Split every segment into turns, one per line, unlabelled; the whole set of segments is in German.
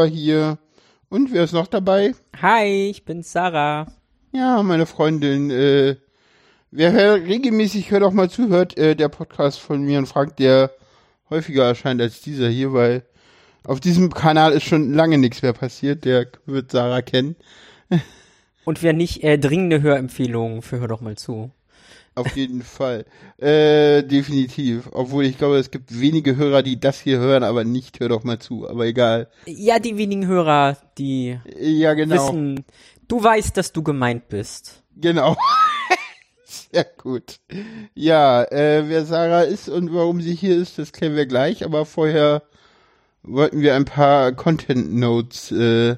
Paula hier. Und wer ist noch dabei?
Hi, ich bin Sarah.
Ja, meine Freundin. Äh, wer hör, regelmäßig hört auch mal zuhört, äh, der Podcast von mir und Frank, der häufiger erscheint als dieser hier, weil auf diesem Kanal ist schon lange nichts mehr passiert. Der wird Sarah kennen.
Und wer nicht äh, dringende Hörempfehlungen für Hör doch mal zu.
Auf jeden Fall. Äh, definitiv. Obwohl ich glaube, es gibt wenige Hörer, die das hier hören, aber nicht hör doch mal zu. Aber egal.
Ja, die wenigen Hörer, die
Ja, genau.
wissen, du weißt, dass du gemeint bist.
Genau. Sehr gut. Ja, äh, wer Sarah ist und warum sie hier ist, das klären wir gleich. Aber vorher wollten wir ein paar Content Notes äh,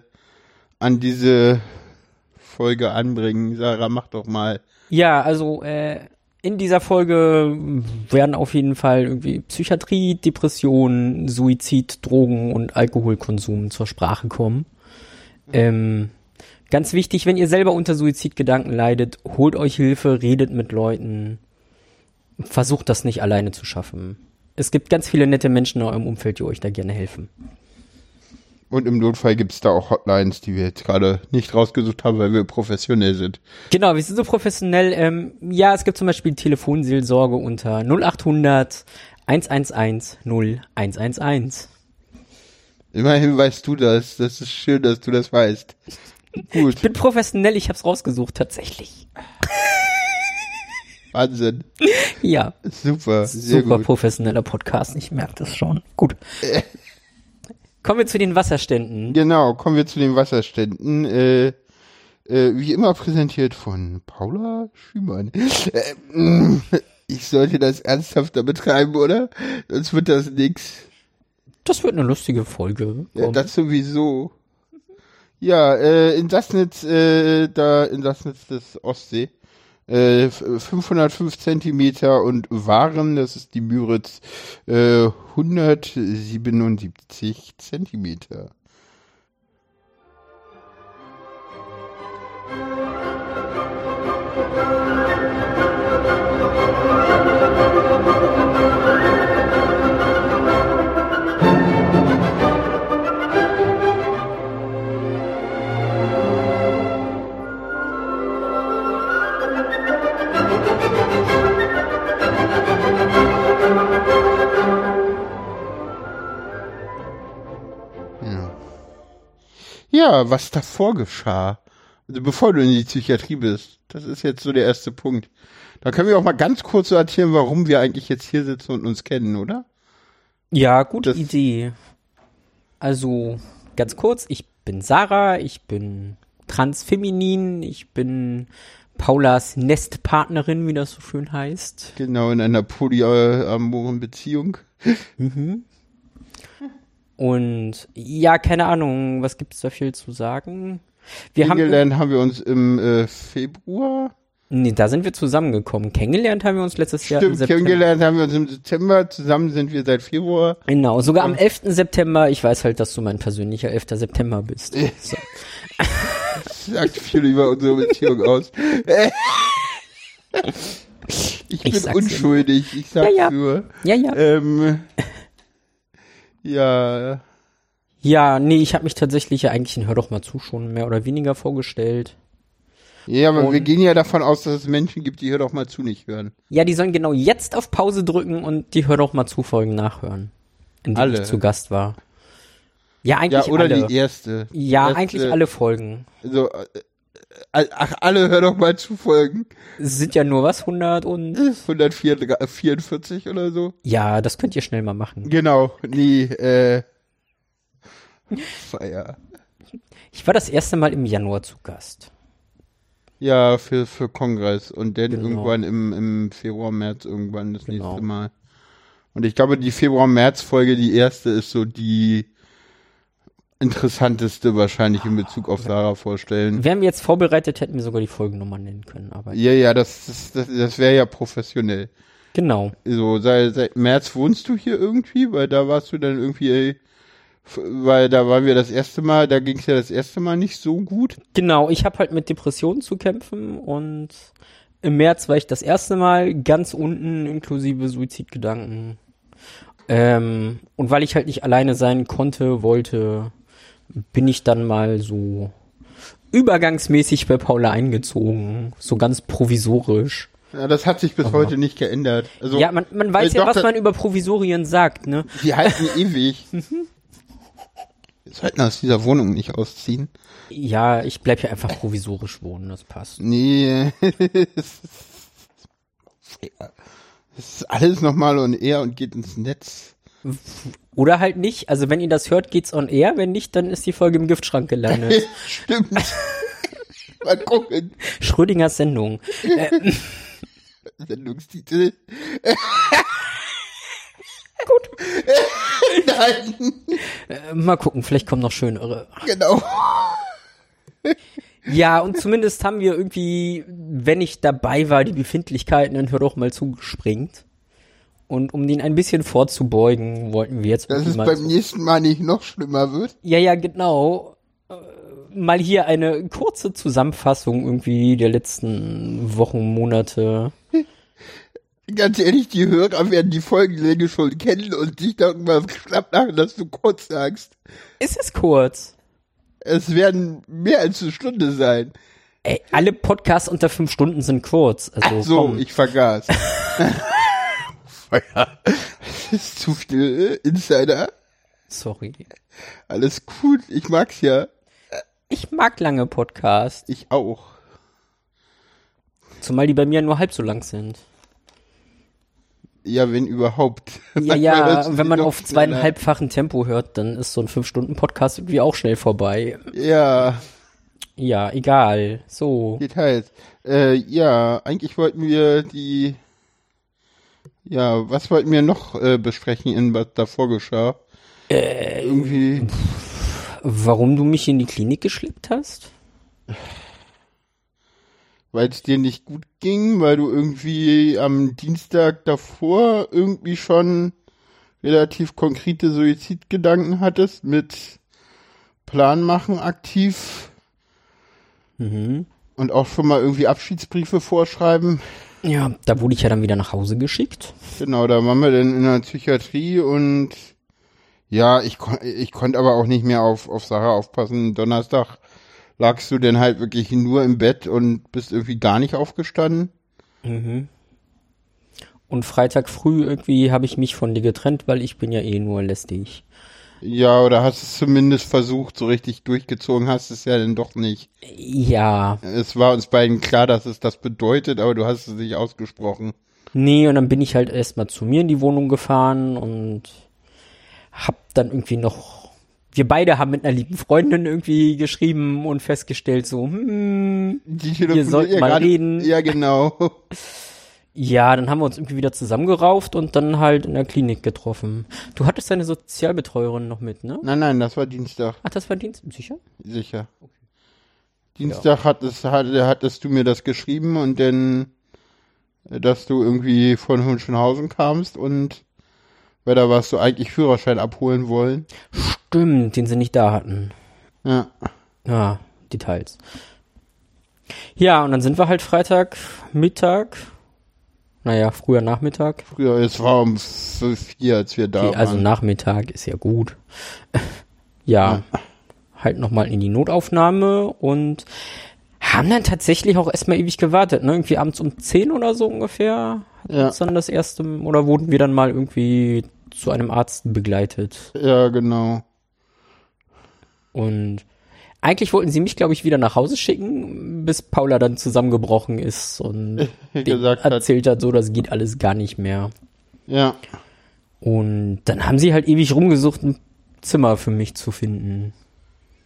an diese Folge anbringen. Sarah, mach doch mal.
Ja, also äh, in dieser Folge werden auf jeden Fall irgendwie Psychiatrie, Depression, Suizid, Drogen und Alkoholkonsum zur Sprache kommen. Ähm, ganz wichtig, wenn ihr selber unter Suizidgedanken leidet, holt euch Hilfe, redet mit Leuten, versucht das nicht alleine zu schaffen. Es gibt ganz viele nette Menschen in eurem Umfeld, die euch da gerne helfen.
Und im Notfall gibt's da auch Hotlines, die wir jetzt gerade nicht rausgesucht haben, weil wir professionell sind.
Genau, wir sind so professionell. Ähm, ja, es gibt zum Beispiel Telefonseelsorge unter 0800 111 0111.
Immerhin weißt du das. Das ist schön, dass du das weißt. Gut,
Ich bin professionell, ich hab's rausgesucht, tatsächlich.
Wahnsinn.
Ja,
Super,
super professioneller Podcast, ich merke das schon. Gut. Kommen wir zu den Wasserständen.
Genau, kommen wir zu den Wasserständen. Äh, äh, wie immer präsentiert von Paula Schümann. Äh, ich sollte das ernsthafter betreiben, oder? Sonst wird das nix.
Das wird eine lustige Folge.
Ja, das sowieso. Ja, äh, in Sassnitz, äh, da in Sassnitz des Ostsee. Äh, f- 505 Zentimeter und Waren, das ist die Müritz, äh, 177 Zentimeter. Ja, was davor geschah. Also bevor du in die Psychiatrie bist. Das ist jetzt so der erste Punkt. Da können wir auch mal ganz kurz so erzählen, warum wir eigentlich jetzt hier sitzen und uns kennen, oder?
Ja, gute
Das-
Idee. Also, ganz kurz, ich bin Sarah, ich bin transfeminin, ich bin Paulas Nestpartnerin, wie das so schön heißt.
Genau, in einer polyamoren Beziehung.
Und ja, keine Ahnung, was gibt's da viel zu sagen? Wir haben
Kennengelernt haben wir uns im äh, Februar.
Nee, da sind wir zusammengekommen. Kennengelernt haben wir uns letztes Jahr im
Stimmt,
September.
kennengelernt haben wir uns im September. Zusammen sind wir seit Februar.
Genau, sogar am 11. September. Ich weiß halt, dass du mein persönlicher 11. September bist. So.
Das sagt viel über unsere Beziehung aus. Ich bin
dir.
unschuldig, ich sag's
Ja, ja.
nur.
Ja, ja.
Ähm, ja,
Ja, nee, ich habe mich tatsächlich ja eigentlich in Hör doch mal zu schon mehr oder weniger vorgestellt.
ja, aber wir
Und-
gehen ja davon aus, dass es Menschen gibt, die hör doch mal zu nicht hören.
Ja, die sollen genau jetzt auf Pause drücken und die Hör doch mal zu Folgen nachhören. In denen
Alle.
ich zu Gast war. Ja,
Ja,
eigentlich
oder
alle.
die erste.
ja,
erste,
eigentlich alle Folgen.
So, äh, äh, ach, alle hör doch mal zu Folgen.
Es sind ja nur was, 100 und...
144 oder so.
Ja, das könnt ihr schnell mal machen.
Genau, nee, äh, Feier.
Ich war das erste Mal im Januar zu Gast.
Ja, für, für Kongress und dann
Genau.
irgendwann im, im Februar, März irgendwann das
Genau.
nächste Mal. Und ich glaube, die Februar-März-Folge, die erste, ist so die interessanteste wahrscheinlich in Bezug auf Sarah vorstellen.
Wären wir jetzt vorbereitet, hätten wir sogar die Folgennummer nennen können, aber
Ja, ja, das, das, das, das wäre ja professionell.
genau.
So, seit, seit März wohnst du hier irgendwie, weil da warst du dann irgendwie, ey, f- weil da waren wir das erste Mal, da ging es ja das erste Mal nicht so gut.
Genau, ich habe halt mit Depressionen zu kämpfen und im März war ich das erste Mal ganz unten inklusive Suizidgedanken. Ähm, und weil ich halt nicht alleine sein konnte, wollte, bin ich dann mal so übergangsmäßig bei Paula eingezogen. So ganz provisorisch.
Ja, das hat sich bis
Aber-
heute nicht geändert. Also,
ja, man, man weiß
äh,
ja,
doch,
was man über Provisorien sagt, ne?
Die halten ewig. Wir sollten aus dieser Wohnung nicht ausziehen.
Ja, ich bleib hier einfach provisorisch wohnen, das passt.
Nee. Es ist alles nochmal on air und geht ins Netz.
Oder halt nicht. Also wenn ihr das hört, geht's on air. Wenn nicht, dann ist die Folge im Giftschrank gelandet.
Stimmt. Mal gucken.
Schrödingers Sendung.
Sendungstitel. Gut. Nein,
äh, mal gucken, vielleicht kommen noch schönere.
genau.
Ja, und zumindest haben wir irgendwie, wenn ich dabei war, die Befindlichkeiten in Hör doch mal zugespringt. Und um den ein bisschen vorzubeugen, wollten wir jetzt
Dass es beim
so-
nächsten Mal nicht noch schlimmer wird.
Ja, ja, genau. Äh, Mal hier eine kurze Zusammenfassung irgendwie der letzten Wochen, Monate.
Ganz ehrlich, die Hörer werden die Folgenlänge schon kennen und sich darüber schlapp machen, dass du kurz sagst.
Ist es kurz?
Es werden mehr als eine Stunde sein.
Ey, alle Podcasts unter fünf Stunden sind kurz. Also
Ach so,
komm.
ich vergaß. Feuer. Das ist zu viel äh, Insider.
Sorry.
Alles gut, ich mag's ja.
Ich mag lange Podcasts.
Ich auch.
Zumal die bei mir nur halb so lang sind.
Ja, wenn überhaupt.
Ja, ja, wenn man auf
schneller.
zweieinhalbfachen Tempo hört, dann ist so ein Fünf-Stunden-Podcast irgendwie auch schnell vorbei.
Ja,
Ja, egal. So.
Details. Äh, ja, eigentlich wollten wir die. Ja, was wollten wir noch äh, besprechen in was davor geschah? Äh, Irgendwie.
Warum du mich in die Klinik geschleppt hast?
weil es dir nicht gut ging, weil du irgendwie am Dienstag davor irgendwie schon relativ konkrete Suizidgedanken hattest mit Plan machen aktiv
Mhm.
und auch schon mal irgendwie Abschiedsbriefe vorschreiben.
Ja, da wurde ich ja dann wieder nach Hause geschickt.
Genau, da waren wir dann in der Psychiatrie und ja, ich, kon ich konnte aber auch nicht mehr auf, auf Sarah aufpassen. Donnerstag lagst du dann halt wirklich nur im Bett und bist irgendwie gar nicht aufgestanden.
Mhm. Und Freitag früh irgendwie habe ich mich von dir getrennt, weil ich bin ja eh nur lästig.
Ja, oder hast es zumindest versucht, so richtig durchgezogen hast es ja dann doch nicht.
Ja.
Es war uns beiden klar, dass es das bedeutet, aber du hast es nicht ausgesprochen.
Nee, und dann bin ich halt erstmal zu mir in die Wohnung gefahren und hab dann irgendwie noch. Wir beide haben mit einer lieben Freundin irgendwie geschrieben und festgestellt, so, hm,
Die
Wir sollten mal
gerade-
reden.
Ja, genau.
ja, dann haben wir uns irgendwie wieder zusammengerauft und dann halt in der Klinik getroffen. Du hattest deine Sozialbetreuerin noch mit, ne?
Nein, nein, das war Dienstag,
Ach, das war Dienst, sicher?
sicher. Dienstag hattest, hatte, hattest du mir das geschrieben und dann, äh, dass du irgendwie von Hunschenhausen kamst und weil da warst du eigentlich Führerschein abholen wollen.
Stimmt, den sie nicht da hatten.
Ja.
Ja, Details. Ja, und dann sind wir halt Freitag Mittag, naja, früher Nachmittag.
Früher, es war um vier, als wir da
Okay, also
waren.
Nachmittag ist ja gut. ja, halt nochmal in die Notaufnahme und haben dann tatsächlich auch erstmal ewig gewartet, ne? Irgendwie abends um 10 oder so ungefähr.
Ja.
uns dann das erste, oder wurden wir dann mal irgendwie zu einem Arzt begleitet.
Ja, genau.
Und eigentlich wollten sie mich, glaube ich, wieder nach Hause schicken, bis Paula dann zusammengebrochen ist und
gesagt
erzählt hat, so, das geht alles gar nicht mehr.
Ja.
Und dann haben sie halt ewig rumgesucht, ein Zimmer für mich zu finden.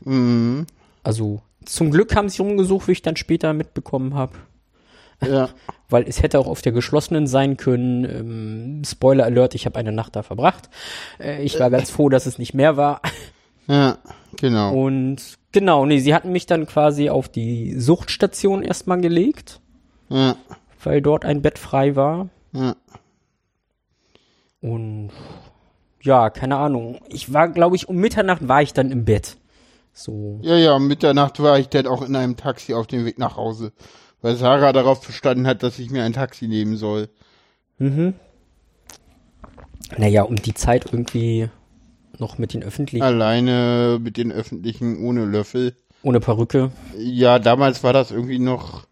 Mhm.
Also zum Glück haben sie rumgesucht, wie ich dann später mitbekommen habe.
Ja.
Weil es hätte auch auf der geschlossenen sein können. Ähm, Spoiler Alert, ich habe eine Nacht da verbracht. Äh, ich war ganz froh, dass es nicht mehr war.
Ja, genau.
Und genau, nee, sie hatten mich dann quasi auf die Suchtstation erstmal gelegt,
Ja.
weil dort ein Bett frei war.
Ja.
Und ja, keine Ahnung. Ich war, glaube ich, um Mitternacht war ich dann im Bett. So.
Ja, ja, um Mitternacht war ich dann auch in einem Taxi auf dem Weg nach Hause. Weil Sarah darauf bestanden hat, dass ich mir ein Taxi nehmen soll.
Mhm. Naja, um die Zeit irgendwie noch mit den öffentlichen,
Alleine mit den öffentlichen ohne Löffel.
ohne Perücke.
Ja, damals war das irgendwie noch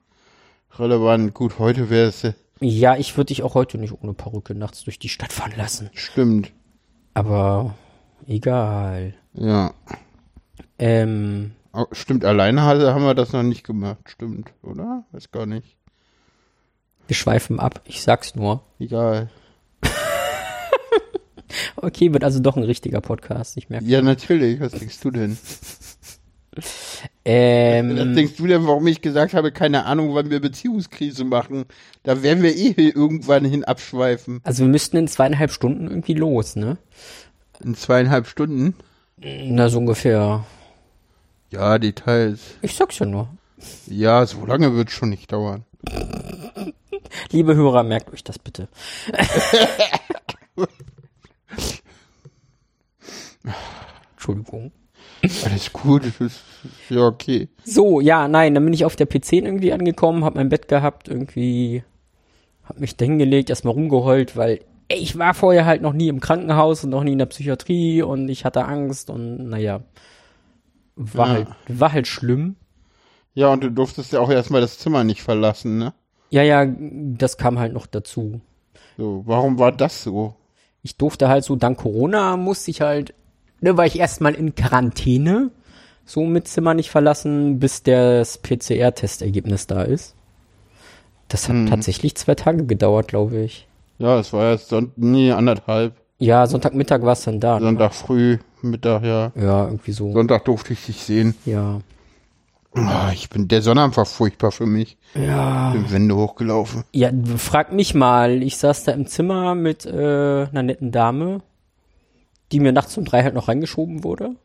relevant. Gut, heute wäre es
Ja, ich würde dich auch heute nicht ohne Perücke nachts durch die Stadt fahren lassen.
stimmt.
Aber egal.
Ja.
Ähm,
Stimmt, alleine ha- haben wir das noch nicht gemacht. Stimmt, oder? Weiß gar nicht.
wir schweifen ab. Ich sag's nur.
Egal.
Okay, wird also doch ein richtiger Podcast. Ich merke.
Ja, natürlich. Was denkst du denn? Was
Ähm,
denkst du denn, warum ich gesagt habe, keine Ahnung, wann wir Beziehungskrise machen? Da werden wir eh irgendwann hin abschweifen.
also wir müssten in zweieinhalb Stunden irgendwie los, ne?
In zweieinhalb Stunden?
Na, so ungefähr.
Ja, Details.
Ich sag's ja nur.
Ja, so lange wird schon nicht dauern.
Liebe Hörer, merkt euch das bitte. Entschuldigung.
Alles gut, das ist ja okay.
So, ja, nein, dann bin ich auf der PC irgendwie angekommen, hab mein Bett gehabt, irgendwie, hab mich da hingelegt, erstmal rumgeheult, weil ey, ich war vorher halt noch nie im Krankenhaus und noch nie in der Psychiatrie und ich hatte Angst und naja, war
Ja.
halt, war halt schlimm.
Ja, und du durftest ja auch erstmal das Zimmer nicht verlassen, ne?
Ja, ja, das kam halt noch dazu.
So, warum war das so?
Ich durfte halt so, dank Corona musste ich halt, ne, war ich erstmal in Quarantäne, so mit Zimmer nicht verlassen, bis das PCR-Testergebnis da ist. Das hat
Hm.
tatsächlich zwei Tage gedauert, glaube ich.
Ja, es war erst Son nee, anderthalb.
Ja, Sonntagmittag war es dann da. ne?
Sonntag früh, Mittag, ja.
Ja, irgendwie so.
Sonntag durfte ich dich sehen.
Ja.
Ah, ich bin, der Sonnabend war furchtbar für mich.
Ja.
Bin Wände hochgelaufen.
Ja, frag mich mal. Ich saß da im Zimmer mit äh, einer netten Dame, die mir nachts um drei halt noch reingeschoben wurde.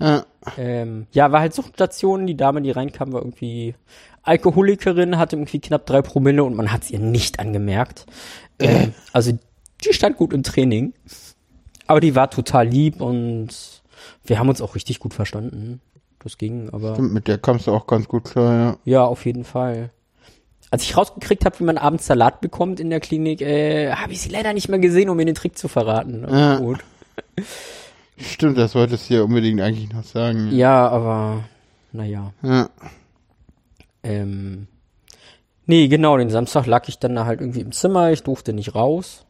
Ja,
Ähm, ja, war halt Suchtstation. Die Dame, die reinkam, war irgendwie Alkoholikerin, hatte irgendwie knapp drei Promille und man hat es ihr nicht angemerkt. Ähm, also die stand gut im Training. Aber die war total lieb und wir haben uns auch richtig gut verstanden. Das ging, aber.
stimmt, mit der kommst du auch ganz gut klar, ja.
Ja, auf jeden Fall. Als ich rausgekriegt habe, wie man abends Salat bekommt in der Klinik, äh, habe ich sie leider nicht mehr gesehen, um mir den Trick zu verraten.
Ja.
Gut.
Stimmt, das wolltest du ja unbedingt eigentlich noch sagen.
Ja, aber naja.
Ja.
Ähm, nee, genau, den Samstag lag ich dann da halt irgendwie im Zimmer, ich durfte nicht raus.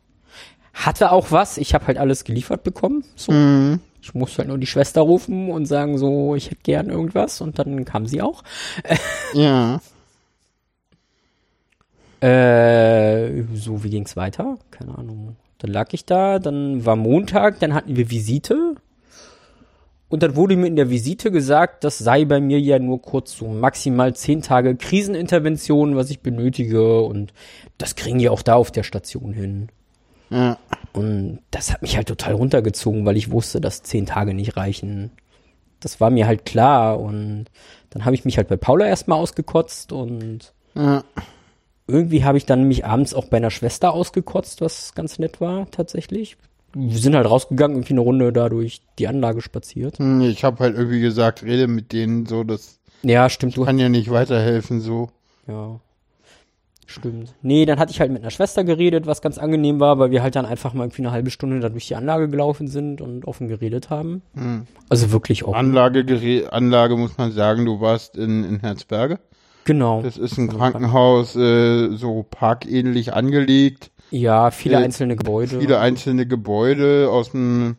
Hatte auch was, ich habe halt alles geliefert bekommen. So.
Mhm.
Ich musste halt nur die Schwester rufen und sagen so, ich hätte gern irgendwas und dann kam sie auch.
Ja.
Äh, so, wie ging's weiter? Keine Ahnung. Dann lag ich da, dann war Montag, dann hatten wir Visite. Und dann wurde mir in der Visite gesagt, das sei bei mir ja nur kurz so maximal zehn Tage Krisenintervention, was ich benötige. Und das kriegen die auch da auf der Station hin.
Ja.
Und das hat mich halt total runtergezogen, weil ich wusste, dass zehn Tage nicht reichen. Das war mir halt klar. Und dann habe ich mich halt bei Paula erstmal ausgekotzt und
Ja.
Irgendwie habe ich dann mich abends auch bei einer Schwester ausgekotzt, was ganz nett war, tatsächlich. Wir sind halt rausgegangen, irgendwie eine Runde da durch die Anlage spaziert.
Hm, Ich habe halt irgendwie gesagt, rede mit denen so, das
Ja, stimmt, du
kann ja nicht weiterhelfen so.
Ja. Stimmt. Nee, dann hatte ich halt mit einer Schwester geredet, was ganz angenehm war, weil wir halt dann einfach mal irgendwie eine halbe Stunde da durch die Anlage gelaufen sind und offen geredet haben.
Hm.
Also wirklich offen.
Anlage, Anlage muss man sagen, du warst in, in Herzberge.
Genau.
Das ist ein Krankenhaus, äh, so parkähnlich angelegt.
Ja, viele
Äh,
einzelne Gebäude.
Viele einzelne Gebäude aus dem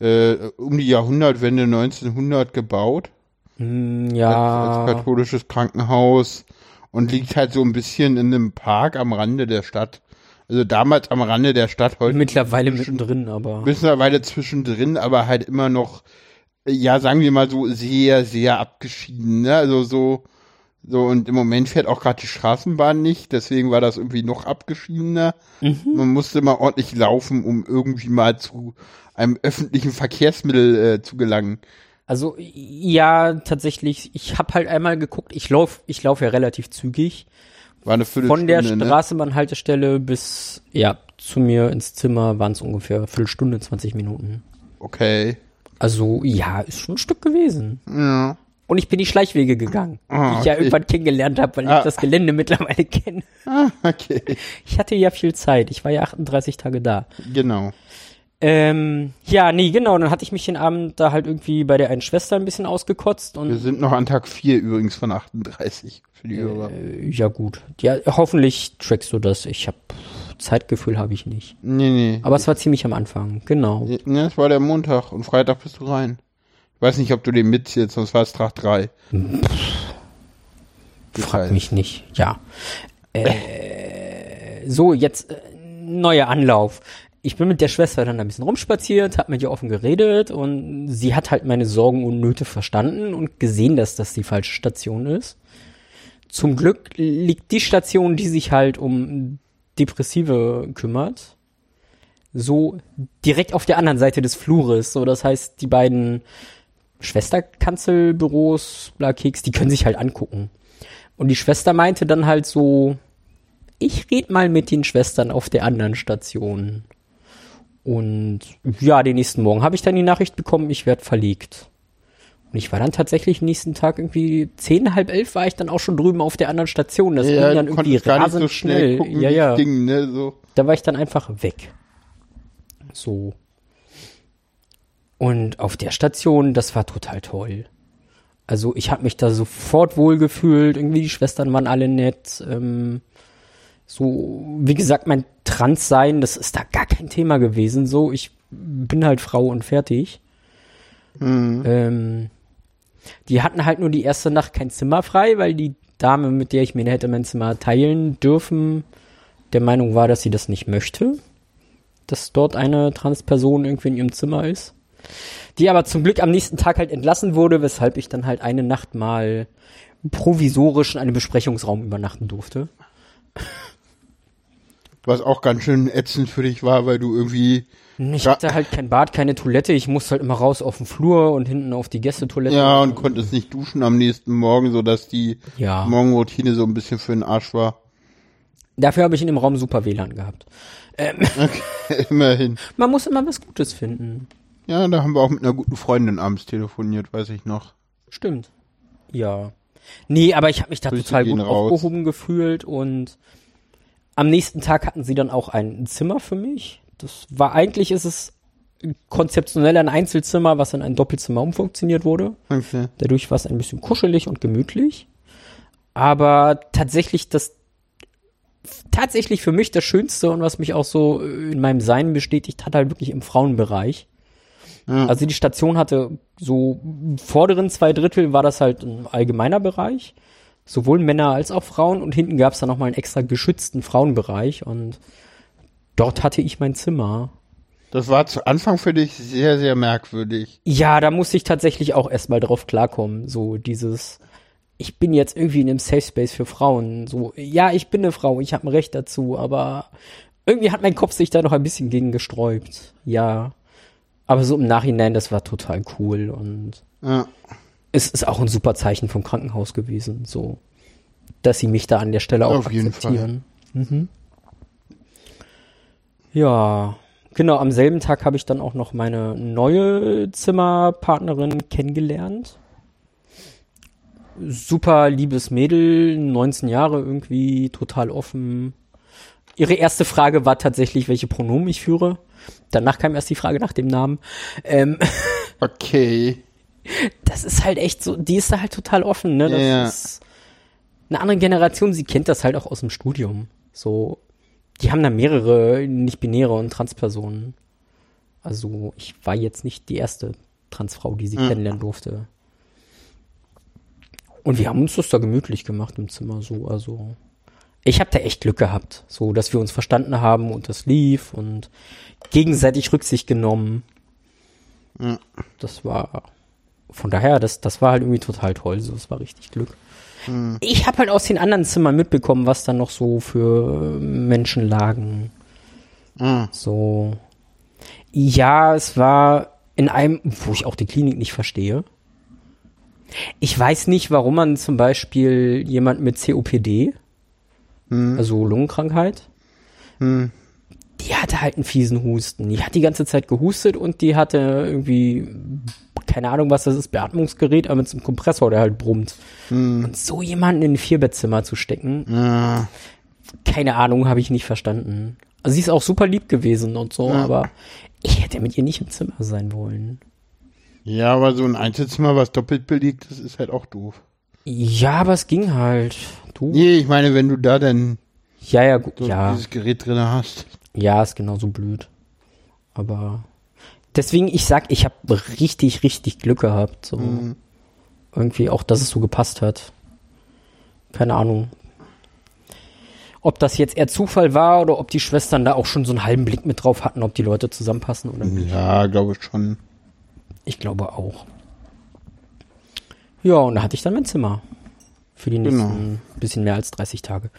äh, um die Jahrhundertwende 1900 gebaut.
Hm,
Als,
ja.
als katholisches Krankenhaus und liegt halt so ein bisschen in einem Park am Rande der Stadt. Also damals am Rande der Stadt, heute
Mittlerweile mittendrin, aber.
mittlerweile zwischendrin, aber halt immer noch, ja, sagen wir mal so sehr, sehr abgeschieden. Ne? Also so, so und im Moment fährt auch gerade die Straßenbahn nicht, deswegen war das irgendwie noch abgeschiedener. Man musste mal ordentlich laufen, um irgendwie mal zu einem öffentlichen Verkehrsmittel äh, zu gelangen.
Also ja, tatsächlich, ich habe halt einmal geguckt, ich lauf, ich laufe ja relativ zügig.
War eine Viertelstunde,
Von der
ne?
Straßenbahnhaltestelle bis ja, zu mir ins Zimmer waren es ungefähr Viertelstunde, 20 Minuten.
Okay.
Also ja, ist schon ein Stück gewesen.
Ja.
Und ich bin die Schleichwege gegangen,
Ah,
die ich ja
okay.
irgendwann kennengelernt habe, weil
Ah.
ich das Gelände mittlerweile kenne.
Ah, okay.
Ich hatte ja viel Zeit, ich war ja 38 Tage da.
Genau.
Ähm, ja, nee, genau, dann hatte ich mich den Abend da halt irgendwie bei der einen Schwester ein bisschen ausgekotzt und
Wir sind noch an Tag 4 übrigens von 38 für die Hörer.
äh, ja gut. Ja, hoffentlich trackst du das. Ich habe Zeitgefühl habe ich nicht.
Nee, nee.
Aber es war ziemlich am Anfang, genau.
Ne, es war der Montag und Freitag bist du rein. Weiß nicht, ob du den mitzählst, sonst war es Tag 3.
Frag mich nicht. Ja. Äh, so, jetzt äh, neuer Anlauf. Ich bin mit der Schwester dann ein bisschen rumspaziert, hab mit ihr offen geredet und sie hat halt meine Sorgen und Nöte verstanden und gesehen, dass das die falsche Station ist. Zum Glück liegt die Station, die sich halt um Depressive kümmert, so direkt auf der anderen Seite des Flures. So, das heißt, die beiden Schwesterkanzelbüros, Blakeks, die können sich halt angucken. Und die Schwester meinte dann halt so, ich red mal mit den Schwestern auf der anderen Station. Und ja, den nächsten Morgen habe ich dann die Nachricht bekommen, ich werde verlegt. Und ich war dann tatsächlich nächsten Tag irgendwie zehn, halb elf war ich dann auch schon drüben auf der anderen Station. Das ging dann irgendwie rasend
so schnell
schnell.
gucken,
ja, ja.
ging, ne, so.
Da war ich dann einfach weg. So. Und auf der Station, das war total toll. Also ich habe mich da sofort wohlgefühlt. Irgendwie die Schwestern waren alle nett. Ähm, so, wie gesagt, mein Transsein, das ist da gar kein Thema gewesen. So, ich bin halt Frau und fertig. Ähm, die hatten halt nur die erste Nacht kein Zimmer frei, weil die Dame, mit der ich mir hätte mein Zimmer teilen dürfen, der Meinung war, dass sie das nicht möchte. Dass dort eine Transperson irgendwie in ihrem Zimmer ist. Die aber zum Glück am nächsten Tag halt entlassen wurde, weshalb ich dann halt eine Nacht mal provisorisch in einem Besprechungsraum übernachten durfte.
Was auch ganz schön ätzend für dich war, weil du irgendwie,
Ich hatte halt kein Bad, keine Toilette. Ich musste halt immer raus auf den Flur und hinten auf die Gästetoilette.
ja, und konntest nicht duschen am nächsten Morgen, sodass die
Ja.
Morgenroutine so ein bisschen für den Arsch war.
Dafür habe ich in dem Raum super WLAN gehabt.
Okay, immerhin.
Man muss immer was Gutes finden.
Ja, da haben wir auch mit einer guten Freundin abends telefoniert, weiß ich noch.
Stimmt. Ja. Nee, aber ich habe mich da
Grüße
total gut
raus.
aufgehoben gefühlt und am nächsten Tag hatten sie dann auch ein Zimmer für mich. Das war eigentlich ist es konzeptionell ein Einzelzimmer, was in ein Doppelzimmer umfunktioniert wurde.
Okay.
Dadurch war es ein bisschen kuschelig und gemütlich. Aber tatsächlich das tatsächlich für mich das Schönste und was mich auch so in meinem Sein bestätigt hat, halt wirklich im Frauenbereich.
Ja.
Also die Station hatte so vorderen zwei Drittel war das halt ein allgemeiner Bereich, sowohl Männer als auch Frauen und hinten gab es dann nochmal einen extra geschützten Frauenbereich und dort hatte ich mein Zimmer.
Das war zu Anfang für dich sehr, sehr merkwürdig.
Ja, da musste ich tatsächlich auch erstmal drauf klarkommen, so dieses ich bin jetzt irgendwie in einem Safe Space für Frauen, so ja, ich bin eine Frau, ich habe ein Recht dazu, aber irgendwie hat mein Kopf sich da noch ein bisschen gegen gesträubt. Ja. Aber so im Nachhinein, das war total cool und
Ja.
es ist auch ein super Zeichen vom Krankenhaus gewesen, so, dass sie mich da an der Stelle auch
Auf
akzeptieren. Mhm. Ja, genau, am selben Tag habe ich dann auch noch meine neue Zimmerpartnerin kennengelernt. Super liebes Mädel, 19 Jahre irgendwie, total offen. Ihre erste Frage war tatsächlich, welche Pronomen ich führe. Danach kam erst die Frage nach dem Namen. Ähm,
Okay.
das ist halt echt so, die ist da halt total offen, ne? Das
Ja,
ist eine andere Generation, sie kennt das halt auch aus dem Studium. So, die haben da mehrere nicht-binäre und Transpersonen. Also, ich war jetzt nicht die erste Transfrau, die sie
Mhm.
kennenlernen durfte. Und wir haben uns das da gemütlich gemacht im Zimmer, so, also. Ich habe da echt Glück gehabt, so, dass wir uns verstanden haben und das lief und gegenseitig Rücksicht genommen.
Ja.
Das war, von daher, das, das war halt irgendwie total toll, so, das war richtig Glück. Ich habe halt aus den anderen Zimmern mitbekommen, was da noch so für Menschen lagen.
Ah.
So. Ja, es war in einem, wo ich auch die Klinik nicht verstehe. Ich weiß nicht, warum man zum Beispiel jemand mit COPD, also Lungenkrankheit,
Hm.
Die hatte halt einen fiesen Husten. Die hat die ganze Zeit gehustet und die hatte irgendwie, keine Ahnung, was das ist, Beatmungsgerät, aber mit so einem Kompressor, der halt brummt. Und so jemanden in ein Vierbettzimmer zu stecken,
Ja.
keine Ahnung, habe ich nicht verstanden. Also sie ist auch super lieb gewesen und so, aber Ich hätte mit ihr nicht im Zimmer sein wollen.
Ja, aber so ein Einzelzimmer, was doppelt belegt ist, ist halt auch doof.
Ja, aber es ging halt. Du?
Nee, ich meine, wenn du da dann
Ja, ja, gut.
so
Ja,
dieses Gerät drin hast.
Ja, ist genauso blöd. Aber deswegen, ich sag, ich habe richtig, richtig Glück gehabt. So.
Mhm.
Irgendwie auch, dass es so gepasst hat. Keine Ahnung. Ob das jetzt eher Zufall war oder ob die Schwestern da auch schon so einen halben Blick mit drauf hatten, ob die Leute zusammenpassen oder nicht.
Ja, glaube ich schon.
Ich glaube auch. Ja, und da hatte ich dann mein Zimmer. Für die nächsten
Genau.
bisschen mehr als 30 Tage.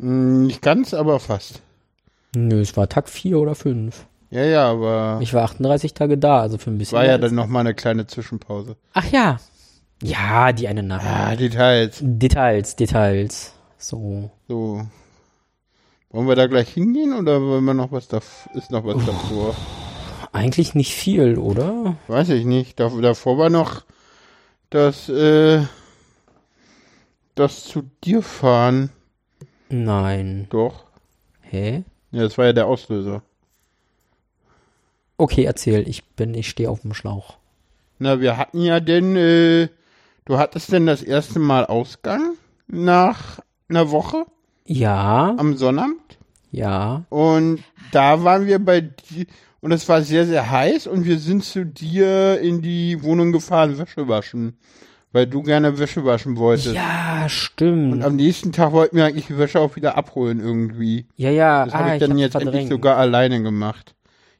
Hm, Nicht ganz, aber fast.
Nö, es war Tag 4 oder 5.
Ja, ja, aber
Ich war 38 Tage da, also für ein bisschen.
war ja dann
als-
noch mal eine kleine Zwischenpause.
Ach ja. Ja, die eine Nacht.
Ah, Details.
Details, Details. So.
So. Wollen wir da gleich hingehen oder wollen wir noch was da ist noch was davor?
Eigentlich nicht viel, oder?
Weiß ich nicht. Da, davor war noch das, äh, das zu dir fahren.
Nein.
Doch.
Hä?
Ja, das war ja der Auslöser.
Okay, erzähl. Ich bin, ich stehe auf dem Schlauch.
Na, wir hatten ja denn, äh, du hattest denn das erste Mal Ausgang nach einer Woche
Ja,
am Sonnabend.
ja.
Und da waren wir bei dir, und es war sehr, sehr heiß und wir sind zu dir in die Wohnung gefahren, Wäsche waschen. Weil du gerne Wäsche waschen wolltest.
Ja,
Und
stimmt.
am nächsten Tag wollten wir eigentlich die Wäsche auch wieder abholen irgendwie.
Ja, ja.
Das
ah,
habe ich dann
hab's
jetzt endlich
verdrängt.
sogar alleine gemacht.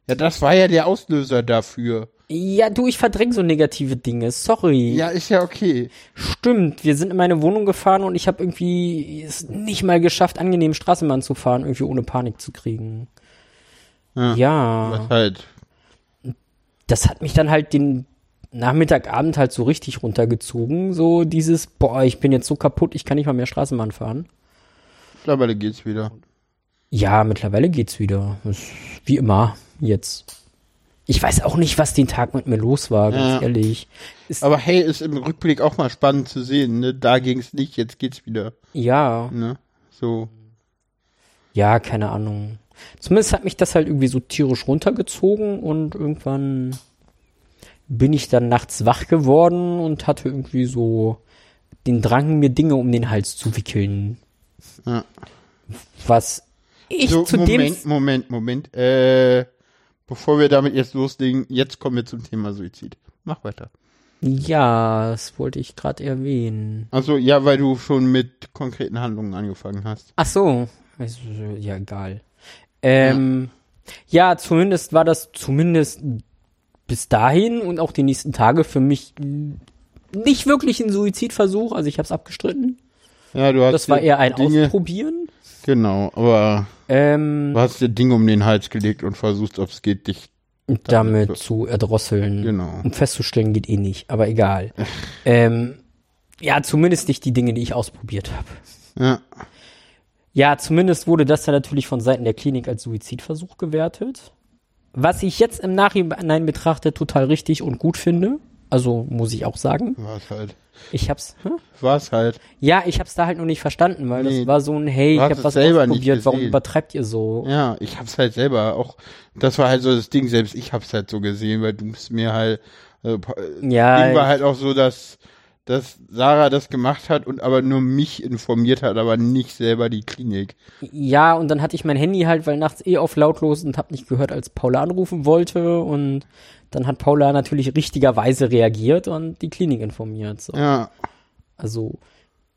Ja, das war ja der Auslöser dafür.
Ja, du, ich verdräng so negative Dinge. Sorry.
Ja, ist ja okay.
Stimmt, wir sind in meine Wohnung gefahren und ich habe irgendwie es nicht mal geschafft, angenehm Straßenbahn zu fahren, irgendwie ohne Panik zu kriegen.
Ja.
Ja,
Was halt.
das hat mich dann halt den Nachmittagabend halt so richtig runtergezogen. So dieses, boah, ich bin jetzt so kaputt, ich kann nicht mal mehr Straßenbahn fahren.
Mittlerweile geht's wieder.
Ja, mittlerweile geht's wieder. Ist wie immer jetzt. Ich weiß auch nicht, was den Tag mit mir los war, ganz
Ja.
ehrlich. Ist,
Aber hey, ist im Rückblick auch mal spannend zu sehen, ne? Da ging's nicht, jetzt geht's wieder,
ja,
ne? So.
ja, keine Ahnung. Zumindest hat mich das halt irgendwie so tierisch runtergezogen und irgendwann bin ich dann nachts wach geworden und hatte irgendwie so den Drang, mir Dinge um den Hals zu wickeln.
Ja.
Was ich
so,
zu dem
Moment, Moment, Moment. Äh, bevor wir damit jetzt loslegen, jetzt kommen wir zum Thema Suizid. Mach weiter.
Ja, das wollte ich gerade erwähnen.
Also ja, weil du schon mit konkreten Handlungen angefangen hast.
Ach so, ist, ja egal. Ähm, ja. zumindest war das zumindest bis dahin und auch die nächsten Tage für mich nicht wirklich ein Suizidversuch. Also ich habe es abgestritten.
Ja, du hast
Das war eher ein
Dinge,
Ausprobieren.
Genau, aber
Ähm,
du hast dir Dinge um den Hals gelegt und versucht, ob es geht, dich.
damit zu erdrosseln.
Genau.
Um festzustellen, geht eh nicht, aber egal. ähm, ja, zumindest nicht die Dinge, die ich ausprobiert habe.
Ja.
Ja, zumindest wurde das dann natürlich von Seiten der Klinik als Suizidversuch gewertet. Was ich jetzt im Nachhinein betrachte, total richtig und gut finde. Also muss ich auch sagen.
War's halt.
Ich hab's. Hm?
War's halt.
Ja, ich hab's da halt noch nicht verstanden, weil
Nee,
das war so ein Hey, ich hab was ausprobiert, warum übertreibt ihr so?
Ja, ich hab's halt selber auch. Das war halt so das Ding, selbst ich hab's halt so gesehen, weil du es mir halt. Pa-
Ja,
Ding war halt auch so, dass, dass Sarah das gemacht hat und aber nur mich informiert hat, aber nicht selber die Klinik.
Ja, und dann hatte ich mein Handy halt, weil nachts eh auf lautlos und hab nicht gehört, als Paula anrufen wollte und dann hat Paula natürlich richtigerweise reagiert und die Klinik informiert. So.
Ja,
Also,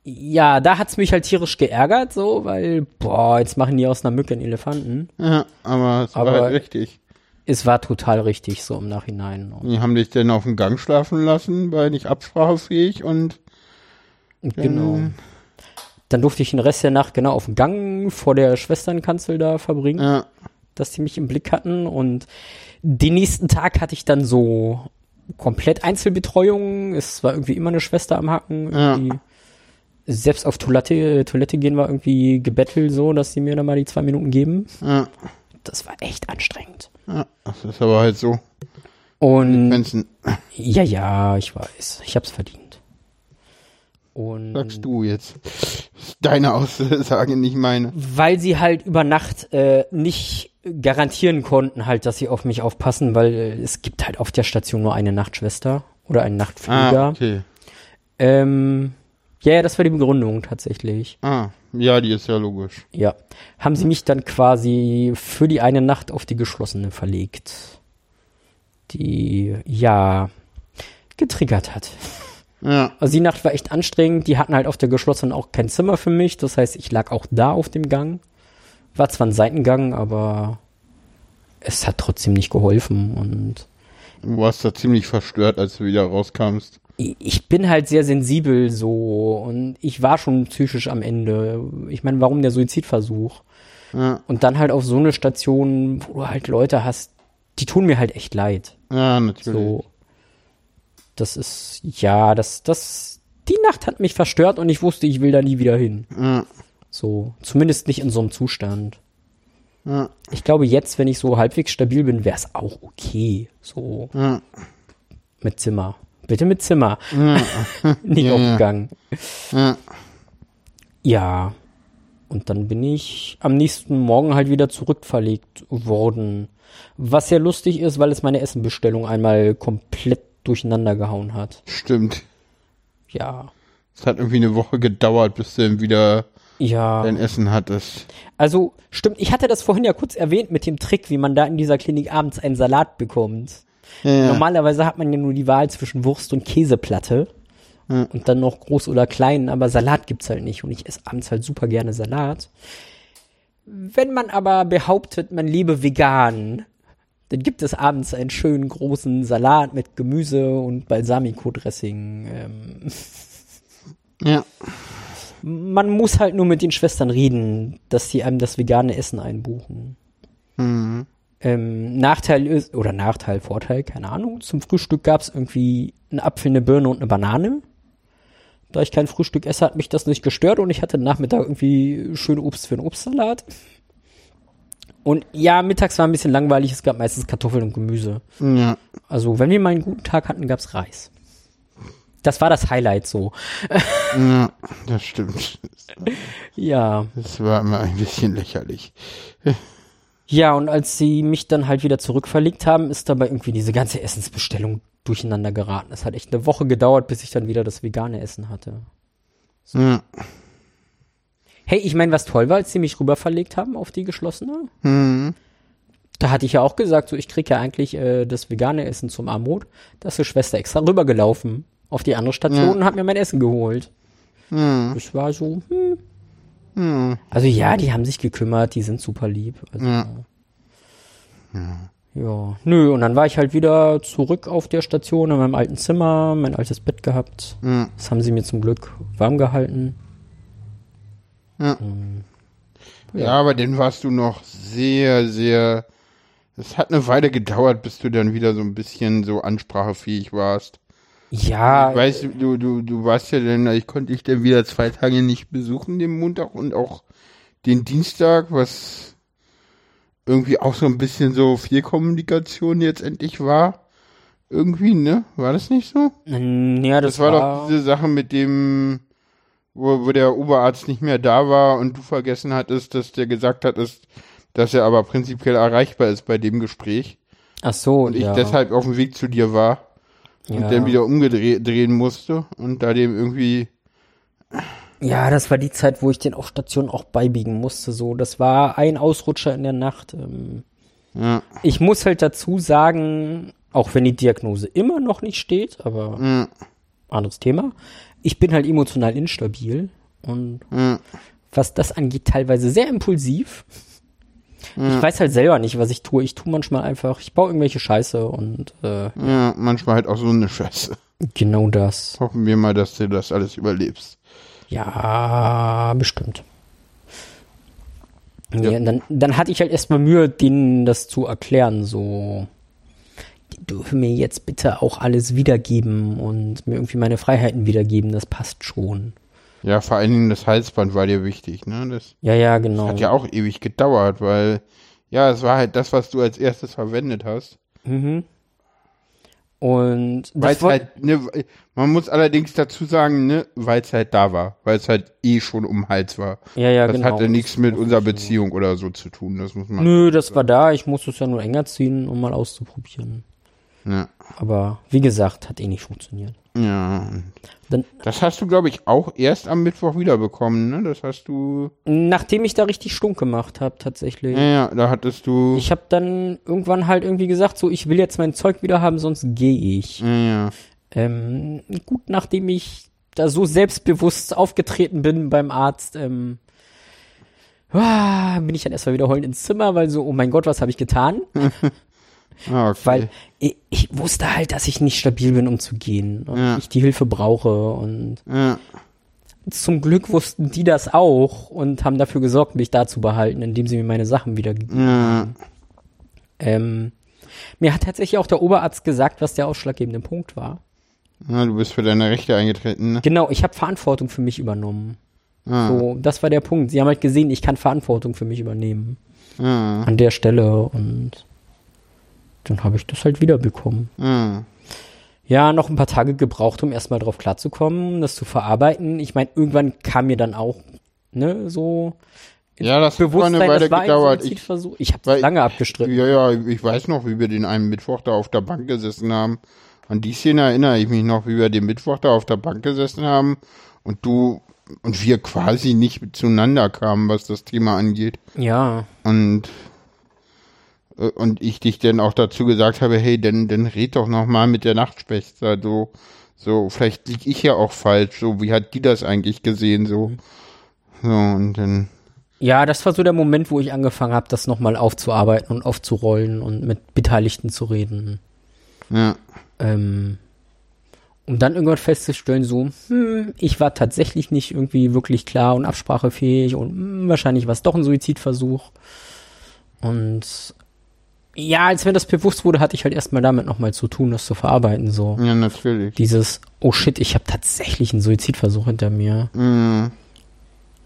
ja, da hat's mich halt tierisch geärgert, so, weil, boah, jetzt machen die aus einer Mücke einen Elefanten.
ja, aber es
Aber-
war halt richtig.
Es war total richtig, so im Nachhinein. Und,
Die haben dich dann auf dem Gang schlafen lassen, weil nicht absprachefähig und
genau. Dann durfte ich den Rest der Nacht genau auf dem Gang vor der Schwesternkanzel da verbringen,
ja,
dass die mich im Blick hatten. Und den nächsten Tag hatte ich dann so komplett Einzelbetreuung. Es war irgendwie immer eine Schwester am Hacken.
Ja.
Selbst auf Toilette, Toilette gehen war irgendwie gebettelt so, dass sie mir dann mal die zwei Minuten geben.
ja,
Das war echt anstrengend.
ja, das ist aber halt so.
Und
ein,
ja, ja, ich weiß. Ich hab's verdient. Und
sagst du jetzt. Deine Aussage, nicht meine.
weil sie halt über Nacht äh, nicht garantieren konnten halt, dass sie auf mich aufpassen, weil äh, es gibt halt auf der Station nur eine Nachtschwester oder einen Nachtflieger.
Ah, okay.
Ähm, ja, ja, das war die Begründung tatsächlich.
Ah, ja, die ist ja logisch.
Ja. Haben sie mich dann quasi für die eine Nacht auf die geschlossene verlegt. Die, ja, getriggert hat.
Ja.
Also die Nacht war echt anstrengend. Die hatten halt auf der geschlossenen auch kein Zimmer für mich. Das heißt, ich lag auch da auf dem Gang. War zwar ein Seitengang, aber es hat trotzdem nicht geholfen. Und
Du warst da ziemlich verstört, als du wieder rauskamst.
Ich bin halt sehr sensibel so. Und ich war schon psychisch am Ende. Ich meine, warum der Suizidversuch?
Ja,
Und dann halt auf so eine Station, wo du halt Leute hast, die tun mir halt echt leid.
ja natürlich.
So. Das ist, ja, das, das, die Nacht hat mich verstört und ich wusste, ich will da nie wieder hin.
Ja,
So, zumindest nicht in so einem Zustand.
ja,
Ich glaube, jetzt, wenn ich so halbwegs stabil bin, wäre es auch okay. So,
ja,
mit Zimmer. Bitte mit Zimmer. nicht
Ja,
auf
ja.
Gang.
ja.
Ja. Und dann bin ich am nächsten Morgen halt wieder zurückverlegt worden. Was sehr lustig ist, weil es meine Essenbestellung einmal komplett durcheinander gehauen hat.
Stimmt.
Ja.
Es hat irgendwie eine Woche gedauert, bis du dann wieder
Ja.
dein Essen hattest.
Also, stimmt, ich hatte das vorhin ja kurz erwähnt mit dem Trick, wie man da in dieser Klinik abends einen Salat bekommt.
Ja.
Normalerweise hat man ja nur die Wahl zwischen Wurst und Käseplatte.
Ja.
Und dann noch groß oder klein, aber Salat gibt's halt nicht. Und ich esse abends halt super gerne Salat. Wenn man aber behauptet, man lebe vegan, dann gibt es abends einen schönen großen Salat mit Gemüse und Balsamico-Dressing. Ähm,
ja.
man muss halt nur mit den Schwestern reden, dass sie einem das vegane Essen einbuchen.
Mhm.
Ähm, Nachteil ist, oder Nachteil, Vorteil, keine Ahnung. Zum Frühstück gab's irgendwie einen Apfel, eine Birne und eine Banane. Da ich kein Frühstück esse, hat mich das nicht gestört und ich hatte Nachmittag irgendwie schön Obst für einen Obstsalat. Und ja, mittags war ein bisschen langweilig, es gab meistens Kartoffeln und Gemüse.
Ja.
Also, wenn wir mal einen guten Tag hatten, gab's Reis. Das war das Highlight so.
Ja, das stimmt.
Ja.
Das war immer ein bisschen lächerlich.
Ja, und als sie mich dann halt wieder zurückverlegt haben, ist dabei irgendwie diese ganze Essensbestellung durcheinander geraten. Es hat echt eine Woche gedauert, bis ich dann wieder das vegane Essen hatte.
Ja.
Hey, ich meine, was toll war, als sie mich rüberverlegt haben auf die geschlossene.
Mhm.
Da hatte ich ja auch gesagt, so ich krieg ja eigentlich äh, das vegane Essen zum Armut. Da ist die Schwester extra rübergelaufen auf die andere Station
Ja.
und hat mir mein Essen geholt.
Mhm.
Ich war so, hm.
Mhm.
Also ja, die haben sich gekümmert, die sind super lieb. Also,
Ja.
Ja, nö, und dann war ich halt wieder zurück auf der Station in meinem alten Zimmer, mein altes Bett gehabt.
Ja.
Das haben sie mir zum Glück warm gehalten.
Ja.
Mhm.
ja, aber dann warst du noch sehr, sehr. Es hat eine Weile gedauert, bis du dann wieder so ein bisschen so ansprachefähig warst.
Ja,
Weißt du, du, du, du warst ja dann, ich konnte dich dann wieder zwei Tage nicht besuchen, den Montag und auch den Dienstag, was irgendwie auch so ein bisschen so viel Kommunikation jetzt endlich war. Irgendwie, ne? War das nicht so?
ja, das,
Das war doch diese Sache mit dem, wo, wo der Oberarzt nicht mehr da war und du vergessen hattest, dass der gesagt hat, dass, dass er aber prinzipiell erreichbar ist bei dem Gespräch.
Ach so,
Und ich
ja.
deshalb auf dem Weg zu dir war und
ja.
dann wieder umdrehen musste und da dem irgendwie,
Ja, das war die Zeit, wo ich den auf Station auch beibiegen musste. So, das war ein Ausrutscher in der Nacht. Ähm,
ja,
ich muss halt dazu sagen, auch wenn die Diagnose immer noch nicht steht, aber
ja,
anderes Thema. Ich bin halt emotional instabil und was das angeht, teilweise sehr impulsiv. Ich weiß halt selber nicht, was ich tue. Ich tue manchmal einfach, ich baue irgendwelche Scheiße und äh,
ja, manchmal halt auch so eine Scheiße.
genau das.
Hoffen wir mal, dass du das alles überlebst.
Ja, bestimmt.
Ja.
Ja. dann, dann hatte ich halt erstmal Mühe, denen das zu erklären, so. Die dürfen mir jetzt bitte auch alles wiedergeben und mir irgendwie meine Freiheiten wiedergeben, das passt schon.
Ja, vor allen Dingen das Halsband war dir wichtig, ne? Das
Ja, ja, genau.
hat ja auch ewig gedauert, weil, ja, es war halt das, was du als erstes verwendet hast.
Mhm. Und
Weil
das
halt, ne, man muss allerdings dazu sagen, ne, weil es halt da war, weil es halt eh schon um den Hals war.
ja, ja,
das
genau.
hatte nichts mit unserer Beziehung oder so zu tun, das muss man.
Nö, das war da. Ich musste es ja nur enger ziehen, um mal auszuprobieren.
Ja.
Aber wie gesagt, hat eh nicht funktioniert.
Ja.
Dann,
Das hast du, glaube ich, auch erst am Mittwoch wiederbekommen, ne? Das hast du.
nachdem ich da richtig stunk gemacht habe, tatsächlich.
Ja, ja, da hattest du.
Ich habe dann irgendwann halt irgendwie gesagt, so, ich will jetzt mein Zeug wieder haben, sonst gehe ich.
ja, ja.
Ähm, gut, nachdem ich da so selbstbewusst aufgetreten bin beim Arzt, ähm, ah, bin ich dann erstmal wieder heulend ins Zimmer, weil so, oh mein Gott, was habe ich getan?
Ah, okay.
Weil ich, ich wusste halt, dass ich nicht stabil bin, um zu gehen und
Ja.
ich die Hilfe brauche und
ja.
zum Glück wussten die das auch und haben dafür gesorgt, mich da zu behalten, indem sie mir meine Sachen wieder
Ja.
ähm, mir hat tatsächlich auch der Oberarzt gesagt, was der ausschlaggebende Punkt war.
ja, du bist für deine Rechte eingetreten, ne?
Genau, ich habe Verantwortung für mich übernommen.
Ah,
So, das war der Punkt. Sie haben halt gesehen, ich kann Verantwortung für mich übernehmen.
ah,
An der Stelle und dann habe ich das halt wiederbekommen.
ah.
Ja, noch ein paar Tage gebraucht, um erstmal drauf klarzukommen, das zu verarbeiten. Ich meine, irgendwann kam mir dann auch, ne, so
Ja, das hat
Bewusstsein,
eine Weile gedauert. Ich.
Ich habe lange abgestritten.
ja, ja, ich weiß noch, wie wir den einen Mittwoch da auf der Bank gesessen haben. An die Szene erinnere ich mich noch, wie wir den Mittwoch da auf der Bank gesessen haben und du und wir quasi nicht zueinander kamen, was das Thema angeht.
Ja,
Und und ich dich dann auch dazu gesagt habe, hey, dann dann red doch noch mal mit der Nachtschwester, so so vielleicht lieg ich ja auch falsch, so wie hat die das eigentlich gesehen, so so und dann
Ja, das war so der Moment, wo ich angefangen habe, das nochmal aufzuarbeiten und aufzurollen und mit Beteiligten zu reden.
ja
Ähm, um dann irgendwann festzustellen, so, hm, ich war tatsächlich nicht irgendwie wirklich klar und absprachefähig und hm, wahrscheinlich war es doch ein Suizidversuch. Und ja, als mir das bewusst wurde, hatte ich halt erstmal damit nochmal zu tun, das zu verarbeiten, so.
ja natürlich.
Dieses, oh shit, ich habe tatsächlich einen Suizidversuch hinter mir.
Mhm.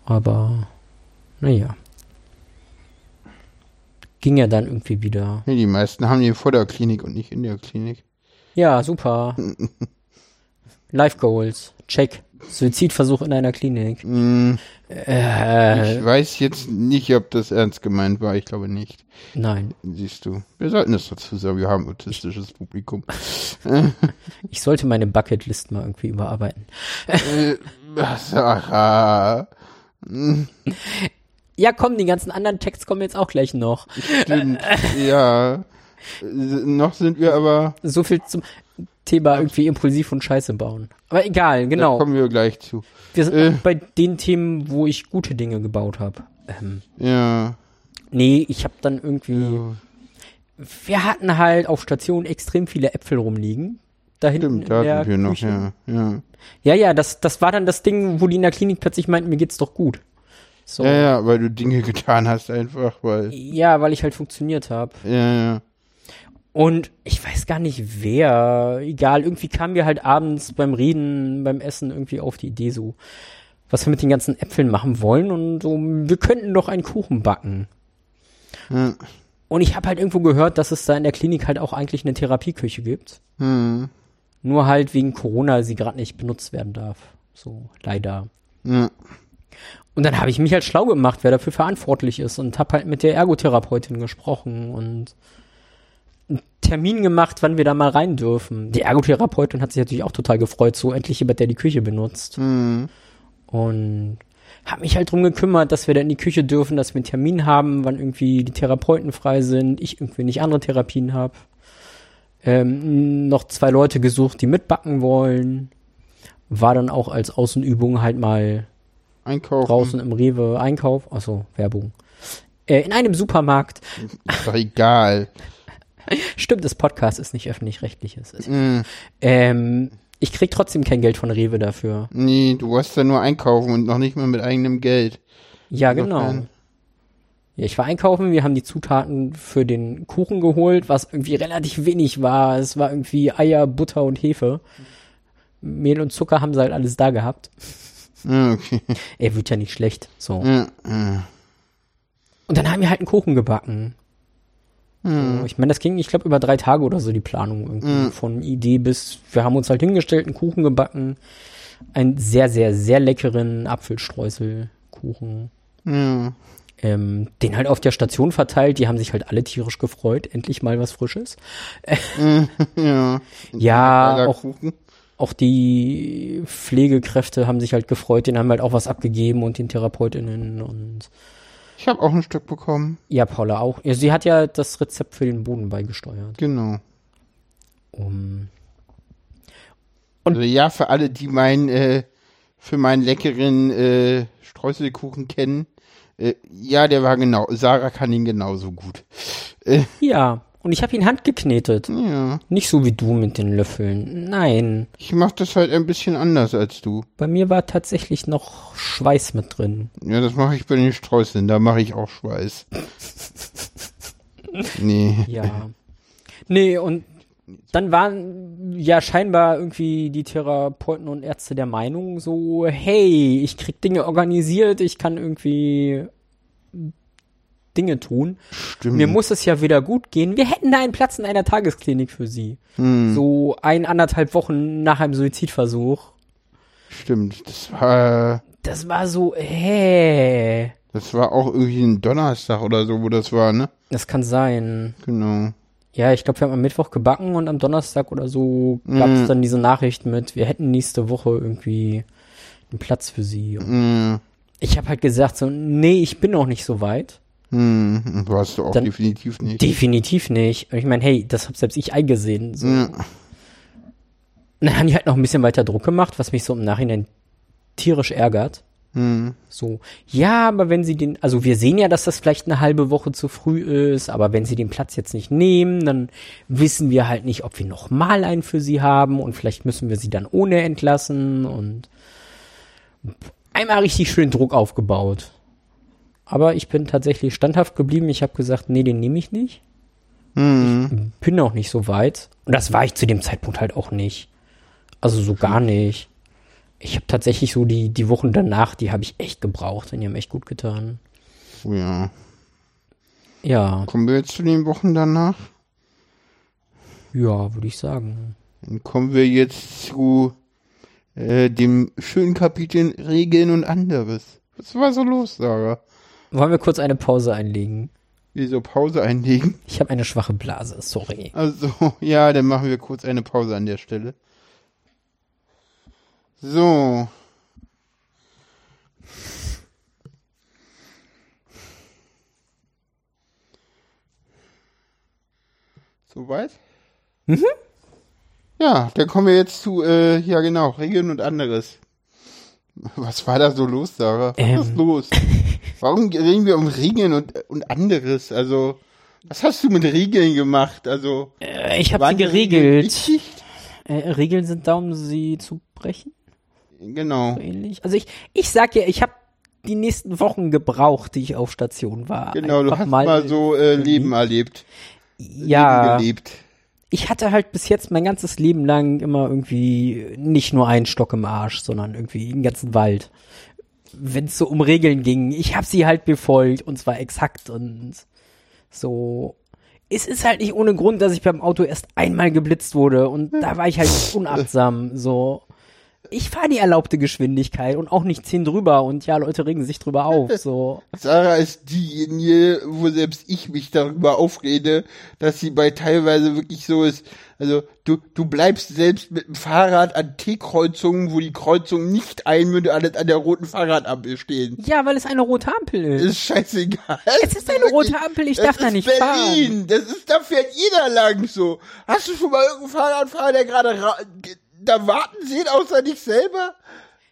Aber, naja. Ging ja dann irgendwie wieder.
Nee, die meisten haben den vor der Klinik und nicht in der Klinik.
Ja, super. Life Goals. Check. Suizidversuch in einer Klinik.
Mhm.
Äh,
Ich weiß jetzt nicht, ob das ernst gemeint war. Ich glaube nicht.
nein.
Siehst du. Wir sollten es dazu sagen, wir haben autistisches Publikum.
Ich sollte meine Bucketlist mal irgendwie überarbeiten.
äh, Sarah.
Ja, komm, die ganzen anderen Texte kommen jetzt auch gleich noch.
Stimmt. ja. Äh, Noch sind wir aber.
So viel zum Thema irgendwie impulsiv und Scheiße bauen. Aber egal,
Da
genau.
kommen wir gleich zu.
Wir sind
äh.
bei den Themen, wo ich gute Dinge gebaut habe. Ähm,
Ja.
nee, ich habe dann irgendwie.
ja.
Wir hatten halt auf Station extrem viele Äpfel rumliegen. Da hinten
Stimmt, da sind wir noch, ja. Ja.
Ja, ja, das, das war dann das Ding, wo die in der Klinik plötzlich meinten, mir geht's doch gut. So.
ja, ja, weil du Dinge getan hast einfach, weil.
Ja, weil ich halt funktioniert habe.
Ja, ja.
Und ich weiß gar nicht wer, egal, irgendwie kamen wir halt abends beim Reden, beim Essen irgendwie auf die Idee so, was wir mit den ganzen Äpfeln machen wollen und so, wir könnten doch einen Kuchen backen.
Ja.
Und ich habe halt irgendwo gehört, dass es da in der Klinik halt auch eigentlich eine Therapieküche gibt.
Hm.
Nur halt wegen Corona sie gerade nicht benutzt werden darf. So, leider.
Ja.
Und dann habe ich mich halt schlau gemacht, wer dafür verantwortlich ist und habe halt mit der Ergotherapeutin gesprochen und einen Termin gemacht, wann wir da mal rein dürfen. Die Ergotherapeutin hat sich natürlich auch total gefreut, so endlich jemand, der die Küche benutzt.
Hm.
Und habe mich halt drum gekümmert, dass wir da in die Küche dürfen, dass wir einen Termin haben, wann irgendwie die Therapeuten frei sind, ich irgendwie nicht andere Therapien habe. Ähm, noch zwei Leute gesucht, die mitbacken wollen. War dann auch als Außenübung halt mal
Einkaufen.
draußen im Rewe Einkauf, also Werbung. Äh, in einem Supermarkt.
Ist doch egal.
Stimmt, das Podcast ist nicht öffentlich-rechtliches.
Hm.
Ähm, ich krieg trotzdem kein Geld von Rewe dafür.
Nee, du warst da nur einkaufen und noch nicht mal mit eigenem Geld.
Ja, genau. Ja, ich war einkaufen, wir haben die Zutaten für den Kuchen geholt, was irgendwie relativ wenig war. Es war irgendwie Eier, Butter und Hefe. Mehl und Zucker haben sie halt alles da gehabt.
Ja, okay.
Er wird ja nicht schlecht. So.
Ja, ja.
Und dann haben wir halt einen Kuchen gebacken. So, ich meine, das ging, ich glaube, über drei Tage oder so die Planung irgendwie. Von Idee bis, wir haben uns halt hingestellt, einen Kuchen gebacken. Einen sehr, sehr, sehr leckeren Apfelstreuselkuchen.
Ja.
Ähm, den halt auf der Station verteilt. Die haben sich halt alle tierisch gefreut. Endlich mal was Frisches.
ja.
Ja, auch, auch die Pflegekräfte haben sich halt gefreut. Den haben halt auch was abgegeben und den TherapeutInnen und
Ich habe auch ein Stück bekommen.
ja, Paula auch. Sie hat ja das Rezept für den Boden beigesteuert.
Genau.
Um,
Also ja, für alle, die meinen, äh, für meinen leckeren äh, Streuselkuchen kennen, äh, ja, der war genau. Sarah kann ihn genauso gut. Äh,
ja, und ich habe ihn handgeknetet.
ja,
Nicht so wie du mit den Löffeln. Nein,
ich mach das halt ein bisschen anders als du.
bei mir war tatsächlich noch Schweiß mit drin.
Ja, das mache ich bei den Streuseln, da mache ich auch Schweiß. nee.
Ja. Nee, und dann waren ja scheinbar irgendwie die Therapeuten und Ärzte der Meinung so, hey, ich krieg Dinge organisiert, ich kann irgendwie Dinge tun.
Stimmt.
Mir muss es ja wieder gut gehen. Wir hätten da einen Platz in einer Tagesklinik für sie. So ein, anderthalb Wochen nach einem Suizidversuch.
Stimmt. Das war,
Das war so, hä?
das war auch irgendwie ein Donnerstag oder so, wo das war, ne?
Das kann sein.
Genau.
Ja, ich glaube, wir haben am Mittwoch gebacken und am Donnerstag oder so gab es dann diese Nachricht mit, wir hätten nächste Woche irgendwie einen Platz für sie.
Mm,
ich habe halt gesagt so, nee, ich bin noch nicht so weit.
Mm, warst du auch
Dann-
definitiv nicht.
Definitiv nicht. Und ich meine, hey, das hab selbst ich eingesehen. So.
Ja.
Dann haben die halt noch ein bisschen weiter Druck gemacht, was mich so im Nachhinein tierisch ärgert.
Hm.
So, ja, aber wenn sie den, also wir sehen ja, dass das vielleicht eine halbe Woche zu früh ist, aber wenn sie den Platz jetzt nicht nehmen, dann wissen wir halt nicht, ob wir noch mal einen für sie haben und vielleicht müssen wir sie dann ohne entlassen und einmal richtig schön Druck aufgebaut. Aber ich bin tatsächlich standhaft geblieben. Ich habe gesagt, nee, den nehme ich nicht.
Hm.
Bin auch nicht so weit. Und das war ich zu dem Zeitpunkt halt auch nicht. Also so gar nicht. Ich habe tatsächlich so die, die Wochen danach, die habe ich echt gebraucht und die haben echt gut getan.
Oh ja.
Ja,
Kommen wir jetzt zu den Wochen danach?
ja, würde ich sagen.
Dann kommen wir jetzt zu äh, dem schönen Kapitel Regeln und anderes. Was war so los, Sarah?
Wollen wir kurz eine Pause einlegen?
Wieso Pause einlegen?
Ich habe eine schwache Blase, sorry.
Also, ja, dann machen wir kurz eine Pause an der Stelle. So. Soweit? Mhm. Ja, dann kommen wir jetzt zu, äh, ja genau, Regeln und anderes. Was war da so los, Sarah? Was
Ähm.
ist los? Warum reden wir um Regeln und, und anderes? Also, was hast du mit Regeln gemacht? Also,
Äh, ich habe sie
Regeln
geregelt.
wichtig?
Äh, Regeln sind da, um sie zu brechen,
Genau.
so ähnlich. Also ich, ich sag ja, ich habe die nächsten Wochen gebraucht, die ich auf Station war.
Genau, du
Einfach
hast mal, so äh, Leben erlebt.
ja,
Leben gelebt.
Ich hatte halt bis jetzt mein ganzes Leben lang immer irgendwie nicht nur einen Stock im Arsch, sondern irgendwie den ganzen Wald. Wenn es so um Regeln ging, ich habe sie halt befolgt und zwar exakt und so. Es ist halt nicht ohne Grund, dass ich beim Auto erst einmal geblitzt wurde und da war ich halt unachtsam, so. Ich fahre die erlaubte Geschwindigkeit und auch nicht 10 drüber und ja, Leute regen sich drüber auf, so.
Sarah ist diejenige, wo selbst ich mich darüber aufrede, dass sie bei teilweise wirklich so ist. Also du, du bleibst selbst mit dem Fahrrad an T-Kreuzungen, wo die Kreuzung nicht einmündet, alles an der roten Fahrradampel stehen.
Ja, weil es eine rote Ampel ist.
Ist scheißegal.
Es ist eine rote Ampel, ich
das
darf da nicht
Berlin.
fahren.
Das ist, da fährt jeder lang so. Hast du schon mal irgendeinen Fahrradfahrer, der gerade ra- ge- da warten sehen, außer dich selber?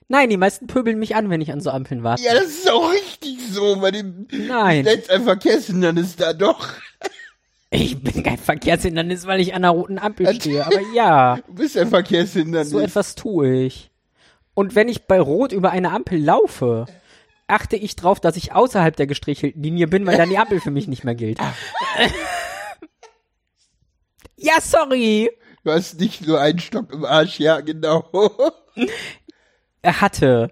Nein, die meisten pöbeln mich an, wenn ich an so Ampeln warte.
Ja, das ist auch richtig so. Bei dem
Nein.
Netz ein Verkehrshindernis da doch.
Ich bin kein Verkehrshindernis, weil ich an einer roten Ampel stehe. Aber ja,
Du bist ein Verkehrshindernis.
so etwas tue ich. Und wenn ich bei Rot über eine Ampel laufe, achte ich drauf, dass ich außerhalb der gestrichelten Linie bin, weil dann die Ampel für mich nicht mehr gilt. ja, sorry.
Du hast nicht nur einen Stock im Arsch, ja, genau.
Er hatte.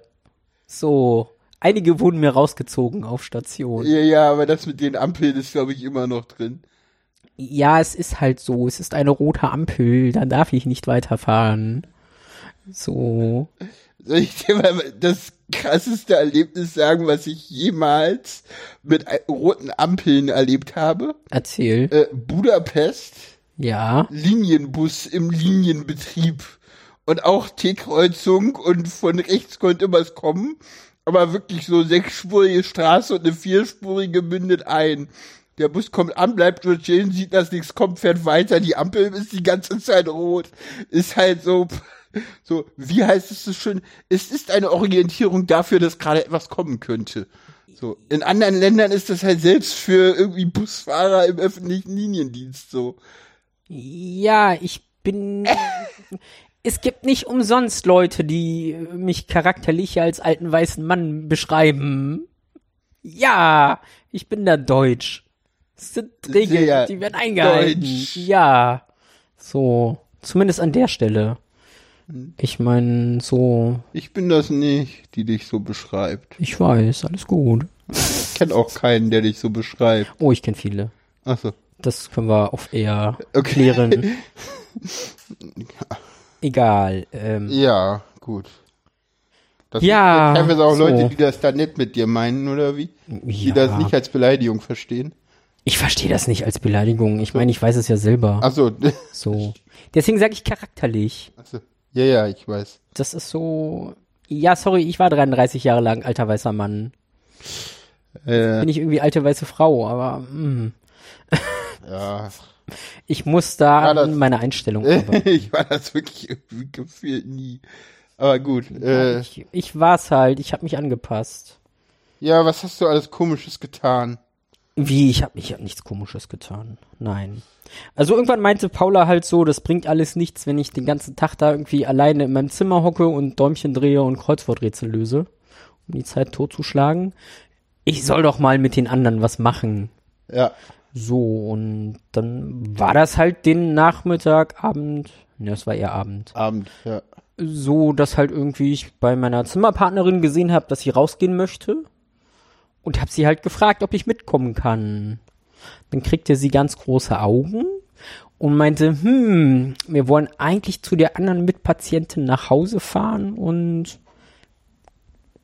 So. Einige wurden mir rausgezogen auf Station.
ja, ja, aber das mit den Ampeln ist, glaube ich, immer noch drin.
Ja, es ist halt so. Es ist eine rote Ampel. Da darf ich nicht weiterfahren. So.
Soll ich dir mal das krasseste Erlebnis sagen, was ich jemals mit roten Ampeln erlebt habe?
Erzähl.
Äh, Budapest,
Ja.
Linienbus im Linienbetrieb. Und auch T-Kreuzung und von rechts konnte was kommen. Aber wirklich so sechsspurige Straße und eine vierspurige mündet ein. Der Bus kommt an, bleibt nur chillen, sieht, dass nichts kommt, fährt weiter. Die Ampel ist die ganze Zeit rot. Ist halt so, so, wie heißt es so schön? Es ist eine Orientierung dafür, dass gerade etwas kommen könnte. So, in anderen Ländern ist das halt selbst für irgendwie Busfahrer im öffentlichen Liniendienst so.
Ja, ich bin. es gibt nicht umsonst Leute, die mich charakterlich als alten weißen Mann beschreiben. Ja, ich bin da deutsch. Es sind Regeln,
Sehr
die werden eingehalten.
deutsch.
Ja. So. Zumindest an der Stelle. Ich meine, so,
Ich bin das nicht, die dich so beschreibt.
ich weiß, alles gut.
Ich kenne auch keinen, der dich so beschreibt.
Oh, ich kenne viele.
Achso.
Das können wir auf eher
Okay.
klären. Egal. Ähm,
Ja, gut. Das
Ja,
sind teilweise auch
so.
Leute, die das da nett mit dir meinen, oder wie? Die
Ja.
das nicht als Beleidigung verstehen.
Ich verstehe das nicht als Beleidigung. Ich meine, ich weiß es ja selber.
Achso,
So. Deswegen sage ich charakterlich.
achso. Ja, ja, ich weiß.
Das ist so. Ja, sorry, ich war 33 Jahre lang alter weißer Mann.
Äh,
Bin ich irgendwie alte weiße Frau, aber mm,
ja.
ich muss da
das-
an meine Einstellung
ich war das wirklich gefühlt nie. Aber gut. Äh,
ich, ich war's halt, ich habe mich angepasst.
ja, was hast du alles Komisches getan?
Wie, ich habe ich hab nichts komisches getan. Nein. Also irgendwann meinte Paula halt so, das bringt alles nichts, wenn ich den ganzen Tag da irgendwie alleine in meinem Zimmer hocke und Däumchen drehe und Kreuzworträtsel löse, um die Zeit totzuschlagen. Ich soll doch mal mit den anderen was machen.
Ja.
So, und dann war das halt den Nachmittag, Abend, ne, es war eher Abend,
Abend, ja.
so, dass halt irgendwie ich bei meiner Zimmerpartnerin gesehen habe, dass sie rausgehen möchte und habe sie halt gefragt, ob ich mitkommen kann. Dann kriegte sie ganz große Augen und meinte, hm, wir wollen eigentlich zu der anderen Mitpatientin nach Hause fahren und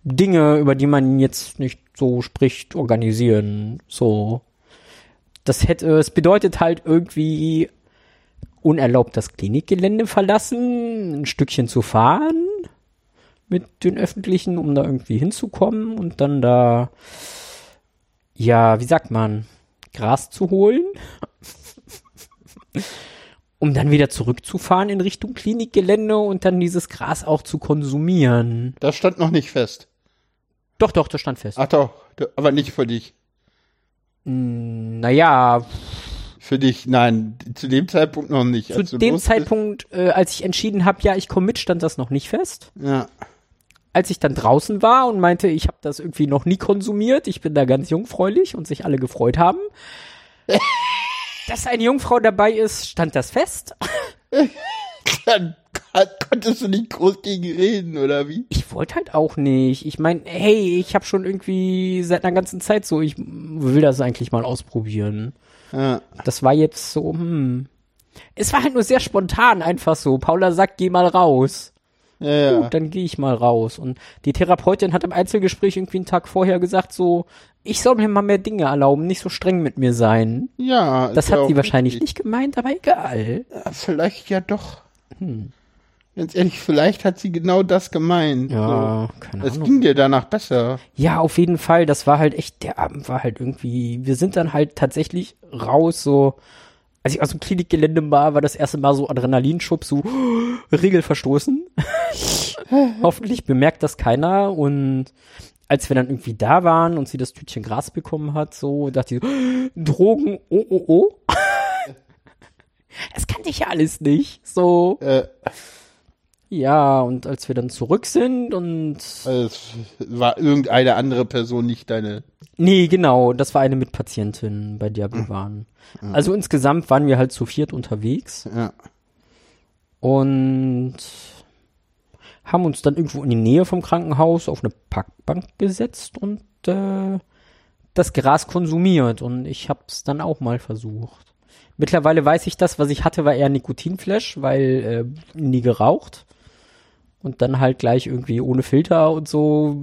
Dinge, über die man jetzt nicht so spricht, organisieren. So. Das hätte, es bedeutet halt irgendwie unerlaubt das Klinikgelände verlassen, ein Stückchen zu fahren mit den Öffentlichen, um da irgendwie hinzukommen und dann da, ja, wie sagt man, Gras zu holen, um dann wieder zurückzufahren in Richtung Klinikgelände und dann dieses Gras auch zu konsumieren.
Das stand noch nicht fest.
Doch, doch, das stand fest.
Ach doch, aber nicht für dich.
Naja,
Für dich, nein, zu dem Zeitpunkt noch nicht.
Zu dem Zeitpunkt, äh, als ich entschieden habe, ja, ich komme mit, stand das noch nicht fest.
Ja.
als ich dann draußen war und meinte, ich habe das irgendwie noch nie konsumiert, ich bin da ganz jungfräulich und sich alle gefreut haben, dass eine Jungfrau dabei ist, stand das fest.
Dann konntest du nicht groß gegen reden, oder wie?
Ich wollte halt auch nicht. Ich meine, hey, ich habe schon irgendwie seit einer ganzen Zeit so, ich will das eigentlich mal ausprobieren.
Ja.
Das war jetzt so, hm. Es war halt nur sehr spontan einfach so. Paula sagt, geh mal raus.
Ja, ja.
Gut, dann gehe ich mal raus. Und die Therapeutin hat im Einzelgespräch irgendwie einen Tag vorher gesagt so, ich soll mir mal mehr Dinge erlauben, nicht so streng mit mir sein.
ja
Das hat sie wahrscheinlich
richtig.
nicht gemeint, aber egal.
Ja, vielleicht ja doch. Ganz ehrlich, vielleicht hat sie genau das gemeint.
Ja,
So.
keine
Es
Ahnung.
ging dir danach besser.
Ja, auf jeden Fall. Das war halt echt, der Abend war halt irgendwie, wir sind dann halt tatsächlich raus, so, als ich aus dem Klinikgelände war, war das erste Mal so Adrenalinschub, so Riegel verstoßen. Hoffentlich bemerkt das keiner und als wir dann irgendwie da waren und sie das Tütchen Gras bekommen hat, so dachte ich, so, Drogen, oh, oh, oh. Das kannte ich ja alles nicht. So,
Äh,
ja, und als wir dann zurück sind und
also es war irgendeine andere Person, nicht deine.
Nee, genau, das war eine Mitpatientin, bei der wir waren. Also insgesamt waren wir halt zu viert unterwegs
Ja.
und haben uns dann irgendwo in die Nähe vom Krankenhaus auf eine Parkbank gesetzt und äh, das Gras konsumiert und ich hab's dann auch mal versucht. Mittlerweile weiß ich das, was ich hatte, war eher Nikotinflash, weil äh, nie geraucht. Und dann halt gleich irgendwie ohne Filter und so.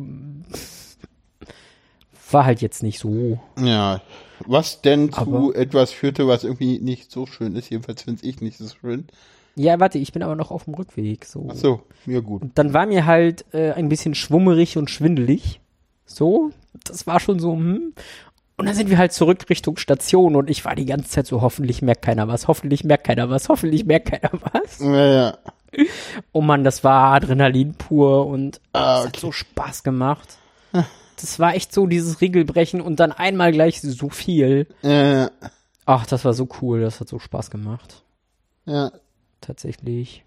War halt jetzt nicht so.
Ja. Was denn zu
Aber-
etwas führte, was irgendwie nicht so schön ist. Jedenfalls finde ich nicht so schön.
Ja, warte, ich bin aber noch auf dem Rückweg. So.
Ach so, mir gut.
Und dann war mir halt äh, ein bisschen schwummerig und schwindelig. So, das war schon so, hm. Und dann sind wir halt zurück Richtung Station und ich war die ganze Zeit so, hoffentlich merkt keiner was, hoffentlich merkt keiner was, hoffentlich merkt keiner was.
Ja, ja.
Oh Mann, das war Adrenalin pur und
Ah,
es hat
okay.
so Spaß gemacht. Das war echt so dieses Regelbrechen und dann einmal gleich so viel.
Ja,
Ach, das war so cool, das hat so Spaß gemacht.
ja.
tatsächlich.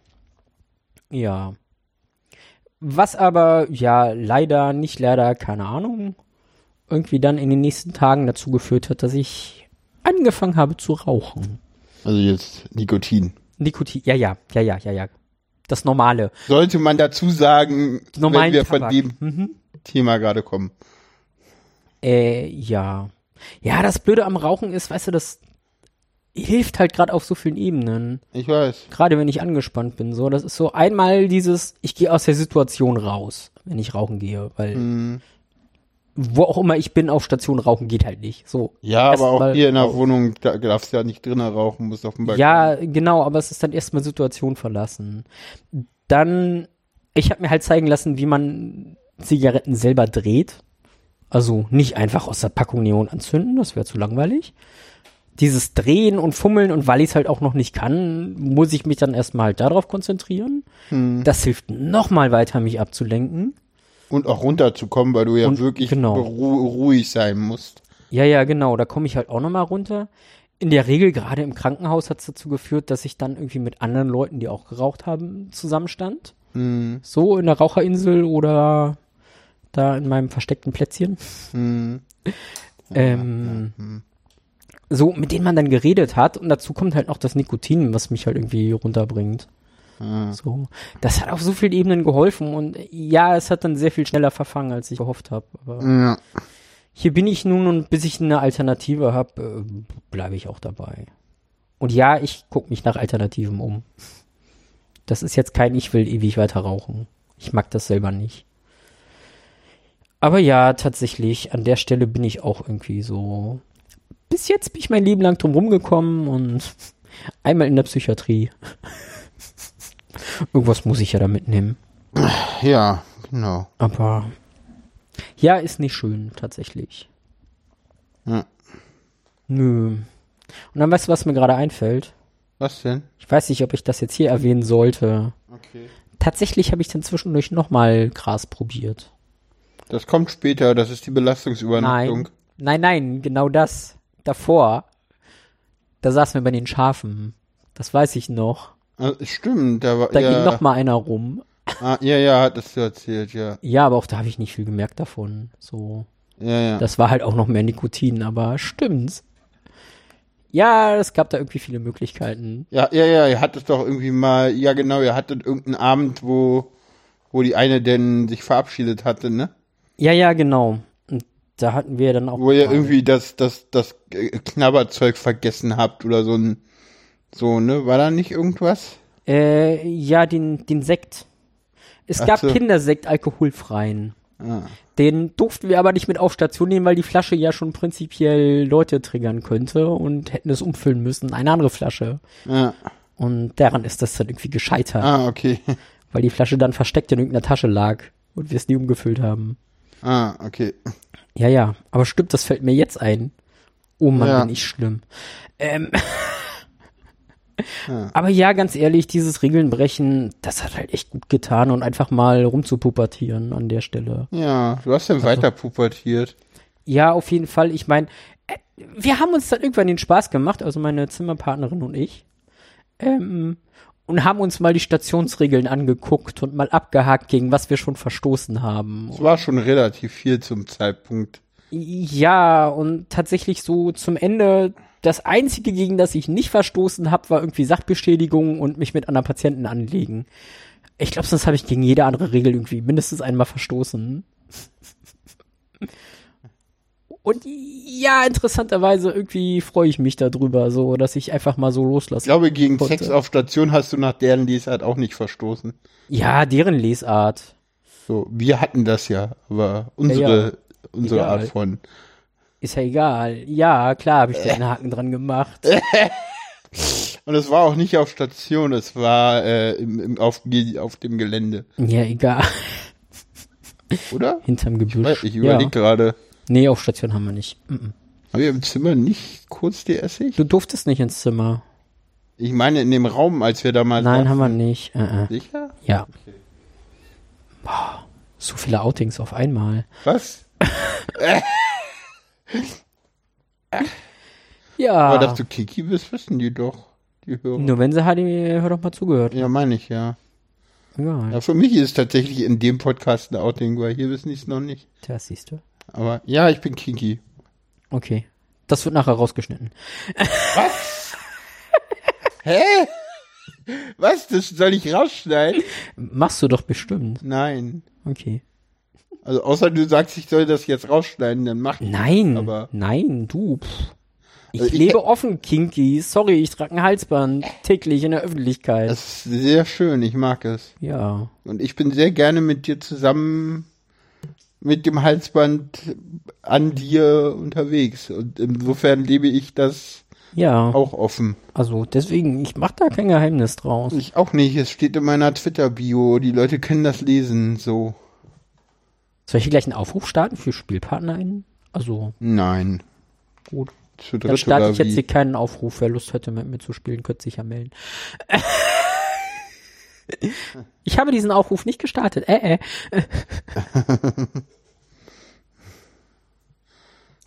Ja. Was aber, ja, leider, nicht leider, keine Ahnung, irgendwie dann in den nächsten Tagen dazu geführt hat, dass ich angefangen habe zu rauchen.
Also jetzt Nikotin.
Nikotin, ja, ja, ja, ja, ja, ja. Das Normale.
Sollte man dazu sagen, wenn wir von
Tabak.
dem
Mhm.
Thema gerade kommen.
Äh, ja. Ja, das Blöde am Rauchen ist, weißt du, das hilft halt gerade auf so vielen Ebenen.
Ich weiß.
Gerade wenn ich angespannt bin, so. Das ist so einmal dieses, ich gehe aus der Situation raus, wenn ich rauchen gehe, weil
Hm.
Wo auch immer ich bin, auf Station rauchen geht halt nicht. So.
Ja, aber auch hier in der. Wohnung, da darfst du ja nicht drinnen rauchen, musst auf dem Balkon.
Ja, genau, aber es ist dann erstmal Situation verlassen. Dann, ich habe mir halt zeigen lassen, wie man Zigaretten selber dreht. Also nicht einfach aus der Packung Neon anzünden, das wäre zu langweilig. Dieses Drehen und Fummeln und weil ich es halt auch noch nicht kann, muss ich mich dann erstmal halt darauf konzentrieren.
Hm.
Das hilft nochmal weiter, mich abzulenken.
Und auch runterzukommen, weil du ja
Und-
wirklich
genau.
ru ruhig sein musst.
Ja, ja, genau, da komme ich halt auch nochmal runter. In der Regel, gerade im Krankenhaus, hat es dazu geführt, dass ich dann irgendwie mit anderen Leuten, die auch geraucht haben, zusammenstand.
Hm.
So in der Raucherinsel oder da in meinem versteckten Plätzchen.
Hm.
Ähm,
hm.
So, mit denen man dann geredet hat. Und dazu kommt halt noch das Nikotin, was mich halt irgendwie runterbringt.
Ah.
So. Das hat auf so vielen Ebenen geholfen. Und ja, es hat dann sehr viel schneller verfangen, als ich gehofft habe. Aber
Ja.
hier bin ich nun und bis ich eine Alternative habe, äh, bleibe ich auch dabei. Und ja, ich gucke mich nach Alternativen um. Das ist jetzt kein Ich will ewig weiter rauchen. Ich mag das selber nicht. Aber ja, tatsächlich, an der Stelle bin ich auch irgendwie so. Bis jetzt bin ich mein Leben lang drum rumgekommen und einmal in der Psychiatrie. Irgendwas muss ich ja da mitnehmen.
ja, genau.
Aber ja, ist nicht schön, tatsächlich.
Ja.
Nö. Und dann weißt du, was mir gerade einfällt?
Was denn?
Ich weiß nicht, ob ich das jetzt hier erwähnen sollte.
Okay.
Tatsächlich habe ich dann zwischendurch nochmal Gras probiert.
Das kommt später, das ist die Belastungsübernachtung.
Nein. Nein, nein, genau das. Davor. Da saßen wir bei den Schafen. Das weiß ich noch.
Ah, stimmt, da war
Da
ja,
ging noch mal einer rum.
ah, ja, ja, hattest du erzählt, ja.
Ja, aber auch da habe ich nicht viel gemerkt davon. So.
Ja, ja.
Das war halt auch noch mehr Nikotin, aber stimmt's. Ja, es gab da irgendwie viele Möglichkeiten.
Ja, ja, ja, ihr hattet doch irgendwie mal, ja genau, ihr hattet irgendeinen Abend, wo, wo die eine denn sich verabschiedet hatte, ne?
Ja, ja, genau. Und da hatten wir dann auch.
Wo ihr irgendwie das, das, das Knabberzeug vergessen habt oder so ein, so, ne? War da nicht irgendwas?
Äh, ja, den, den Sekt. Es
Ach
gab
so.
Kindersekt alkoholfreien.
Ah.
Den durften wir aber nicht mit auf Station nehmen, weil die Flasche ja schon prinzipiell Leute triggern könnte und hätten es umfüllen müssen. Eine andere Flasche.
Ja.
Und daran ist das dann irgendwie gescheitert,
Ah, okay.
weil die Flasche dann versteckt in irgendeiner Tasche lag und wir es nie umgefüllt haben.
Ah, okay.
Ja, ja, aber stimmt, das fällt mir jetzt ein. Oh Mann,
Ja.
bin ich schlimm. Ähm,
Ja.
aber ja, ganz ehrlich, dieses Regeln brechen, das hat halt echt gut getan und einfach mal rumzupubertieren an der Stelle.
Ja, du hast dann weiter pubertiert.
Ja, auf jeden Fall. Ich meine, äh, wir haben uns dann irgendwann den Spaß gemacht, also meine Zimmerpartnerin und ich, ähm, und haben uns mal die Stationsregeln angeguckt und mal abgehakt, gegen was wir schon verstoßen haben.
Es war schon relativ viel zum Zeitpunkt.
Ja, und tatsächlich so zum Ende, das Einzige, gegen das ich nicht verstoßen habe, war irgendwie Sachbeschädigung und mich mit anderen Patienten anlegen. Ich glaube, sonst habe ich gegen jede andere Regel irgendwie mindestens einmal verstoßen. Und ja, interessanterweise irgendwie freue ich mich darüber, so, dass ich einfach mal so
Ich
loslasse.
glaube, gegen
Konnte.
Sex auf Station hast du nach deren Lesart auch nicht verstoßen.
Ja, deren Lesart.
So, wir hatten das ja, aber unsere,
Ja,
unsere
Egal.
Art von.
Ist ja egal. Ja, klar, habe ich da einen Haken dran gemacht.
Und es war auch nicht auf Station, es war äh, im, im, auf, auf dem Gelände,
Ja, egal.
oder?
Hinterm Gebüsch.
Ich überlege
ja.
gerade.
Nee, auf Station haben wir nicht. Mhm.
Haben wir im Zimmer nicht kurz die Essig?
Du durftest nicht ins Zimmer.
Ich meine, in dem Raum, als wir damals.
Nein, haben wir nicht. Äh, äh.
Sicher?
Ja. Boah, so viele Outings auf einmal.
Was?
Ja.
Aber dass du Kiki bist, wissen die doch. Die Hörer.
Nur wenn sie HD, hör doch mal zugehört.
Ja, meine ich, ja.
Egal.
ja. Für mich ist es tatsächlich in dem Podcast ein Outing, weil hier wissen die es noch nicht.
Das siehst du.
Aber ja, ich bin Kiki.
Okay. Das wird nachher rausgeschnitten.
Hä? Was? Das soll ich rausschneiden?
Machst du doch bestimmt.
Nein.
Okay.
Also außer du sagst, ich soll das jetzt rausschneiden, dann mach ich.
Nein,
Aber-
nein, du. Pff. Ich
Also ich-
lebe offen, Kinky. Sorry, ich trage ein Halsband täglich in der Öffentlichkeit.
Das ist sehr schön, ich mag es.
ja.
Und ich bin sehr gerne mit dir zusammen mit dem Halsband an dir unterwegs. Und insofern lebe ich das
Ja.
auch offen.
Also deswegen, ich mach da kein Geheimnis draus.
Ich auch nicht. Es steht in meiner Twitter-Bio. Die Leute können das lesen. So.
Soll ich hier gleich einen Aufruf starten für SpielpartnerInnen? Also,
Nein.
gut.
Zu
Dann
dritt
starte
oder
ich jetzt
wie?
hier keinen Aufruf. Wer Lust hätte, mit mir zu spielen, könnte sich ja melden. Ich habe diesen Aufruf nicht gestartet. Äh, äh.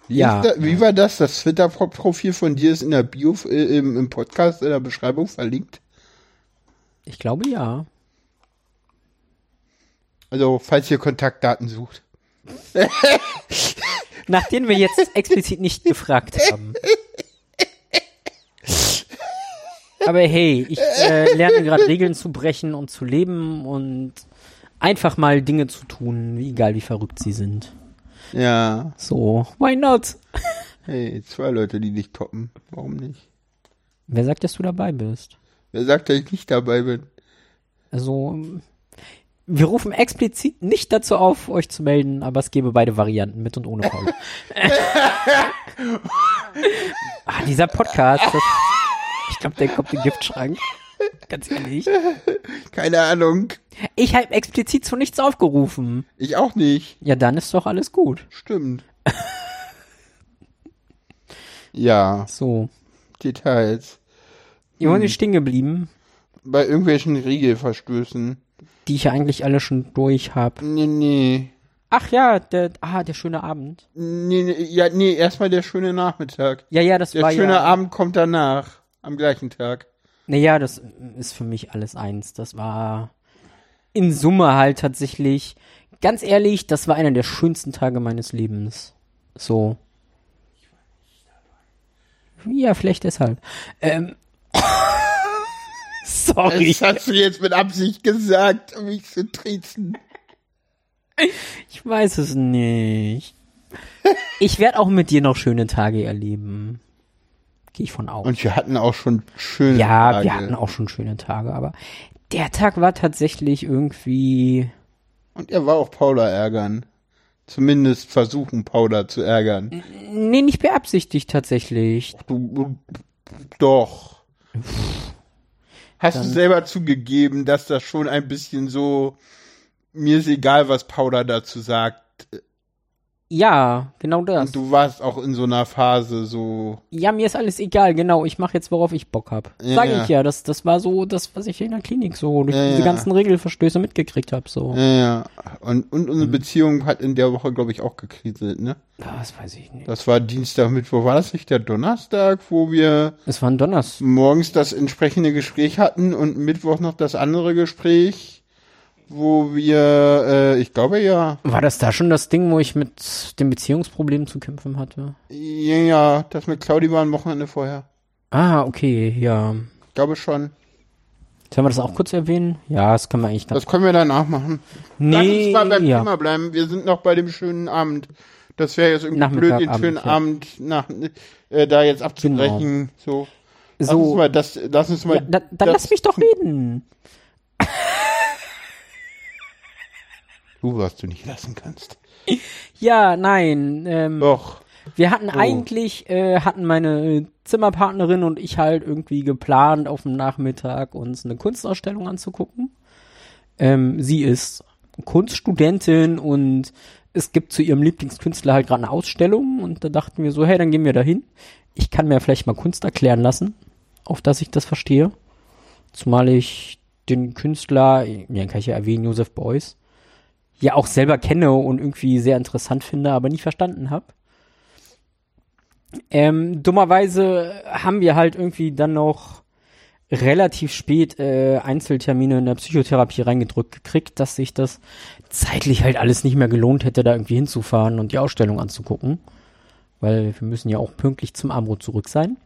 Wie,
Ja.
da, wie war das? Das Twitter-Profil von dir ist in der Bio, äh, im, im Podcast, in der Beschreibung verlinkt.
Ich glaube ja.
Also, falls ihr Kontaktdaten sucht.
Nachdem wir jetzt explizit nicht gefragt haben. Aber hey, ich äh, lerne gerade Regeln zu brechen und zu leben und einfach mal Dinge zu tun, egal wie verrückt sie sind.
Ja.
So, why not?
Hey, zwei Leute, die dich toppen. Warum nicht?
Wer sagt, dass du dabei bist?
Wer sagt, dass ich nicht dabei bin?
Also, wir rufen explizit nicht dazu auf, euch zu melden, aber es gäbe beide Varianten, mit und ohne Paul. ah, dieser Podcast, das, ich glaube, der kommt in den Giftschrank. Ganz ehrlich.
Keine Ahnung.
Ich habe explizit zu nichts aufgerufen.
Ich auch nicht.
Ja, dann ist doch alles gut.
Stimmt. ja,
So.
Details.
Ihr wollt nicht stehen geblieben,
Bei irgendwelchen Regelverstößen.
Die ich ja eigentlich alle schon durch habe.
Nee, nee.
Ach ja, der, ah, der schöne Abend.
Nee, nee, ja, nee, erstmal der schöne Nachmittag.
Ja, ja, das
Der
war
schöne
ja.
Abend kommt danach. Am gleichen Tag.
Naja, das ist für mich alles eins. Das war in Summe halt tatsächlich, ganz ehrlich, das war einer der schönsten Tage meines Lebens. So. Ja, vielleicht deshalb. Ähm. Sorry.
Das hast du jetzt mit Absicht gesagt, um mich zu triezen.
Ich weiß es nicht. Ich werde auch mit dir noch schöne Tage erleben. Gehe ich von aus.
Und wir hatten auch schon schöne
ja,
Tage.
wir hatten auch schon schöne Tage, aber der Tag war tatsächlich irgendwie.
Und er war auch Paula ärgern. Zumindest versuchen, Paula zu ärgern.
Nee, nicht beabsichtigt tatsächlich.
Du, du, doch. Hast du selber zugegeben, dass das schon ein bisschen so, mir ist egal, was Paula dazu sagt.
Ja, genau das.
Und du warst auch in so einer Phase so,
Ja, mir ist alles egal, genau. Ich mache jetzt, worauf ich Bock hab.
Ja,
ich ja, das, das war so das, was ich in der Klinik so durch
Ja,
diese
ja.
ganzen Regelverstöße mitgekriegt hab. So.
ja, ja. Und, und unsere
Mhm.
Beziehung hat in der Woche, glaube ich, auch gekriselt, ne?
Das weiß ich nicht.
Das war Dienstag, Mittwoch, war das nicht der Donnerstag, wo wir
Es war ein Donners.
morgens das entsprechende Gespräch hatten und Mittwoch noch das andere Gespräch, wo wir, äh, ich glaube ja,
War das da schon das Ding, wo ich mit dem Beziehungsproblem zu kämpfen hatte?
ja, ja, das mit Claudi war ein Wochenende vorher.
Ah, okay, ja.
Ich glaube schon.
Sollen wir das auch kurz erwähnen? Ja, das können wir eigentlich.
Das können wir danach machen. Lass
Nee,
uns mal beim
ja.
Thema bleiben. Wir sind noch bei dem schönen Abend. Das wäre jetzt irgendwie
Nachmittag,
blöd, den schönen
Abend, ja.
Abend nach, äh, da jetzt abzubrechen. So. Lass uns
So,
mal das, lass uns mal.
ja, da, dann lass mich doch reden.
Du, was du nicht lassen kannst.
Ja, nein. Ähm,
Doch.
Wir hatten
Oh.
eigentlich, äh, hatten meine Zimmerpartnerin und ich halt irgendwie geplant, auf dem Nachmittag uns eine Kunstausstellung anzugucken. Ähm, sie ist Kunststudentin und es gibt zu ihrem Lieblingskünstler halt gerade eine Ausstellung und da dachten wir so, hey, dann gehen wir da hin. Ich kann mir vielleicht mal Kunst erklären lassen, auf dass ich das verstehe. Zumal ich den Künstler, ja, kann ich ja erwähnen, Josef Beuys, ja auch selber kenne und irgendwie sehr interessant finde, aber nie verstanden habe. Ähm, dummerweise haben wir halt irgendwie dann noch relativ spät äh, Einzeltermine in der Psychotherapie reingedrückt gekriegt, dass sich das zeitlich halt alles nicht mehr gelohnt hätte, da irgendwie hinzufahren und die Ausstellung anzugucken. Weil wir müssen ja auch pünktlich zum Armut zurück sein.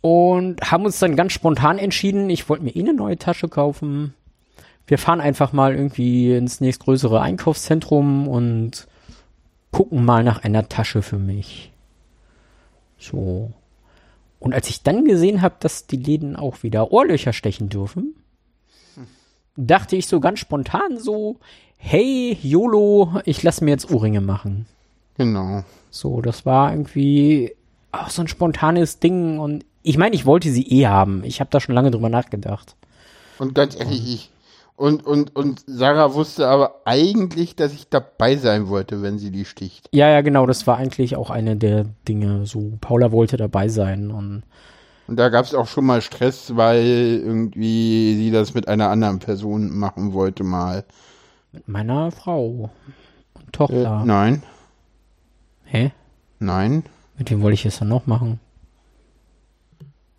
Und haben uns dann ganz spontan entschieden, ich wollte mir eh eine neue Tasche kaufen. Wir fahren einfach mal irgendwie ins nächstgrößere Einkaufszentrum und gucken mal nach einer Tasche für mich. So. Und als ich dann gesehen habe, dass die Läden auch wieder Ohrlöcher stechen dürfen, dachte ich so ganz spontan so, hey, YOLO, ich lasse mir jetzt Ohrringe machen.
Genau.
So, das war irgendwie auch so ein spontanes Ding und ich meine, ich wollte sie eh haben. Ich habe da schon lange drüber nachgedacht.
Und ganz ehrlich, ich. Und, und, und Sarah wusste aber eigentlich, dass ich dabei sein wollte, wenn sie die sticht.
Ja, ja, genau, das war eigentlich auch eine der Dinge. So, Paula wollte dabei sein und
Und da gab es auch schon mal Stress, weil irgendwie sie das mit einer anderen Person machen wollte mal.
mit meiner Frau und
Äh,
Tochter.
nein,
Hä?
nein.
Mit wem wollte ich es dann noch machen?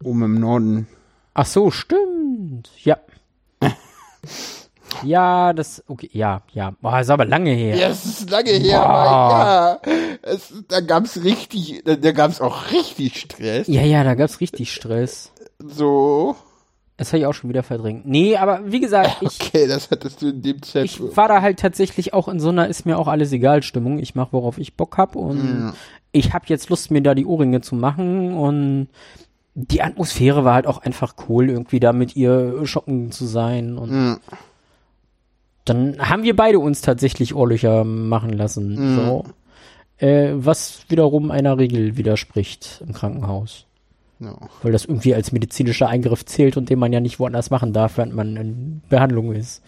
Oben im Norden.
Ach so, stimmt. Ja. Ja, das, okay, ja, ja. Boah, ist aber lange her.
Ja, es ist lange her,
Boah.
ja. Es, da gab's richtig, da, da gab's auch richtig Stress.
Ja, ja, da gab's richtig Stress.
So.
Das habe ich auch schon wieder verdrängt. Nee, aber wie gesagt, ich,
Okay, das hattest du in dem Zeit.
ich war da halt tatsächlich auch in so einer ist mir auch alles egal Stimmung. Ich mache, worauf ich Bock hab und ich habe jetzt Lust, mir da die Ohrringe zu machen und die Atmosphäre war halt auch einfach cool, irgendwie da mit ihr shoppen zu sein und
Mhm.
dann haben wir beide uns tatsächlich Ohrlöcher machen lassen.
Mhm.
So. Äh, was wiederum einer Regel widerspricht im Krankenhaus.
Ja.
Weil das irgendwie als medizinischer Eingriff zählt und den man ja nicht woanders machen darf, während man in Behandlung ist.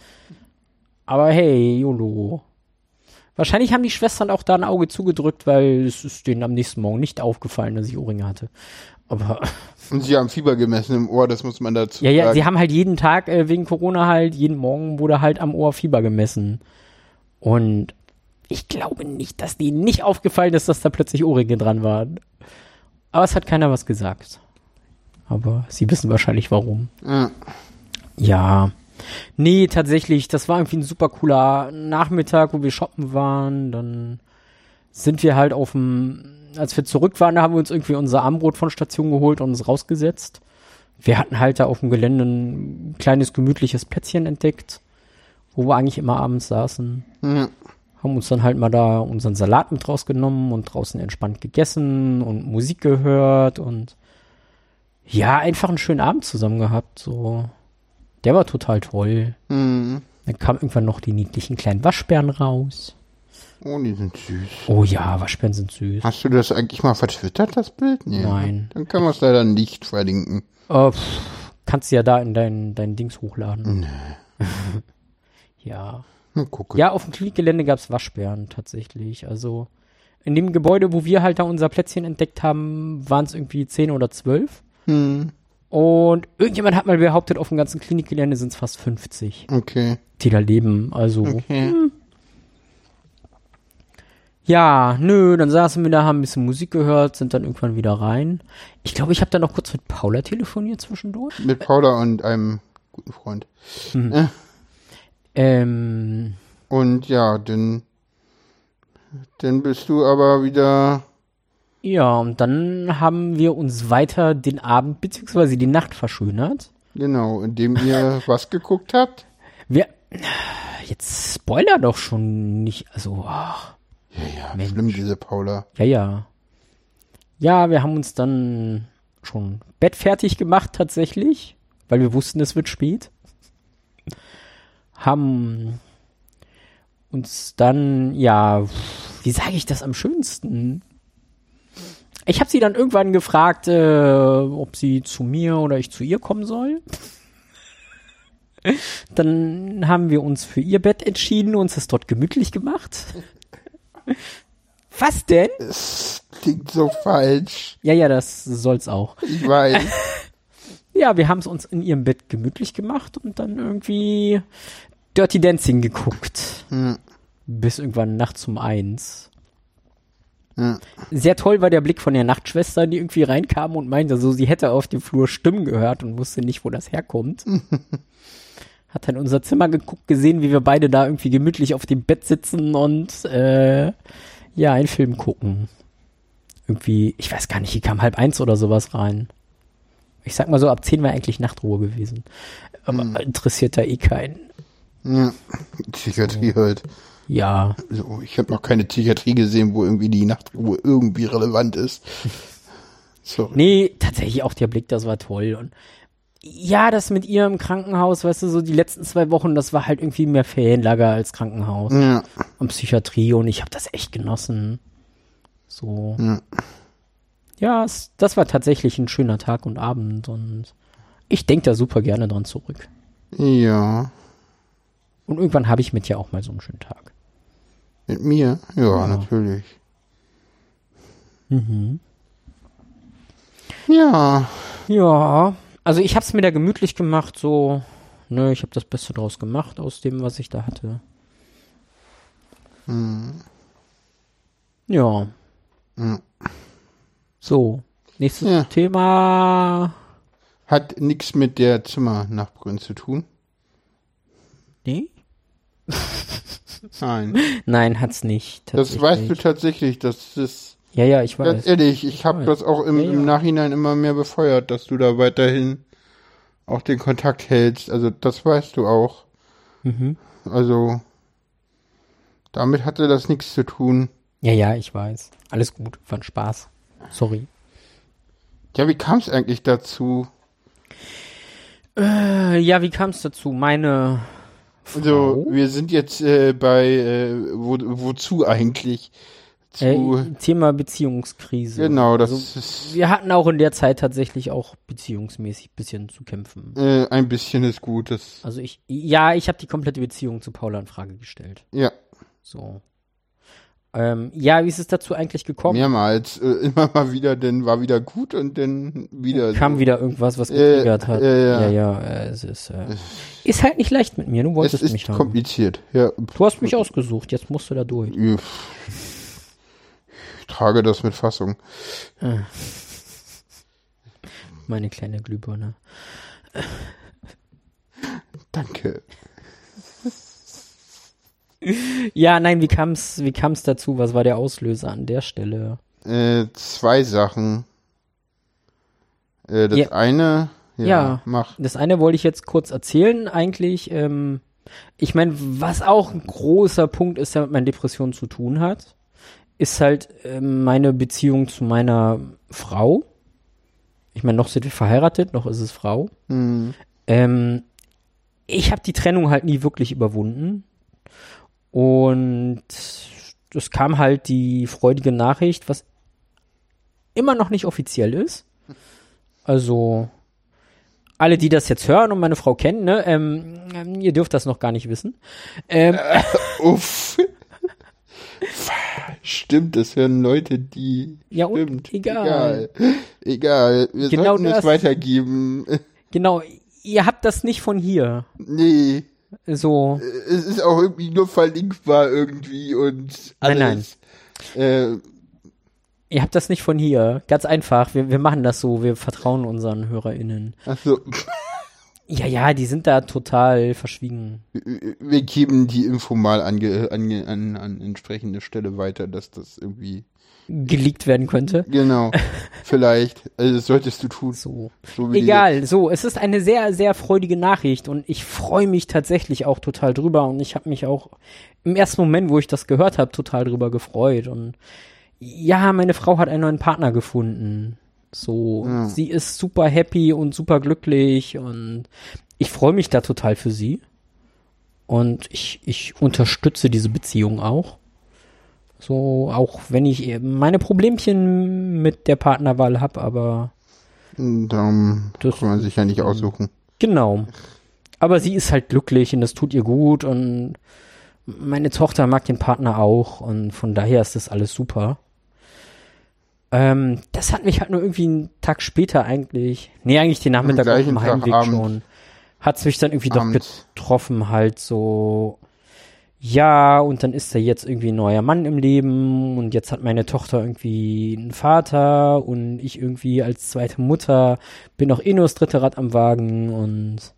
Aber hey, YOLO. Wahrscheinlich haben die Schwestern auch da ein Auge zugedrückt, weil es ist denen am nächsten Morgen nicht aufgefallen, dass ich Ohrringe hatte. Aber
Und sie haben Fieber gemessen im Ohr, das muss man dazu
ja, ja,
sagen.
sie haben halt jeden Tag äh, wegen Corona halt, jeden Morgen wurde halt am Ohr Fieber gemessen. Und ich glaube nicht, dass denen nicht aufgefallen ist, dass da plötzlich Ohrringe dran waren. Aber es hat keiner was gesagt. Aber sie wissen wahrscheinlich warum.
Ja.
Ja. Nee, tatsächlich, das war irgendwie ein super cooler Nachmittag, wo wir shoppen waren. Dann sind wir halt auf dem, als wir zurück waren, da haben wir uns irgendwie unser Armbrot von Station geholt und uns rausgesetzt. Wir hatten halt da auf dem Gelände ein kleines gemütliches Plätzchen entdeckt, wo wir eigentlich immer abends saßen.
Ja.
Haben uns dann halt mal da unseren Salat mit rausgenommen und draußen entspannt gegessen und Musik gehört und ja, einfach einen schönen Abend zusammen gehabt, so. Der war total toll.
Mhm.
Dann kamen irgendwann noch die niedlichen kleinen Waschbären raus.
Oh, die sind süß.
Oh ja, Waschbären sind süß.
Hast du das eigentlich mal vertwittert, das Bild? Nee.
Nein.
Dann kann man es leider nicht verlinken.
Äh, pff, kannst du ja da in dein, dein Dings hochladen. ja.
Mal gucken.
Ja, auf dem Klinikgelände gab's Waschbären tatsächlich. Also in dem Gebäude, wo wir halt da unser Plätzchen entdeckt haben, waren es irgendwie 10 oder 12.
Hm.
Und irgendjemand hat mal behauptet, auf dem ganzen Klinikgelände sind es fast 50,
Okay.
die da leben. Also
Okay.
Ja, nö, dann saßen wir da, haben ein bisschen Musik gehört, sind dann irgendwann wieder rein. Ich glaube, ich habe dann noch kurz mit Paula telefoniert zwischendurch.
Mit Paula und einem guten Freund.
Ähm,
Und ja, dann, dann bist du aber wieder.
ja, und dann haben wir uns weiter den Abend beziehungsweise die Nacht verschönert.
Genau, indem ihr was geguckt habt.
Wir, jetzt Spoiler doch schon nicht, also, ach,
Ja, ja,
Mensch.
schlimm, diese Paula.
Ja, ja. Ja, wir haben uns dann schon Bett fertig gemacht tatsächlich, weil wir wussten, es wird spät. Haben uns dann, ja, wie sage ich das am schönsten? Ich habe sie dann irgendwann gefragt, äh, ob sie zu mir oder ich zu ihr kommen soll. Dann haben wir uns für ihr Bett entschieden, uns es dort gemütlich gemacht. Was denn?
Es klingt so falsch.
Ja, ja, das soll's auch.
Ich weiß.
Ja, wir haben es uns in ihrem Bett gemütlich gemacht und dann irgendwie Dirty Dancing geguckt.
Hm.
Bis irgendwann nachts um eins. Sehr toll war der Blick von der Nachtschwester, die irgendwie reinkam und meinte, so sie hätte auf dem Flur Stimmen gehört und wusste nicht, wo das herkommt. Hat dann in unser Zimmer geguckt, gesehen, wie wir beide da irgendwie gemütlich auf dem Bett sitzen und äh, ja, einen Film gucken. Irgendwie, ich weiß gar nicht, die kam halb eins oder sowas rein. Ich sag mal so, ab zehn war eigentlich Nachtruhe gewesen. Aber interessiert da eh keinen.
ja. Psychiatrie halt.
Ja,
So, ich habe noch keine Psychiatrie gesehen, wo irgendwie die Nachtruhe irgendwie relevant ist. Sorry.
Nee, tatsächlich auch der Blick, das war toll. Und ja, das mit ihr im Krankenhaus, weißt du, so die letzten zwei Wochen, das war halt irgendwie mehr Ferienlager als Krankenhaus
Ja,
und Psychiatrie und ich habe das echt genossen. So.
Ja.
Ja, es, das war tatsächlich ein schöner Tag und Abend und ich denke da super gerne dran zurück.
ja.
Und irgendwann habe ich mit ihr auch mal so einen schönen Tag.
Mit mir? Ja,
Ja.
natürlich.
Mhm.
Ja.
Ja, also ich habe es mir da gemütlich gemacht, so, ne, ich habe das Beste draus gemacht aus dem, was ich da hatte. Ja.
Ja.
So, nächstes
Ja.
Thema.
Hat nichts mit der Zimmernachbarin zu tun.
Nee?
Nein.
Nein, hat's nicht.
Das weißt du tatsächlich, dass das,
Ja, ja, ich
ganz
weiß.
ehrlich, ich habe das auch im,
Ja, ja.
im Nachhinein immer mehr befeuert, dass du da weiterhin auch den Kontakt hältst. Also das weißt du auch.
Mhm.
Also damit hatte das nichts zu tun.
Ja, ja, ich weiß. Alles gut, war ein Spaß. Sorry.
Ja, wie kam es eigentlich dazu?
Äh, ja, wie kam es dazu? Meine
Also,
Frau,
wir sind jetzt äh, bei äh, wo, wozu eigentlich? Zu,
äh, Thema Beziehungskrise.
genau, das
Also,
ist
wir hatten auch in der Zeit tatsächlich auch beziehungsmäßig bisschen zu kämpfen.
äh, ein bisschen ist gut.
Also ich, ja, ich habe die komplette Beziehung zu Paula in Frage gestellt.
ja,
So. Ähm, ja, wie ist es dazu eigentlich gekommen?
mehrmals. Äh, immer mal wieder, dann war wieder gut und dann wieder.
Kam
so.
wieder irgendwas, was
Äh,
getriggert hat.
ja, ja.
ja, ja äh, es ist, äh, ist halt nicht leicht mit mir. Du
Es
wolltest
ist
mich haben.
kompliziert. Ja,
Du hast mich ausgesucht, jetzt musst du da durch.
Trage das mit Fassung.
Meine kleine Glühbirne.
Danke.
Ja, nein, wie kam's, wie kam's dazu? Was war der Auslöser an der Stelle?
Äh, zwei Sachen. Äh, das
Ja.
eine, ja,
Ja.
mach.
Das eine wollte ich jetzt kurz erzählen, eigentlich. Ähm, ich meine, was auch ein großer Punkt ist, der mit meinen Depressionen zu tun hat, ist halt ähm, meine Beziehung zu meiner Frau. Ich meine, noch sind wir verheiratet, noch ist es Frau.
Hm.
Ähm, ich habe die Trennung halt nie wirklich überwunden. Und es kam halt die freudige Nachricht, was immer noch nicht offiziell ist. Also, alle, die das jetzt hören und meine Frau kennen, ne, ähm, ihr dürft das noch gar nicht wissen. Ähm,
Uff. Stimmt, das hören Leute, die.
Ja,
Stimmt.
egal.
Egal. Egal. Wir
Genau
sollten es
das.
weitergeben.
genau, ihr habt das nicht von hier.
Nee.
So,
Es ist auch irgendwie nur verlinkbar irgendwie und
Nein,
alles. Äh,
ihr habt das nicht von hier. Ganz einfach, wir, wir machen das so, wir vertrauen unseren HörerInnen.
also,
Ja, ja, die sind da total verschwiegen.
Wir geben die Info mal an, an, an, an entsprechende Stelle weiter, dass das irgendwie
geleakt werden könnte.
Genau. Vielleicht. Also das solltest du tun.
So. so Egal. So, es ist eine sehr, sehr freudige Nachricht und ich freue mich tatsächlich auch total drüber und ich habe mich auch im ersten Moment, wo ich das gehört habe, total drüber gefreut und ja, meine Frau hat einen neuen Partner gefunden. So, ja. sie ist super happy und super glücklich und ich freue mich da total für sie. Und ich, ich unterstütze diese Beziehung auch. So, auch wenn ich meine Problemchen mit der Partnerwahl habe, aber.
Darum das kann man sich ja nicht aussuchen.
Genau. Aber sie ist halt glücklich und das tut ihr gut und meine Tochter mag den Partner auch und von daher ist das alles super. Ähm, das hat mich halt nur irgendwie einen Tag später eigentlich, nee, eigentlich den Nachmittag auf dem Heimweg Abend. schon, hat es mich dann irgendwie Abend. doch getroffen, halt so, ja, und dann ist da jetzt irgendwie ein neuer Mann im Leben und jetzt hat meine Tochter irgendwie einen Vater und ich irgendwie als zweite Mutter bin auch eh nur das dritte Rad am Wagen und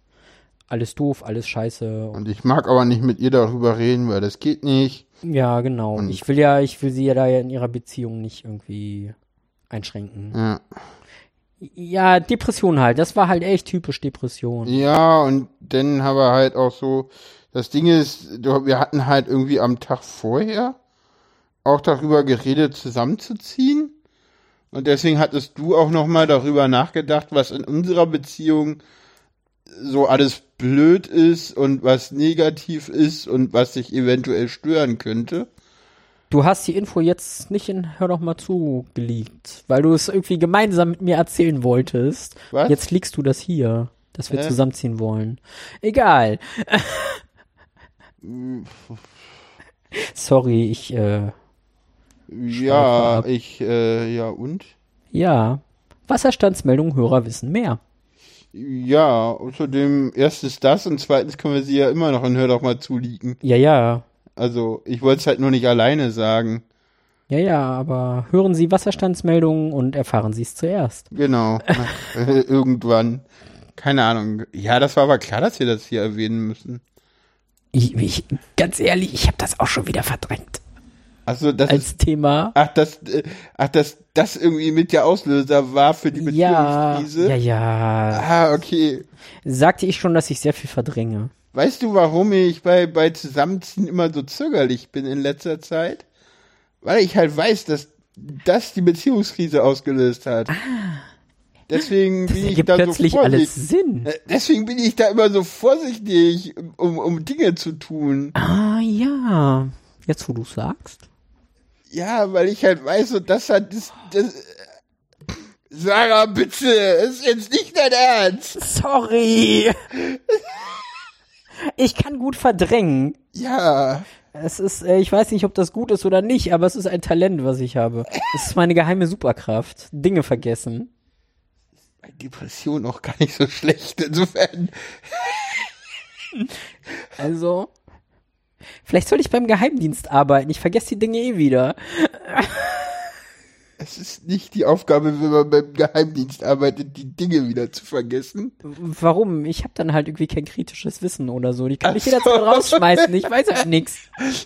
alles doof, alles scheiße.
Und ich mag aber nicht mit ihr darüber reden, weil das geht nicht.
Ja, genau. Und ich will ja, ich will sie ja da ja in ihrer Beziehung nicht irgendwie einschränken. Ja. Ja, Depression halt. Das war halt echt typisch Depression.
Ja, und dann haben wir halt auch so, das Ding ist, wir hatten halt irgendwie am Tag vorher auch darüber geredet, zusammenzuziehen. Und deswegen hattest du auch nochmal darüber nachgedacht, was in unserer Beziehung so alles blöd ist und was negativ ist und was sich eventuell stören könnte.
Du hast die Info jetzt nicht in Hör doch mal zu geleakt, weil du es irgendwie gemeinsam mit mir erzählen wolltest. Was? Jetzt liegst du das hier, dass wir äh? zusammenziehen wollen. Egal. Sorry, ich äh,
Ja, ich äh, ja und?
Ja. Wasserstandsmeldung Hörer wissen mehr.
Ja, außerdem erstens das und zweitens können wir sie ja immer noch in Hör doch mal zu liegen.
Ja, ja.
Also, ich wollte es halt nur nicht alleine sagen.
Ja, ja, aber hören Sie Wasserstandsmeldungen und erfahren Sie es zuerst.
Genau. Irgendwann. Keine Ahnung. Ja, das war aber klar, dass wir das hier erwähnen müssen.
Ich, ich, ganz ehrlich, ich habe das auch schon wieder verdrängt.
Also das
als
ist,
Thema.
Ach, das, äh, ach, das, das irgendwie mit der Auslöser war für die Beziehungskrise.
Ja, ja, ja.
Ah, okay.
Sagte ich schon, dass ich sehr viel verdränge.
Weißt du, warum ich bei, bei Zusammenziehen immer so zögerlich bin in letzter Zeit? Weil ich halt weiß, dass das die Beziehungskrise ausgelöst hat. Ah. Deswegen
das
bin ich
da plötzlich so alles Sinn.
Äh, deswegen bin ich da immer so vorsichtig, um, um Dinge zu tun.
Ah ja, jetzt wo du sagst.
Ja, weil ich halt weiß, und das hat das, das Sarah, bitte, ist jetzt nicht dein Ernst.
Sorry. Ich kann gut verdrängen.
Ja.
Es ist, äh, ich weiß nicht, ob das gut ist oder nicht, aber es ist ein Talent, was ich habe. Es ist meine geheime Superkraft. Dinge vergessen.
Bei Depression auch gar nicht so schlecht, insofern.
Also, vielleicht soll ich beim Geheimdienst arbeiten. Ich vergesse die Dinge eh wieder
es ist nicht die Aufgabe, wenn man beim Geheimdienst arbeitet, die Dinge wieder zu vergessen.
Warum? Ich habe dann halt irgendwie kein kritisches Wissen oder so. Die kann ich jederzeit so. rausschmeißen. Ich weiß halt nichts.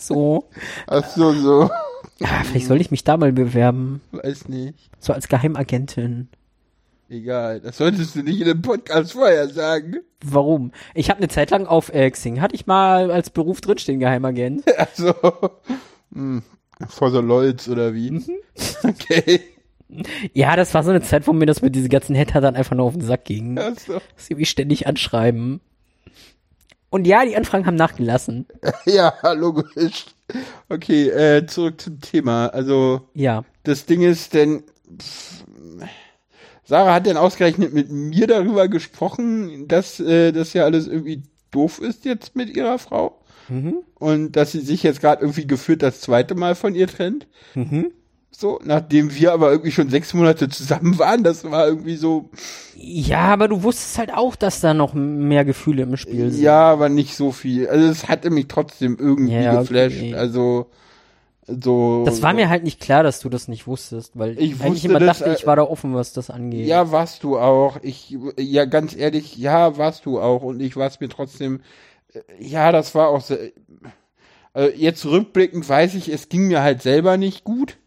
So.
Ach so, so.
Ja, vielleicht soll ich mich da mal bewerben.
Weiß nicht.
So als Geheimagentin.
Egal, das solltest du nicht in dem Podcast vorher sagen.
Warum? Ich habe eine Zeit lang auf äh, Xing, hatte ich mal als Beruf drinstehen, Geheimagent.
Ach so. Hm, vor so Lolz oder wie? Mhm. Okay.
Ja, das war so eine Zeit, wo mir das mit diesen ganzen dann einfach nur auf den Sack ging. Ach so. Dass sie mich ständig anschreiben. Und ja, die Anfragen haben nachgelassen.
ja, logisch. Okay, äh, zurück zum Thema. Also,
ja.
Das Ding ist denn, pff, Sarah hat denn ausgerechnet mit mir darüber gesprochen, dass äh, das ja alles irgendwie doof ist jetzt mit ihrer Frau. Mhm. Und dass sie sich jetzt gerade irgendwie gefühlt das zweite Mal von ihr trennt. Mhm. So, nachdem wir aber irgendwie schon sechs Monate zusammen waren, das war irgendwie so.
Ja, aber du wusstest halt auch, dass da noch mehr Gefühle im Spiel sind.
Ja, aber nicht so viel. Also es hatte mich trotzdem irgendwie ja, geflasht. Okay. Also So,
Das war mir halt nicht klar, dass du das nicht wusstest, weil
Ich
ich eigentlich immer
das,
dachte,
äh,
ich war da offen, was das angeht.
Ja, warst du auch. Ich, ja, ganz ehrlich, ja, warst du auch. Und ich war es mir trotzdem, äh, ja, das war auch so. Also jetzt rückblickend weiß ich, es ging mir halt selber nicht gut.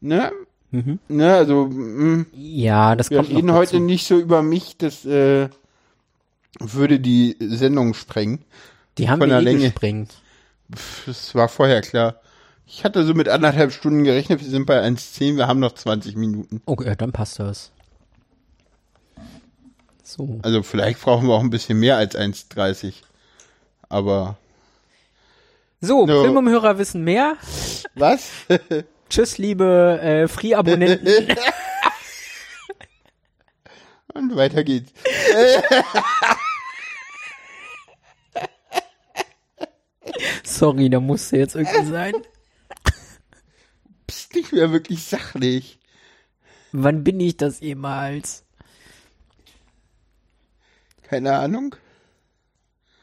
Ne?
Mhm.
Ne, also, mh,
Ja, das
wir
kommt
reden
noch
heute nicht so über mich, das äh, würde die Sendung sprengen.
Die haben
von
wir
der
eh
Länge.
gesprengt.
Das war vorher klar. Ich hatte so mit anderthalb Stunden gerechnet, wir sind bei 1,10, wir haben noch 20 Minuten.
Okay, dann passt das. So.
Also vielleicht brauchen wir auch ein bisschen mehr als 1,30. Aber
So,
No.
Filmumhörer wissen mehr.
was?
Tschüss, liebe äh, Free-Abonnenten.
Und weiter geht's.
Sorry, da musste jetzt irgendwie sein.
Nicht mehr wirklich sachlich.
Wann bin ich das jemals?
Keine Ahnung.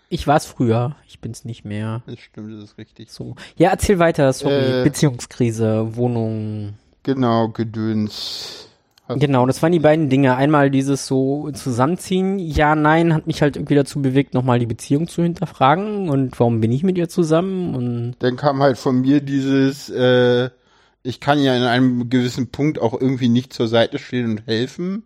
Ich war's früher, ich bin's nicht mehr.
Das stimmt, das ist richtig.
So. Ja, erzähl weiter, sorry.
Äh.
Beziehungskrise, Wohnung.
Genau, Gedöns. Hast-
Genau, das waren die beiden Dinge. Einmal dieses so Zusammenziehen, ja, nein, hat mich halt irgendwie dazu bewegt, nochmal die Beziehung zu hinterfragen und warum bin ich mit ihr zusammen und
Dann kam halt von mir dieses, äh, ich kann ja in einem gewissen Punkt auch irgendwie nicht zur Seite stehen und helfen.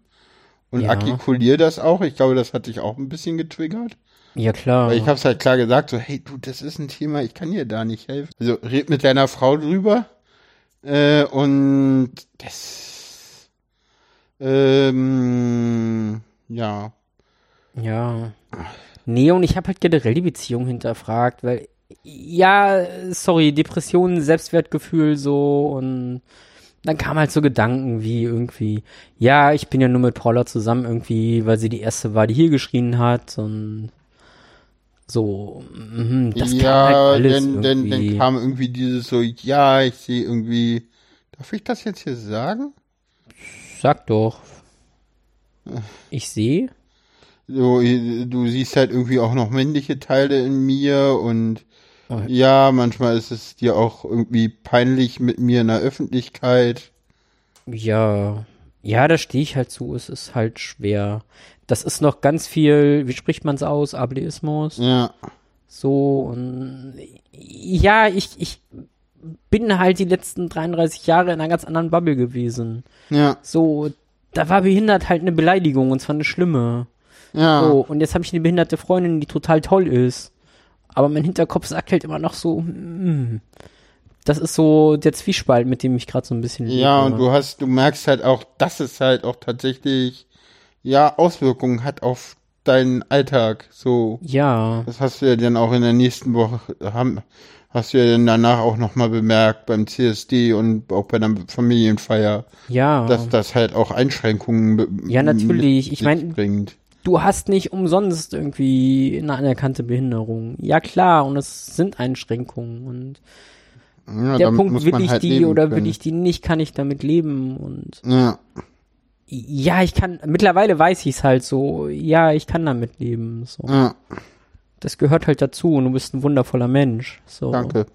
Und
Ja.
artikuliere das auch. Ich glaube, das hat dich auch ein bisschen getriggert.
ja klar.
Weil ich habe es halt klar gesagt, so, hey du, das ist ein Thema, ich kann dir da nicht helfen. Also red mit deiner Frau drüber. Äh, und das ähm, ja.
Ja. Nee, und ich habe halt generell die Beziehung hinterfragt, weil, ja, sorry, Depressionen, Selbstwertgefühl so und dann kamen halt so Gedanken wie irgendwie, ja, ich bin ja nur mit Paula zusammen irgendwie, weil sie die erste war, die hier geschrien hat und so, mhm, das kam
ja,
halt alles
denn, denn,
irgendwie.
dann kam irgendwie dieses so, ja, ich sehe irgendwie, darf ich das jetzt hier sagen?
Sag doch. Ich sehe.
So, du siehst halt irgendwie auch noch männliche Teile in mir und
Oh.
ja, manchmal ist es dir auch irgendwie peinlich mit mir in der Öffentlichkeit.
Ja, ja, da stehe ich halt zu. Es ist halt schwer. Das ist noch ganz viel, wie spricht man es aus? Ableismus.
Ja,
So und ja, ich, ich bin halt die letzten 33 Jahre in einer ganz anderen Bubble gewesen.
ja,
So, da war behindert halt eine Beleidigung und zwar eine schlimme.
ja.
So, und jetzt habe ich eine behinderte Freundin, die total toll ist. Aber mein Hinterkopf sagt halt immer noch so, hm, das ist so der Zwiespalt, mit dem ich gerade so ein bisschen
Ja,
lebe.
und du hast, du merkst halt auch, dass es halt auch tatsächlich, ja, Auswirkungen hat auf deinen Alltag. So,
Ja,
das hast du ja dann auch in der nächsten Woche, haben, hast du ja dann danach auch nochmal bemerkt beim CSD und auch bei der Familienfeier,
ja.
dass das halt auch Einschränkungen
Ja, natürlich.
mit
Ich mein-
sich bringt.
Du hast nicht umsonst irgendwie eine anerkannte Behinderung. Ja klar, und es sind Einschränkungen. Und
Ja,
der Punkt, will ich
halt
die oder will
können.
ich die nicht, kann ich damit leben. Und
Ja,
ja, ich kann, mittlerweile weiß ich es halt so, ja, ich kann damit leben. So.
ja,
Das gehört halt dazu und du bist ein wundervoller Mensch. So.
danke.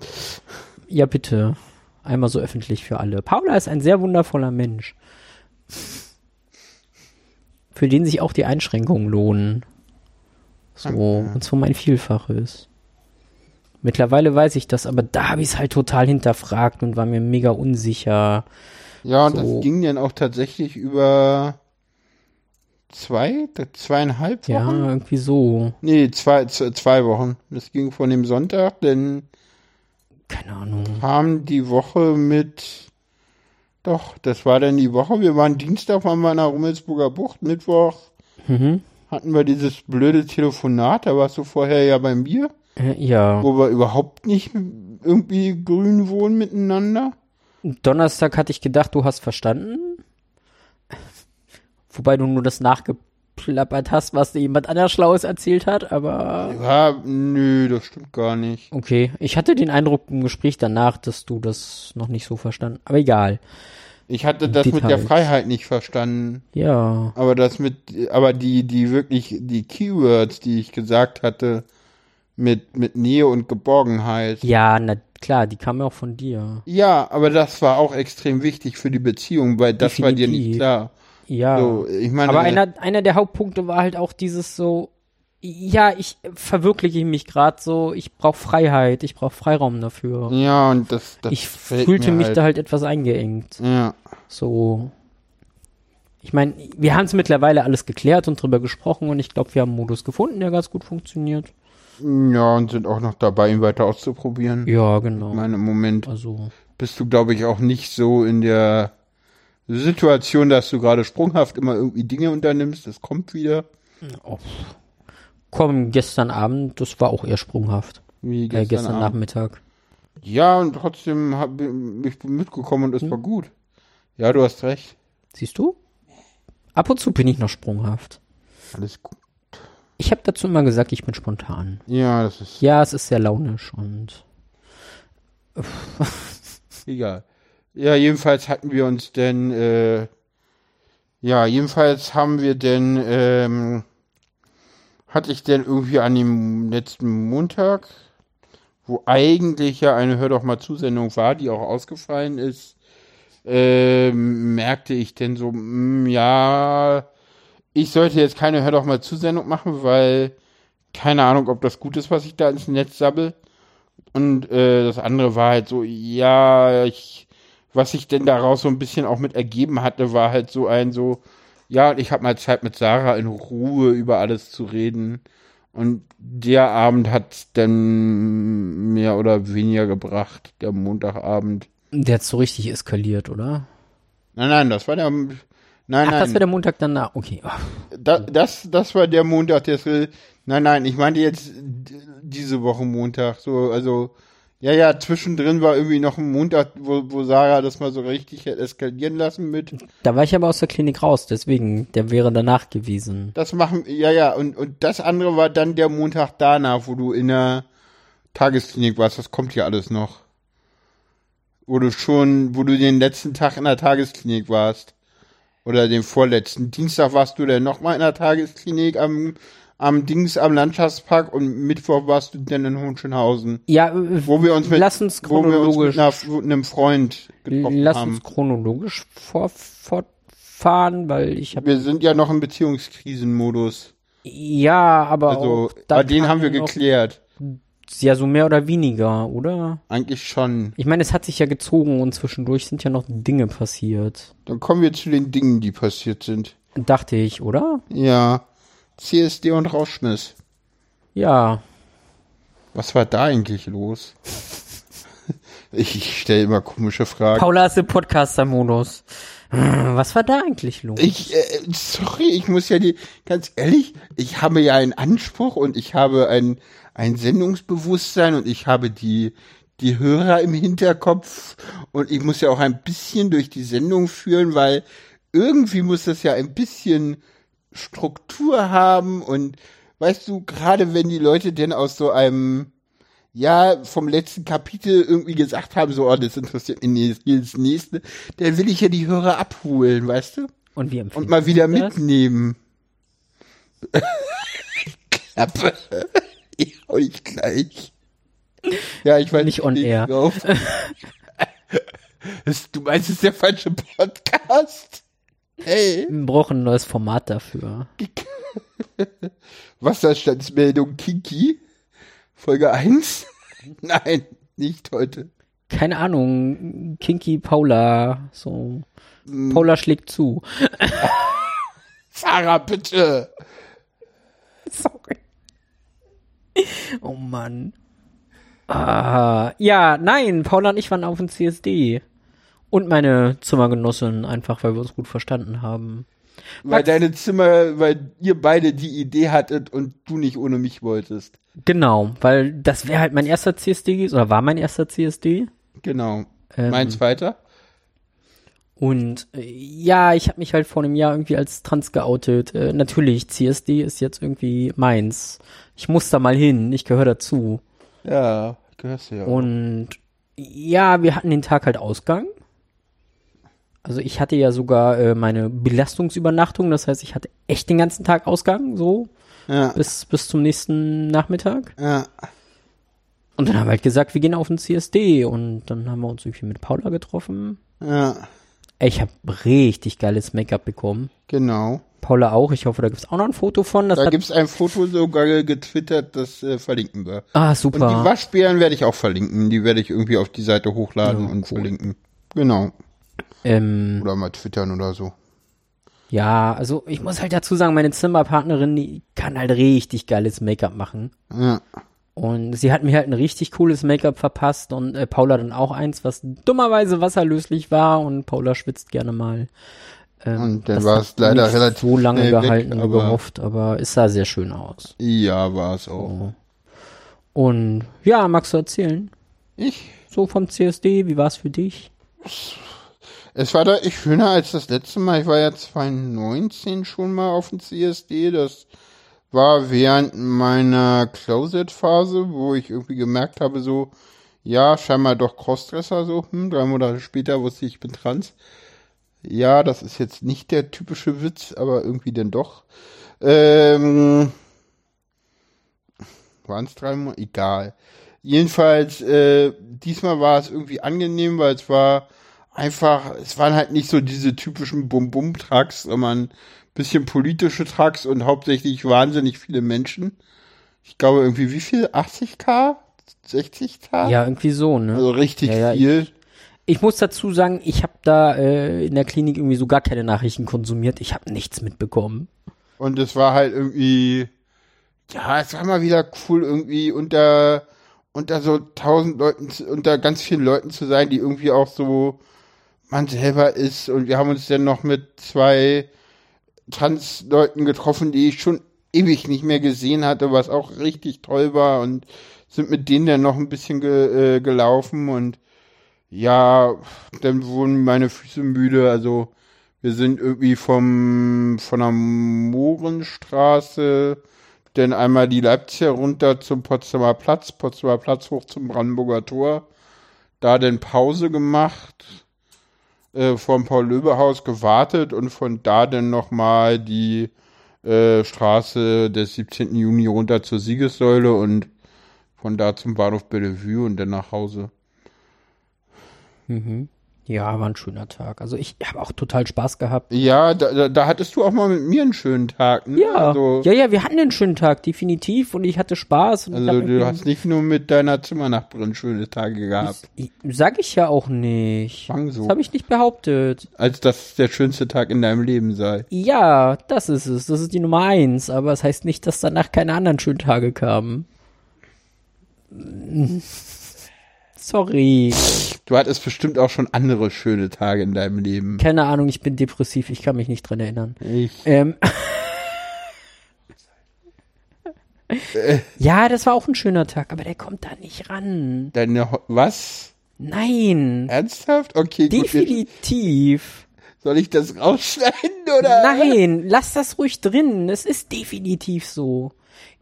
Ja, bitte. Einmal so öffentlich für alle. Paula ist ein sehr wundervoller Mensch. Für den sich auch die Einschränkungen lohnen. So,
Danke.
und zwar mein Vielfaches. Mittlerweile weiß ich das, aber da habe ich es halt total hinterfragt und war mir mega unsicher.
Ja, und
So.
das ging dann auch tatsächlich über zwei, zweieinhalb
Ja,
Wochen?
irgendwie so.
Nee, zwei, zwei Wochen. Das ging von dem Sonntag, dann
Keine Ahnung.
kam die Woche mit, doch, das war dann die Woche. Wir waren Dienstag, waren wir in der Rummelsburger Bucht, Mittwoch
Mhm.
hatten wir dieses blöde Telefonat, da warst du vorher ja bei mir,
Äh, ja.
wo wir überhaupt nicht irgendwie grün wohnen miteinander.
Donnerstag hatte ich gedacht, du hast verstanden. Wobei du nur das nachgeplappert hast, was dir jemand anders Schlaues erzählt hat, aber
Ja, nö, das stimmt gar nicht.
okay. Ich hatte den Eindruck im Gespräch danach, dass du das noch nicht so verstanden. Aber egal.
Ich hatte das mit der
Details.
Freiheit nicht verstanden.
Ja.
Aber das mit, aber die, die wirklich, die Keywords, die ich gesagt hatte, mit, mit Nähe und Geborgenheit.
Ja, na Klar, die kam ja auch von dir.
Ja, aber das war auch extrem wichtig für die Beziehung, weil das war dir nicht
Definitiv.
klar.
Ja.
So, ich meine,
Aber einer, einer der Hauptpunkte war halt auch dieses so, ja, ich verwirkliche mich gerade so, ich brauche Freiheit, ich brauche Freiraum dafür.
ja, und das, das
ich fühlte mich
halt.
da halt etwas eingeengt.
Ja,
So. Ich meine, wir haben es mittlerweile alles geklärt und drüber gesprochen und ich glaube, wir haben einen Modus gefunden, der ganz gut funktioniert.
ja, und sind auch noch dabei, ihn weiter auszuprobieren.
Ja, genau.
Ich meine, im Moment
Also,
bist du, glaube ich, auch nicht so in der Situation, dass du gerade sprunghaft immer irgendwie Dinge unternimmst. Das kommt wieder.
oh. komm, gestern Abend, das war auch eher sprunghaft.
Wie
Äh,
gestern,
gestern
Abend.
Nachmittag.
Ja, und trotzdem hab ich mitgekommen und es
Hm.
war gut. Ja, du hast recht.
Siehst du? Ab und zu bin ich noch sprunghaft.
Alles gut.
Ich habe dazu immer gesagt, ich bin spontan.
Ja, das ist
Ja, es ist sehr launisch und
egal. Ja, jedenfalls hatten wir uns denn, äh, ja, jedenfalls haben wir denn, ähm, hatte ich denn irgendwie an dem letzten Montag, wo eigentlich ja eine Hör doch mal Zusendung war, die auch ausgefallen ist, ähm, merkte ich denn so, mh, ja, ich sollte jetzt keine Hör doch mal Zusendung machen, weil keine Ahnung, ob das gut ist, was ich da ins Netz sabbel. Und äh, das andere war halt so, ja, ich, was sich denn daraus so ein bisschen auch mit ergeben hatte, war halt so ein so, ja, ich habe mal Zeit mit Sarah in Ruhe über alles zu reden. Und der Abend hat's dann mehr oder weniger gebracht, der Montagabend.
der hat so richtig eskaliert, oder?
Nein, nein, das war der, nein,
Ach, das
nein,
war der Montag danach. Okay. Ach,
da, das, das war der Montag, der, nein, nein, ich meinte jetzt diese Woche Montag, so, also, ja, ja, zwischendrin war irgendwie noch ein Montag, wo, wo Sarah das mal so richtig hat eskalieren lassen mit,
Da war ich aber aus der Klinik raus, deswegen, der wäre danach gewesen.
das machen, ja, ja, und, und das andere war dann der Montag danach, wo du in der Tagesklinik warst, das kommt ja alles noch. Wo du schon, wo du den letzten Tag in der Tagesklinik warst. Oder den vorletzten. Dienstag warst du dann nochmal in der Tagesklinik am, am Dings am Landschaftspark und Mittwoch warst du dann in Hohenschönhausen.
Ja, äh,
Wo wir uns mit,
lass uns
wo wir uns mit
chronologisch,
einem Freund getroffen
lass
haben.
uns chronologisch vor, fortfahren, weil ich habe
Wir sind ja noch im Beziehungskrisenmodus.
ja, aber
Also,
auch,
den haben wir geklärt.
Ja, so mehr oder weniger, oder?
Eigentlich schon.
Ich meine, es hat sich ja gezogen und zwischendurch sind ja noch Dinge passiert.
Dann kommen wir zu den Dingen, die passiert sind.
Dachte ich, oder?
Ja. CSD und Rauschmiss.
Ja.
Was war da eigentlich los? Ich stelle immer komische Fragen.
Paula ist im Podcaster-Modus. Hm, Was war da eigentlich los?
Ich, äh, sorry, ich muss ja die, ganz ehrlich, ich habe ja einen Anspruch und ich habe ein, ein Sendungsbewusstsein und ich habe die, die Hörer im Hinterkopf und ich muss ja auch ein bisschen durch die Sendung führen, weil irgendwie muss das ja ein bisschen Struktur haben und weißt du, gerade wenn die Leute denn aus so einem ja, vom letzten Kapitel irgendwie gesagt haben, so, oh, das interessiert mich nicht, das nächste, dann will ich ja die Hörer abholen, weißt du?
und wie
Und
empfindest
mal wieder
das?
mitnehmen. Klappe. Ich hau dich gleich. Ja, ich weiß
Nicht on air.
Drauf. Du meinst, es ist der falsche Podcast? Hey,
Wir brauchen ein neues Format dafür.
Wasserstandsmeldung Kinky? Folge 1? Nein, nicht heute.
Keine Ahnung, Kinky Paula, so.
Hm.
Paula schlägt zu.
Sarah, bitte.
Sorry. Oh Mann. Ah, ja, nein, Paula und ich waren auf dem CSD. Und meine Zimmergenossin, einfach weil wir uns gut verstanden haben.
Weil
Max-
deine Zimmer, weil ihr beide die Idee hattet und du nicht ohne mich wolltest.
Genau, weil das wäre halt mein erster CSD oder war mein erster CSD.
Genau.
Ähm,
mein zweiter?
Und äh, ja, ich habe mich halt vor einem Jahr irgendwie als trans geoutet. Äh, natürlich, CSD ist jetzt irgendwie meins. Ich muss da mal hin, ich gehöre dazu.
Ja, gehörst du ja. auch.
Und ja, wir hatten den Tag halt Ausgang. Also ich hatte ja sogar äh, meine Belastungsübernachtung, das heißt, ich hatte echt den ganzen Tag Ausgang, so
Ja,
bis bis zum nächsten Nachmittag.
ja.
Und dann haben wir halt gesagt, wir gehen auf den CSD und dann haben wir uns irgendwie mit Paula getroffen.
Ja,
Ich habe richtig geiles Make-up bekommen.
genau.
Paula auch. Ich hoffe, da gibt's auch noch ein Foto von.
Da
hat,
gibt's ein Foto sogar getwittert, das äh, verlinken wir.
ah,
Und die
super.
Waschbären werde ich auch verlinken. Die werde ich irgendwie auf die Seite hochladen
Ja,
und
cool.
verlinken. Genau.
Ähm,
Oder mal twittern oder so.
ja, also ich muss halt dazu sagen, meine Zimmerpartnerin, die kann halt richtig geiles Make-up machen.
Ja.
Und sie hat mir halt ein richtig cooles Make-up verpasst und äh, Paula dann auch eins, was dummerweise wasserlöslich war und Paula schwitzt gerne mal. Ähm,
Und dann
das
war es leider
nicht
relativ
so lange
weg,
gehalten wie
aber-
gehofft, aber es sah sehr schön aus.
Ja, war es auch.
Und ja, magst du erzählen?
Ich?
So vom CSD, wie war's für dich?
Es war deutlich schöner als das letzte Mal. Ich war ja 2019 schon mal auf dem CSD. Das war während meiner Closet-Phase, wo ich irgendwie gemerkt habe, so, ja, scheinbar doch Crossdresser, so, hm, drei Monate später wusste ich, ich bin trans. Ja, das ist jetzt nicht der typische Witz, aber irgendwie denn doch. Ähm, waren es drei Monate? Egal. Jedenfalls, äh, diesmal war es irgendwie angenehm, weil es war einfach, es waren halt nicht so diese typischen Bum-Bum-Trucks, sondern bisschen politische Trucks und hauptsächlich wahnsinnig viele Menschen. Ich glaube irgendwie wie viel? 80k? 60k?
Ja, irgendwie so, ne?
Also richtig
Ja, ja,
viel.
Ich muss dazu sagen, ich habe da äh, in der Klinik irgendwie so gar keine Nachrichten konsumiert. Ich habe nichts mitbekommen.
Und es war halt irgendwie, ja, es war mal wieder cool, irgendwie unter, unter so tausend Leuten, unter ganz vielen Leuten zu sein, die irgendwie auch so man selber ist. Und wir haben uns dann noch mit zwei Trans-Leuten getroffen, die ich schon ewig nicht mehr gesehen hatte, was auch richtig toll war und sind mit denen dann noch ein bisschen ge, äh, gelaufen und ja, dann wurden meine Füße müde, also wir sind irgendwie vom, von der Mohrenstraße, dann einmal die Leipziger runter zum Potsdamer Platz, Potsdamer Platz hoch zum Brandenburger Tor, da dann Pause gemacht, äh, vom Paul-Löbe-Haus gewartet und von da dann nochmal die äh, Straße des 17. Juni runter zur Siegessäule und von da zum Bahnhof Bellevue und dann nach Hause.
Ja, war ein schöner Tag. Also ich habe auch total Spaß gehabt.
Ja, da, da, da hattest du auch mal mit mir einen schönen Tag, ne?
Ja,
Also,
ja, ja, wir hatten einen schönen Tag, definitiv. Und ich hatte Spaß. Ich
also du hast nicht nur mit deiner Zimmernachbarin schöne Tage gehabt.
Ich- Sag ich ja auch nicht.
Fang so.
Das habe ich nicht behauptet.
Als das der schönste Tag in deinem Leben sei.
Ja, das ist es. Das ist die Nummer eins. Aber es das heißt nicht, dass danach keine anderen schönen Tage kamen. Sorry.
Du hattest bestimmt auch schon andere schöne Tage in deinem Leben.
Keine Ahnung, ich bin depressiv. Ich kann mich nicht dran erinnern.
Ich,
Ähm. ja, das war auch ein schöner Tag, aber der kommt da nicht ran.
deine, Ho was?
Nein.
Ernsthaft? Okay, gut.
Definitiv.
Soll ich das rausschneiden oder?
Nein, lass das ruhig drin. Es ist definitiv so.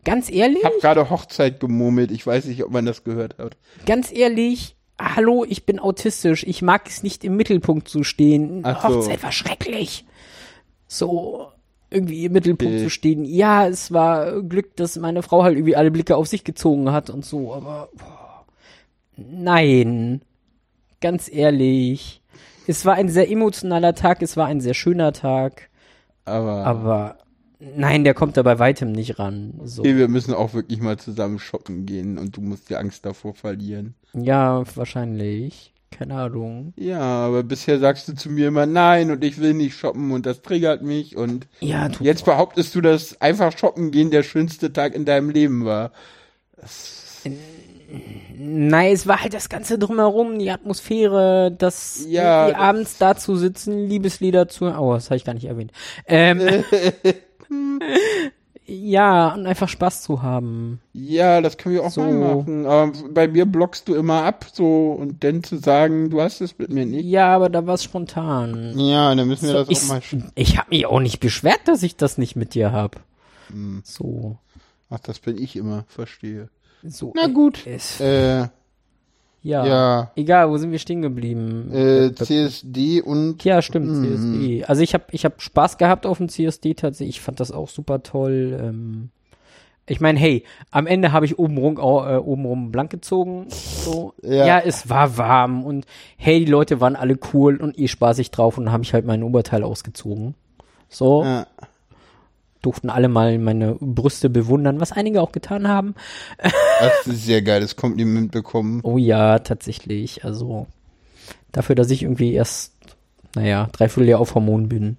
Ganz ehrlich,
Ich habe gerade Hochzeit gemurmelt. Ich weiß nicht, ob man das gehört hat.
ganz ehrlich, hallo, ich bin autistisch. Ich mag es nicht im Mittelpunkt zu stehen.
Ach so.
Hochzeit war schrecklich. So irgendwie im Mittelpunkt
Okay.
zu stehen. Ja, es war Glück, dass meine Frau halt irgendwie alle Blicke auf sich gezogen hat und so, aber boah, nein. Ganz ehrlich. Es war ein sehr emotionaler Tag, es war ein sehr schöner Tag,
Aber,
aber nein, der kommt da bei weitem nicht ran. So.
okay, wir müssen auch wirklich mal zusammen shoppen gehen und du musst die Angst davor verlieren.
Ja, wahrscheinlich. Keine Ahnung.
Ja, aber bisher sagst du zu mir immer nein und ich will nicht shoppen und das triggert mich und
Ja,
jetzt behauptest du, dass einfach shoppen gehen der schönste Tag in deinem Leben war.
Nein, es war halt das Ganze drumherum, die Atmosphäre, das
Ja, das-
abends da zu sitzen, Liebeslieder zu. Oh, das habe ich gar nicht erwähnt. Ähm, ja, und einfach Spaß zu haben.
Ja, das können wir auch
So.
mal machen. Aber bei mir blockst du immer ab so und dann zu sagen, du hast es mit mir nicht.
Ja, aber da war es spontan.
Ja, dann müssen wir das
ich
auch mal.
ich habe mich auch nicht beschwert, dass ich das nicht mit dir hab.
Hm.
So,
Ach, das bin ich immer, verstehe.
so.
Na gut. Äh,
ja.
ja.
Egal, wo sind wir stehen geblieben?
Äh, CSD und
Ja, stimmt,
Mhm.
CSD. Also ich habe ich hab Spaß gehabt auf dem CSD tatsächlich. Ich fand das auch super toll. Ähm, Ich meine, hey, am Ende habe ich obenrum, äh, obenrum blank gezogen. So.
Ja.
Ja. es war warm und hey, die Leute waren alle cool und eh spaßig drauf und dann habe ich halt mein Oberteil ausgezogen. So,
Ja.
Durften alle mal meine Brüste bewundern, was einige auch getan haben.
Das ist sehr geiles Kompliment bekommen.
Oh ja, tatsächlich. Also dafür, dass ich irgendwie erst, naja, dreiviertel Jahr auf Hormonen bin.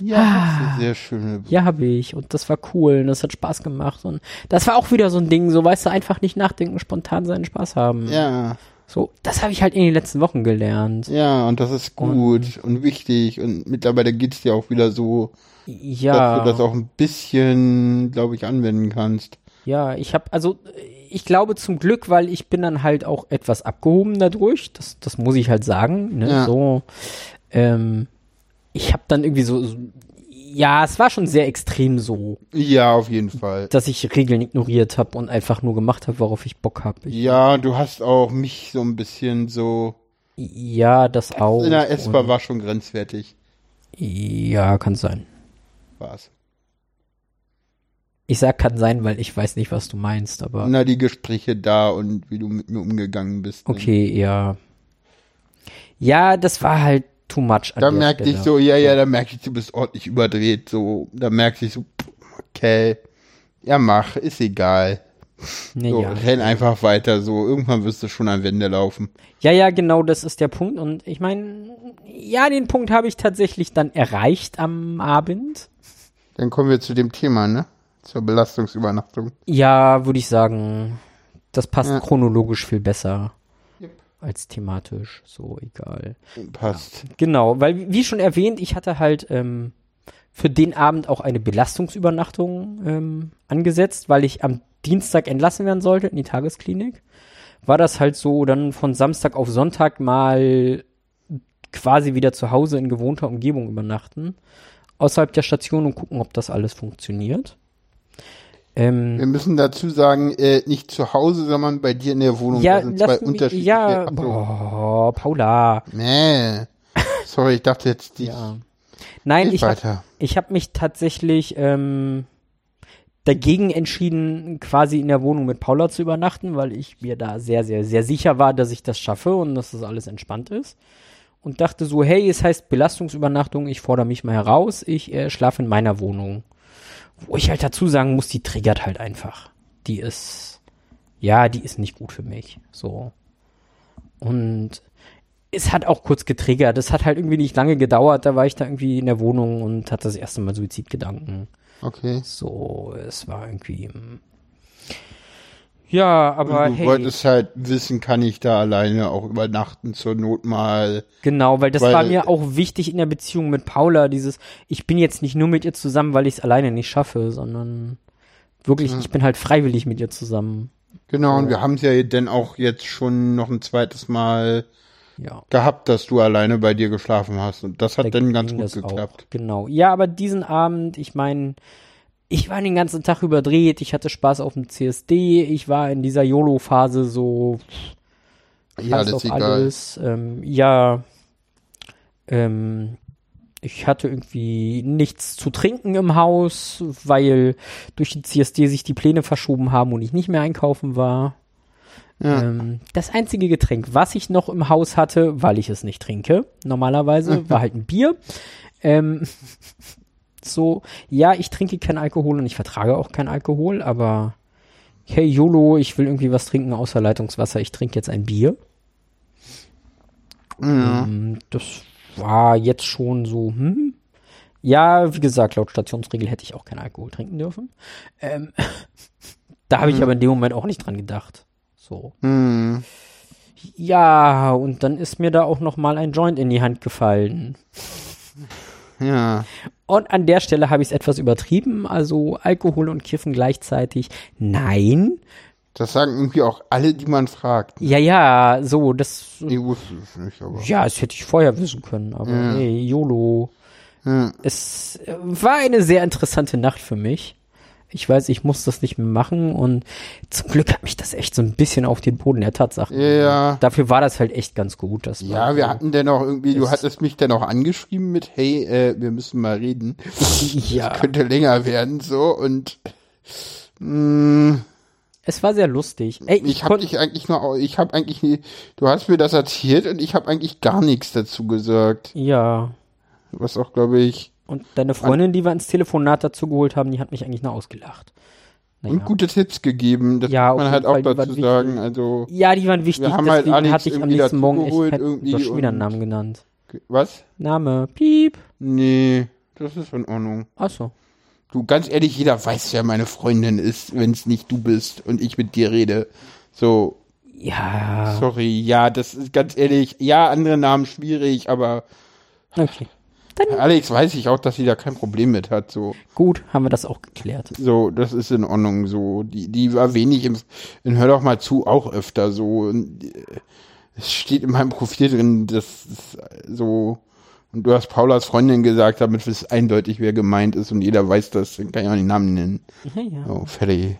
Ja, eine sehr schöne.
Ja, habe ich. Und das war cool und das hat Spaß gemacht. Und das war auch wieder so ein Ding, so weißt du, einfach nicht nachdenken, spontan seinen Spaß haben.
Ja,
So, das habe ich halt in den letzten Wochen gelernt.
ja, und das ist gut und wichtig. Und mittlerweile geht's dir auch wieder so, dass
Ja.
du das auch ein bisschen, glaube ich, anwenden kannst.
Ja, ich habe also ich glaube zum Glück, weil ich bin dann halt auch etwas abgehoben dadurch. Das das muss ich halt sagen. Ne?
Ja.
So, ähm, ich habe dann irgendwie so, so, ja, es war schon sehr extrem so,
Ja, auf jeden Fall.
dass ich Regeln ignoriert habe und einfach nur gemacht habe, worauf ich Bock habe.
Ja, du hast auch mich so ein bisschen so.
Ja, das auch.
In der S-Bahn war schon grenzwertig.
Ja, kann sein.
War's.
Ich sag kann sein, weil ich weiß nicht, was du meinst, aber
Na, die Gespräche da und wie du mit mir umgegangen bist. ne?
okay, ja. Ja, das war halt too much.
Da merkte ich so, ja, ja, da merkte ich, du bist ordentlich überdreht. So, da merkte ich so, okay, ja, mach, ist egal.
Nee,
So,
ja.
renn einfach weiter. So, irgendwann wirst du schon an Wände laufen.
Ja, ja, genau, das ist der Punkt. Und ich meine, ja, den Punkt habe ich tatsächlich dann erreicht am Abend.
Dann kommen wir zu dem Thema, ne? Zur Belastungsübernachtung.
Ja, würde ich sagen, das passt
Ja.
chronologisch viel besser. Als thematisch. So, egal.
Passt.
Genau, weil, wie schon erwähnt, ich hatte halt ähm, für den Abend auch eine Belastungsübernachtung ähm, angesetzt, weil ich am Dienstag entlassen werden sollte in die Tagesklinik. War das halt so, dann von Samstag auf Sonntag mal quasi wieder zu Hause in gewohnter Umgebung übernachten, außerhalb der Station und gucken, ob das alles funktioniert. Ähm,
Wir müssen dazu sagen, äh, nicht zu Hause, sondern bei dir in der Wohnung.
ja,
da sind zwei
mich,
unterschiedliche.
ja, boah, Paula.
Nee. Sorry, ich dachte jetzt die.
Ja. Nein, ich habe habe mich tatsächlich ähm, dagegen entschieden, quasi in der Wohnung mit Paula zu übernachten, weil ich mir da sehr, sehr, sehr sicher war, dass ich das schaffe und dass das alles entspannt ist. Und dachte so, hey, es heißt Belastungsübernachtung, ich fordere mich mal heraus, ich äh, schlafe in meiner Wohnung. Wo ich halt dazu sagen muss, die triggert halt einfach. Die ist, ja, die ist nicht gut für mich. So. Und es hat auch kurz getriggert. Es hat halt irgendwie nicht lange gedauert. Da war ich da irgendwie in der Wohnung und hatte das erste Mal Suizidgedanken.
Okay.
So, es war irgendwie. mm. Ja, aber
du
hey,
wolltest halt wissen, kann ich da alleine auch übernachten, zur Not mal.
genau, weil das
weil-
war mir auch wichtig in der Beziehung mit Paula. Dieses, ich bin jetzt nicht nur mit ihr zusammen, weil ich es alleine nicht schaffe, sondern wirklich, ich bin halt freiwillig mit ihr zusammen.
Genau, und wir haben es ja dann auch jetzt schon noch ein zweites Mal
Ja.
gehabt, dass du alleine bei dir geschlafen hast. Und das hat
Da
dann ganz gut geklappt.
Auch. Genau. Ja, aber diesen Abend, ich meine, ich war den ganzen Tag überdreht, ich hatte Spaß auf dem CSD, ich war in dieser YOLO-Phase so
Ja, das
auf
egal.
alles. Ähm, ja, ähm, ich hatte irgendwie nichts zu trinken im Haus, weil durch die CSD sich die Pläne verschoben haben und ich nicht mehr einkaufen war.
Ja.
Ähm, das einzige Getränk, was ich noch im Haus hatte, weil ich es nicht trinke, normalerweise, war halt ein Bier. Ähm, so, ja, ich trinke keinen Alkohol und ich vertrage auch keinen Alkohol, aber hey YOLO, ich will irgendwie was trinken außer Leitungswasser, ich trinke jetzt ein Bier.
Ja.
Ähm, das war jetzt schon so, hm? Ja, wie gesagt, laut Stationsregel hätte ich auch keinen Alkohol trinken dürfen. Ähm, da habe ich
Mhm.
aber in dem Moment auch nicht dran gedacht. So.
Hm.
Ja, und dann ist mir da auch noch mal ein Joint in die Hand gefallen.
Ja.
Und an der Stelle habe ich es etwas übertrieben, also Alkohol und Kiffen gleichzeitig. Nein.
Das sagen irgendwie auch alle, die man fragt.
Ja, ja, so, das,
Ich wusste es nicht, aber.
ja, das hätte ich vorher wissen können, aber
Ja.
nee, YOLO.
Ja.
Es war eine sehr interessante Nacht für mich. Ich weiß, ich muss das nicht mehr machen und zum Glück hat mich das echt so ein bisschen auf den Boden der Tatsachen.
Ja.
Dafür war das halt echt ganz gut. Das war
Ja, wir
so-
hatten dann auch irgendwie, du
Es-
hattest mich dann auch angeschrieben mit, hey, äh, wir müssen mal reden.
ja.
Könnte länger werden, so, und Mh,
Es war sehr lustig. Ey, ich,
ich habe dich eigentlich nur, ich habe eigentlich nie, du hast mir das erzählt und ich habe eigentlich gar nichts dazu gesagt.
Ja.
Was auch, glaube ich,
Und deine Freundin, die wir ins Telefonat dazu geholt haben, die hat mich eigentlich nur ausgelacht. Naja.
und gute Tipps gegeben. Das
Ja,
muss man halt auch
Fall, die
dazu sagen.
wichtig.
Also,
Ja, die waren wichtig,
Wir haben halt
deswegen
Alex
hatte ich am nächsten Morgen echt
irgendwie
schon wieder einen Namen genannt.
was?
Name, piep.
Nee, das ist in Ordnung.
Achso.
Du, ganz ehrlich, jeder weiß, wer meine Freundin ist, wenn es nicht du bist und ich mit dir rede. So,
Ja.
sorry, ja, das ist ganz ehrlich, ja, andere Namen schwierig, aber
Okay.
Alex weiß ich auch, dass sie da kein Problem mit hat. So,
Gut, haben wir das auch geklärt.
so, das ist in Ordnung. So, die, die war wenig im, in Hör doch mal zu auch öfter so. Und, äh, es steht in meinem Profil drin, das ist so. Und du hast Paulas Freundin gesagt, damit ist eindeutig, wer gemeint ist und jeder weiß das. Dann kann ich auch den Namen nennen.
Ja, ja.
Oh, fertig.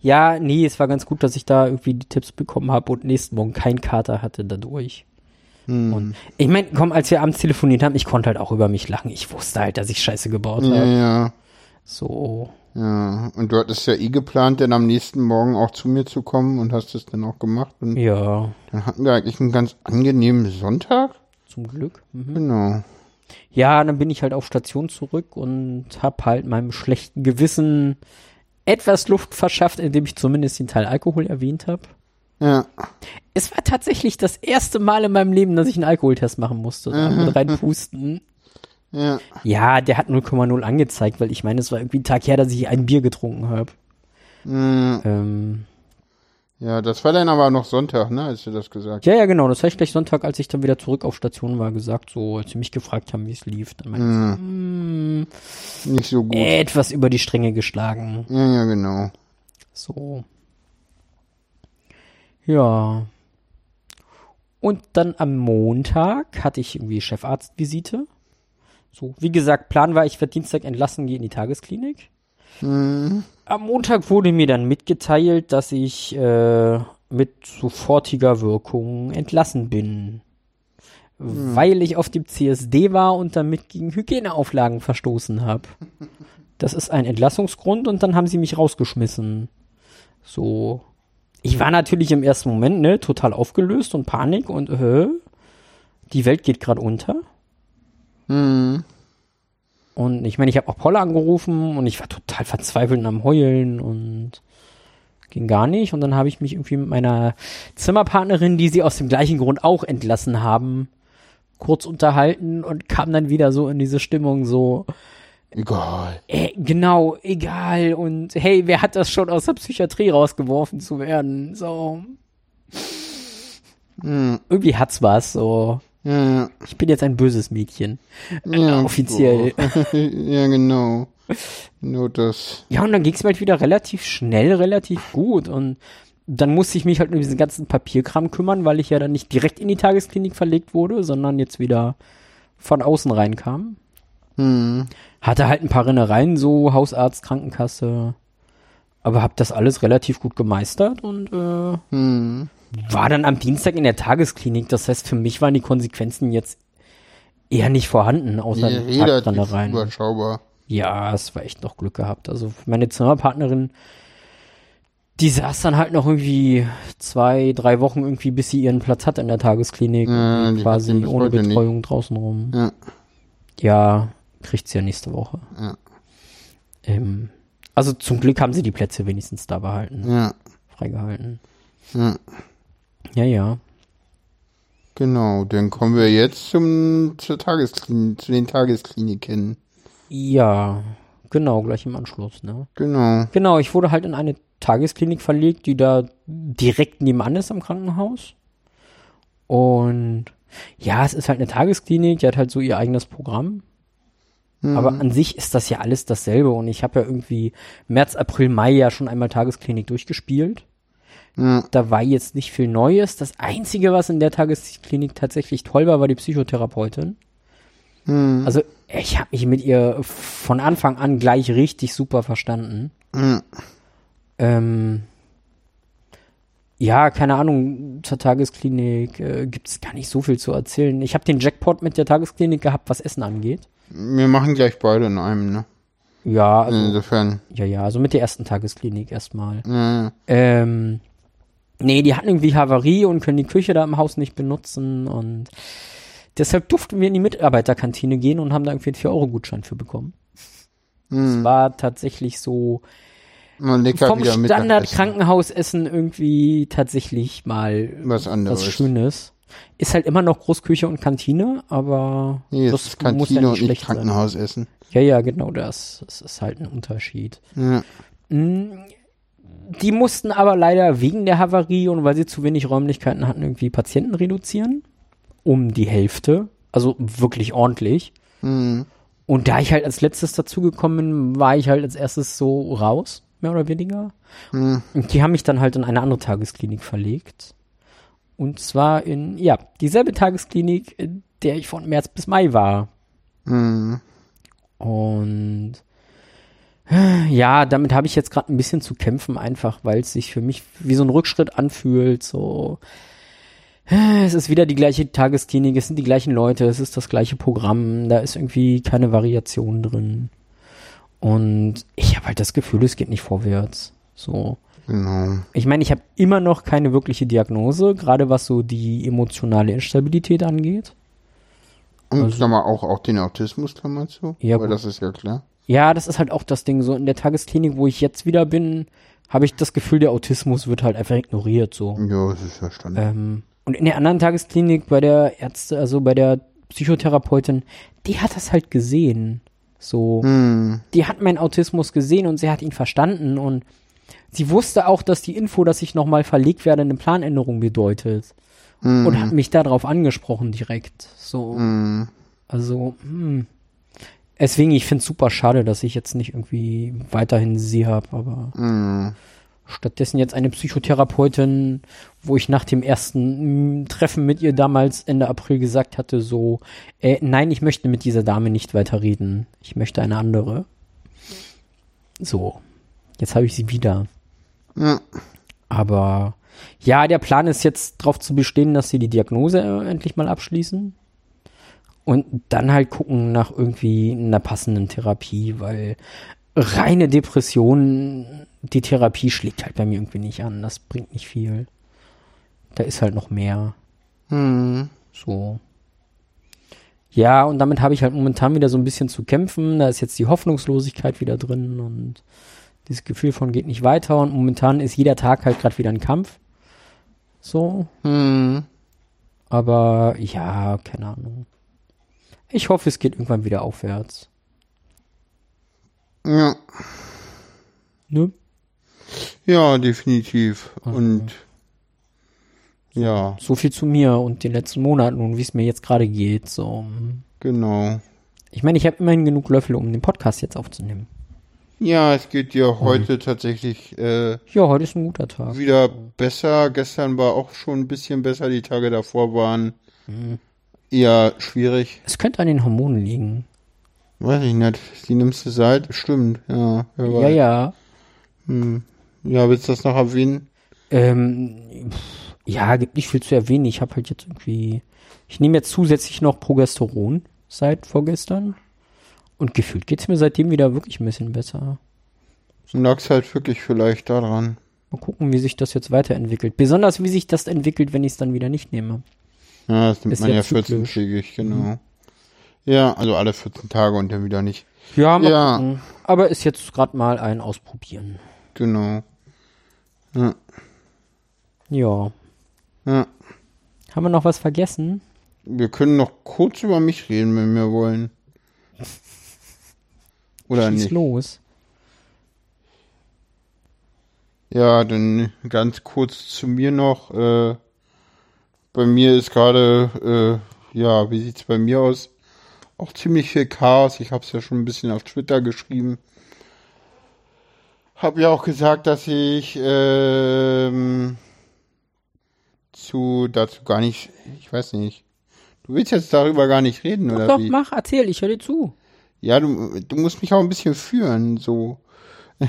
ja, nee, es war ganz gut, dass ich da irgendwie die Tipps bekommen habe und nächsten Morgen keinen Kater hatte dadurch.
Hm.
Und ich meine, komm, als wir abends telefoniert haben, ich konnte halt auch über mich lachen. Ich wusste halt, dass ich Scheiße gebaut
Ja,
habe.
ja,
So.
ja. Und du hattest ja eh geplant, dann am nächsten Morgen auch zu mir zu kommen und hast es dann auch gemacht. Und
Ja,
dann hatten wir eigentlich einen ganz angenehmen Sonntag.
zum Glück. Mhm.
Genau.
Ja, dann bin ich halt auf Station zurück und hab halt meinem schlechten Gewissen etwas Luft verschafft, indem ich zumindest den Teil Alkohol erwähnt habe.
Ja.
Es war tatsächlich das erste Mal in meinem Leben, dass ich einen Alkoholtest machen musste.
Mhm.
mit reinpusten.
Ja.
Ja, der hat 0,0 angezeigt, weil ich meine, es war irgendwie ein Tag her, dass ich ein Bier getrunken habe.
Mm,
Ähm,
Ja, das war dann aber noch Sonntag, ne, als du das gesagt
ja, ja, genau. Das ich gleich Sonntag, als ich dann wieder zurück auf Station war, gesagt, so, als sie mich gefragt haben, wie es lief. Dann meinte ich, so, "Mm,
hast. Nicht so gut.
etwas über die Stränge geschlagen.
Ja, ja, genau.
So. Ja. Und dann am Montag hatte ich irgendwie Chefarztvisite. So, wie gesagt, Plan war, ich werde Dienstag entlassen, gehe in die Tagesklinik.
Mhm.
Am Montag wurde mir dann mitgeteilt, dass ich äh, mit sofortiger Wirkung entlassen bin. Weil ich auf dem CSD war und damit gegen Hygieneauflagen verstoßen habe. Das ist ein Entlassungsgrund und dann haben sie mich rausgeschmissen. So. Ich war natürlich im ersten Moment, ne, total aufgelöst und Panik und äh, die Welt geht gerade unter.
Mhm.
Und ich meine, ich habe auch Paula angerufen und ich war total verzweifelt und am Heulen und ging gar nicht. Und dann habe ich mich irgendwie mit meiner Zimmerpartnerin, die sie aus dem gleichen Grund auch entlassen haben, kurz unterhalten und kam dann wieder so in diese Stimmung so,
Egal.
äh, genau, egal und hey, wer hat das schon aus der Psychiatrie rausgeworfen zu werden? So.
Mhm.
Irgendwie hat's was, so.
Ja,
Ich bin jetzt ein böses Mädchen.
ja.
offiziell.
ja, genau. Nur das.
Ja, und dann ging es mir halt wieder relativ schnell, relativ gut. Und dann musste ich mich halt um diesen ganzen Papierkram kümmern, weil ich ja dann nicht direkt in die Tagesklinik verlegt wurde, sondern jetzt wieder von außen reinkam.
Mhm.
Hatte halt ein paar Rennereien, so Hausarzt, Krankenkasse. Aber hab das alles relativ gut gemeistert und äh,
Mhm.
war dann am Dienstag in der Tagesklinik. Das heißt, für mich waren die Konsequenzen jetzt eher nicht vorhanden, außer
Ja, relativ
Tagrennereien.
überschaubar.
Ja, es war echt noch Glück gehabt. Also meine Zimmerpartnerin, die saß dann halt noch irgendwie zwei, drei Wochen irgendwie, bis sie ihren Platz hat in der Tagesklinik.
Ja, die
quasi ohne
heute nicht.
Betreuung draußen rum.
Ja.
Ja, kriegt sie ja nächste Woche.
Ja.
Ähm, also zum Glück haben sie die Plätze wenigstens da behalten,
Ja.
freigehalten.
Ja.
Ja, ja.
Genau, dann kommen wir jetzt zum, zur Tagesklinik, zu den Tageskliniken.
Ja, genau, gleich im Anschluss, ne?
Genau.
Genau, ich wurde halt in eine Tagesklinik verlegt, die da direkt nebenan ist am Krankenhaus. Und ja, es ist halt eine Tagesklinik, die hat halt so ihr eigenes Programm. Aber an sich ist das ja alles dasselbe. Und ich habe ja irgendwie März, April, Mai ja schon einmal Tagesklinik durchgespielt.
Ja.
Da war jetzt nicht viel Neues. Das Einzige, was in der Tagesklinik tatsächlich toll war, war die Psychotherapeutin.
Mhm.
Also ich habe mich mit ihr von Anfang an gleich richtig super verstanden.
Ja.
Ähm, ja, keine Ahnung, zur Tagesklinik äh, gibt es gar nicht so viel zu erzählen. Ich habe den Jackpot mit der Tagesklinik gehabt, was Essen angeht.
Wir machen gleich beide in einem, ne?
Ja, also,
Insofern.
ja, ja, also mit der ersten Tagesklinik erstmal.
Ja,
Ähm, nee, die hatten irgendwie Havarie und können die Küche da im Haus nicht benutzen und deshalb durften wir in die Mitarbeiterkantine gehen und haben da irgendwie einen 4-Euro-Gutschein für bekommen. Es war tatsächlich so
man lecker
vom
wieder
Standard
Mittagessen.
Krankenhausessen irgendwie tatsächlich mal
Was anderes.
was Schönes. Ist halt immer noch Großküche und Kantine, aber
Nee,
das
ist
muss ja
Kantine
nicht
und nicht
schlecht sein.
Krankenhausessen.
Ja, ja, genau das. Das ist halt ein Unterschied.
Ja.
Die mussten aber leider wegen der Havarie und weil sie zu wenig Räumlichkeiten hatten, irgendwie Patienten reduzieren. Um die Hälfte. Also wirklich ordentlich.
Mhm.
Und da ich halt als letztes dazugekommen bin, war ich halt als erstes so raus, mehr oder weniger.
Mhm.
Und die haben mich dann halt in eine andere Tagesklinik verlegt. Und zwar in, ja, dieselbe Tagesklinik, in der ich von März bis Mai war.
Mhm.
Und äh, ja, damit habe ich jetzt gerade ein bisschen zu kämpfen, einfach weil es sich für mich wie so ein Rückschritt anfühlt. So, äh, es ist wieder die gleiche Tagesklinik, es sind die gleichen Leute, es ist das gleiche Programm, da ist irgendwie keine Variation drin. Und ich habe halt das Gefühl, es geht nicht vorwärts. So.
Genau.
Ich meine, ich habe immer noch keine wirkliche Diagnose, gerade was so die emotionale Instabilität angeht.
Und
Also-
mal, auch, auch den Autismus, Klammer zu?
Ja,
Aber
gut.
das ist ja klar.
Ja, das ist halt auch das Ding. So in der Tagesklinik, wo ich jetzt wieder bin, habe ich das Gefühl, der Autismus wird halt einfach ignoriert. So.
Ja, das ist ja Standard.
Ähm, und in der anderen Tagesklinik bei der Ärzte, also bei der Psychotherapeutin, die hat das halt gesehen. So,
Hm.
die hat meinen Autismus gesehen und sie hat ihn verstanden und sie wusste auch, dass die Info, dass ich nochmal verlegt werde, eine Planänderung bedeutet.
Hm.
Und hat mich darauf angesprochen direkt. So.
Hm.
Also, hm. Deswegen, ich finde es super schade, dass ich jetzt nicht irgendwie weiterhin sie habe, aber
Hm.
stattdessen jetzt eine Psychotherapeutin, wo ich nach dem ersten mm, Treffen mit ihr damals Ende April gesagt hatte, so, äh, nein, ich möchte mit dieser Dame nicht weiter reden. Ich möchte eine andere. So, jetzt habe ich sie wieder.
Ja.
Aber ja, der Plan ist jetzt darauf zu bestehen, dass sie die Diagnose äh, endlich mal abschließen. Und dann halt gucken nach irgendwie einer passenden Therapie, weil reine Depression, die Therapie schlägt halt bei mir irgendwie nicht an. Das bringt nicht viel. Da ist halt noch mehr.
Hm.
So. Ja, und damit habe ich halt momentan wieder so ein bisschen zu kämpfen. Da ist jetzt die Hoffnungslosigkeit wieder drin und dieses Gefühl von geht nicht weiter. Und momentan ist jeder Tag halt gerade wieder ein Kampf. So.
Hm.
Aber ja, keine Ahnung. Ich hoffe, es geht irgendwann wieder aufwärts.
Ja.
Ne?
Ja, definitiv.
Also-
Und ja,
So viel zu mir und den letzten Monaten und wie es mir jetzt gerade geht. So.
genau.
Ich meine, ich habe immerhin genug Löffel, um den Podcast jetzt aufzunehmen.
Ja, es geht dir heute tatsächlich äh,
Ja, heute ist ein guter Tag.
wieder besser. Gestern war auch schon ein bisschen besser. Die Tage davor waren
Mhm.
eher schwierig.
Es könnte an den Hormonen liegen.
Weiß ich nicht. Die nimmst du seit? Stimmt, ja.
Ja, ja.
Hm. Ja, willst du das noch erwähnen?
Ähm, pff, ja, gibt nicht viel zu erwähnen. Ich habe halt jetzt irgendwie, ich nehme jetzt zusätzlich noch Progesteron seit vorgestern. Und gefühlt geht's mir seitdem wieder wirklich ein bisschen besser.
Lag's halt wirklich vielleicht daran.
Mal gucken, wie sich das jetzt weiterentwickelt. Besonders wie sich das entwickelt, wenn ich es dann wieder nicht nehme.
Ja, das nimmt
Ist
man
ja
ja
zyklisch.
14-tägig, genau. Ja, also alle 14 Tage und dann wieder nicht.
Ja,
Ja.
gucken. Aber ist jetzt gerade mal ein Ausprobieren.
Genau. Ja,
Ja.
ja.
Haben wir noch was vergessen?
Wir können noch kurz über mich reden, wenn wir wollen. Oder
Schieß
nicht?
los.
Ja, dann ganz kurz zu mir noch. Äh, bei mir ist gerade, äh, ja, wie sieht's bei mir aus? Auch ziemlich viel Chaos. Ich habe es ja schon ein bisschen auf Twitter geschrieben. Hab ja auch gesagt, dass ich ähm, zu dazu gar nicht, ich weiß nicht. Du willst jetzt darüber gar nicht reden, oder
Doch,
wie?
mach, erzähl, ich höre dir zu.
Ja, du, du musst mich auch ein bisschen führen, so.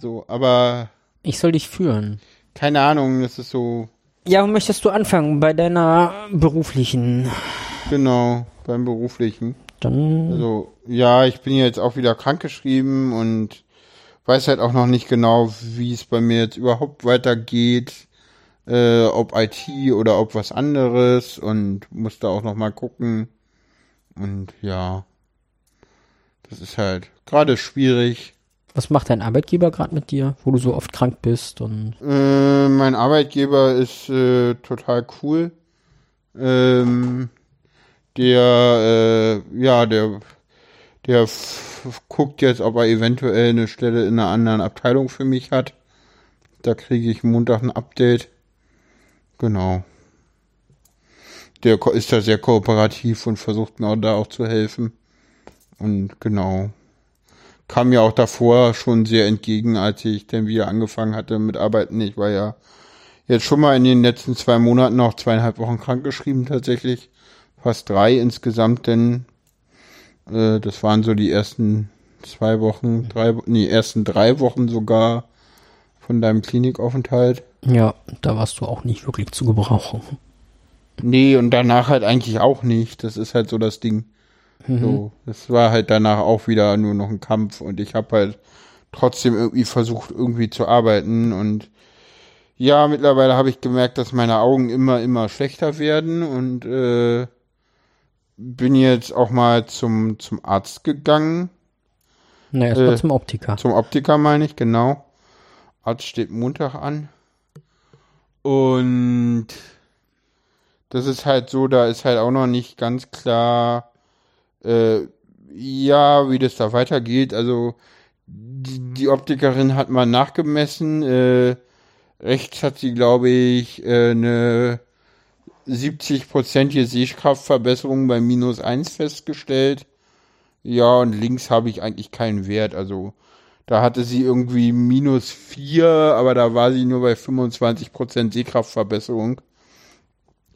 so, aber
Ich soll dich führen.
keine Ahnung, das ist so,
Ja, wo möchtest du anfangen? Bei deiner beruflichen.
genau, beim Beruflichen.
Dann.
Also, ja, ich bin jetzt auch wieder krankgeschrieben und weiß halt auch noch nicht genau, wie es bei mir jetzt überhaupt weitergeht. Äh, ob IT oder ob was anderes und muss da auch noch mal gucken. Und ja, das ist halt gerade schwierig.
Was macht dein Arbeitgeber gerade mit dir, wo du so oft krank bist und
Äh, mein Arbeitgeber ist äh, total cool. Ähm, der, äh, ja, der, der guckt jetzt, ob er eventuell eine Stelle in einer anderen Abteilung für mich hat. Da kriege ich Montag ein Update. Genau. Der ist da sehr kooperativ und versucht mir da auch zu helfen. Und genau. Kam mir auch davor schon sehr entgegen, als ich dann wieder angefangen hatte mit Arbeiten. Ich war ja jetzt schon mal in den letzten zwei Monaten noch zweieinhalb Wochen krankgeschrieben tatsächlich. Fast drei insgesamt, denn äh, das waren so die ersten zwei Wochen, drei, nee, ersten drei Wochen sogar von deinem Klinikaufenthalt.
ja, da warst du auch nicht wirklich zu gebrauchen.
Nee, und danach halt eigentlich auch nicht. Das ist halt so das Ding. So, das war halt danach auch wieder nur noch ein Kampf und ich habe halt trotzdem irgendwie versucht, irgendwie zu arbeiten und ja, mittlerweile habe ich gemerkt, dass meine Augen immer, immer schlechter werden und äh, bin jetzt auch mal zum, zum Arzt gegangen.
Na, erstmal
Äh,
zum Optiker.
Zum Optiker meine ich, genau. Arzt steht Montag an. Und das ist halt so, da ist halt auch noch nicht ganz klar, äh, ja, wie das da weitergeht. Also die, die Optikerin hat mal nachgemessen. Äh, rechts hat sie, glaube ich, äh, eine 70-prozentige Sehkraftverbesserung bei minus eins festgestellt. Ja, und links habe ich eigentlich keinen Wert. Also da hatte sie irgendwie minus vier, aber da war sie nur bei 25% Sehkraftverbesserung.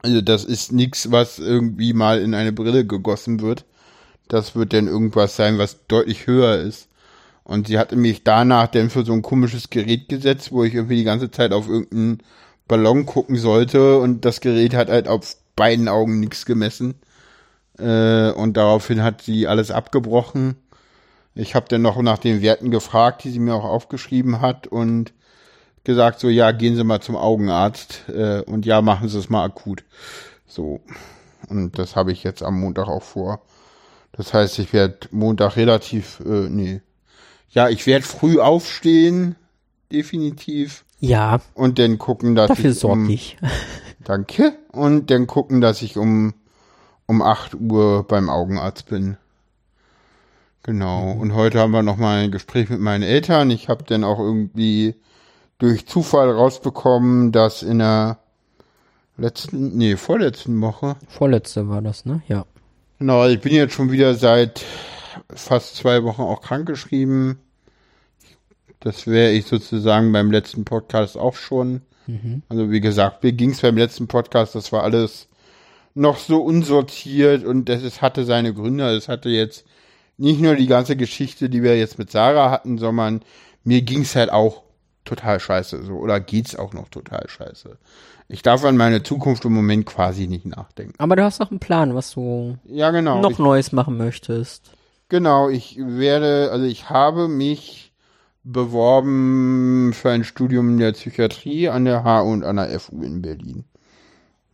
Also das ist nichts, was irgendwie mal in eine Brille gegossen wird. Das wird dann irgendwas sein, was deutlich höher ist. Und sie hatte mich danach dann für so ein komisches Gerät gesetzt, wo ich irgendwie die ganze Zeit auf irgendeinen Ballon gucken sollte und das Gerät hat halt auf beiden Augen nichts gemessen. Äh, und daraufhin hat sie alles abgebrochen. Ich habe dann noch nach den Werten gefragt, die sie mir auch aufgeschrieben hat und gesagt so, ja, gehen Sie mal zum Augenarzt äh, und ja, machen Sie es mal akut. So. Und das habe ich jetzt am Montag auch vor. Das heißt, ich werde Montag relativ, äh, nee. Ja, ich werde früh aufstehen, definitiv.
Ja,
Und dann gucken, dass
dafür
ich
sorge
um,
ich.
Danke. Und dann gucken, dass ich um, um 8 Uhr beim Augenarzt bin. Genau. Und heute haben wir nochmal ein Gespräch mit meinen Eltern. Ich habe dann auch irgendwie durch Zufall rausbekommen, dass in der letzten, nee, vorletzten Woche,
Vorletzte war das, ne? Ja.
Genau, ich bin jetzt schon wieder seit fast zwei Wochen auch krankgeschrieben. Das wäre ich sozusagen beim letzten Podcast auch schon. Also wie gesagt, mir ging es beim letzten Podcast, das war alles noch so unsortiert und das es hatte seine Gründe. Es hatte jetzt nicht nur die ganze Geschichte, die wir jetzt mit Sarah hatten, sondern mir ging es halt auch total scheiße so oder geht's auch noch total scheiße. Ich darf an meine Zukunft im Moment quasi nicht nachdenken.
Aber du hast noch einen Plan, was du
Ja, genau.
noch
ich,
Neues machen möchtest.
Genau, ich werde, also ich habe mich beworben für ein Studium der Psychiatrie an der HU und an der FU in Berlin.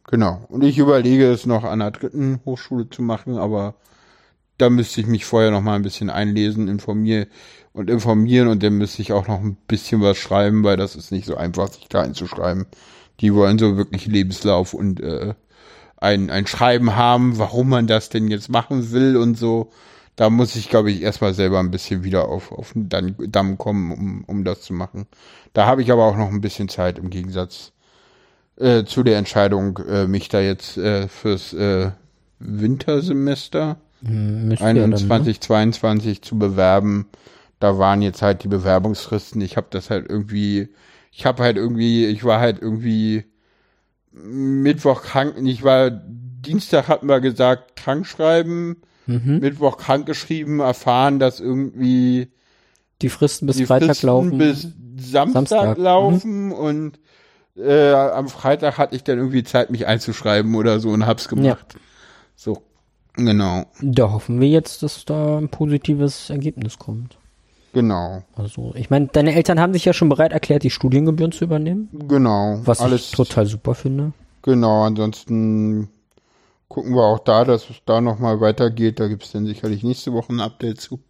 Genau. Und ich überlege es noch an der dritten Hochschule zu machen, aber da müsste ich mich vorher noch mal ein bisschen einlesen, informieren und informieren und dann müsste ich auch noch ein bisschen was schreiben, weil das ist nicht so einfach, sich da einzuschreiben. Die wollen so wirklich Lebenslauf und äh, ein, ein Schreiben haben, warum man das denn jetzt machen will und so. Da muss ich, glaube ich, erstmal selber ein bisschen wieder auf, auf den Damm kommen, um, um das zu machen. Da habe ich aber auch noch ein bisschen Zeit im Gegensatz äh, zu der Entscheidung, äh, mich da jetzt äh, fürs äh, Wintersemester
Hm, müsst ihr dann, ne?
21, 22 zu bewerben. Da waren jetzt halt die Bewerbungsfristen. Ich habe das halt irgendwie, ich habe halt irgendwie, ich war halt irgendwie Mittwoch krank. Ich war Dienstag hatten wir gesagt krank schreiben,
Mhm.
Mittwoch krank geschrieben, erfahren, dass irgendwie
Die Fristen bis
die
Freitag
Fristen
laufen.
bis Samstag,
Samstag, mhm.
laufen und äh, am Freitag hatte ich dann irgendwie Zeit, mich einzuschreiben oder so und hab's gemacht. So. Genau,
Da hoffen wir jetzt, dass da ein positives Ergebnis kommt.
Genau,
Also, ich meine, deine Eltern haben sich ja schon bereit erklärt, die Studiengebühren zu übernehmen,
genau.
was
Alles
ich total super finde.
Genau, ansonsten gucken wir auch da, dass es da nochmal weitergeht. Da gibt es dann sicherlich nächste Woche ein Update zu.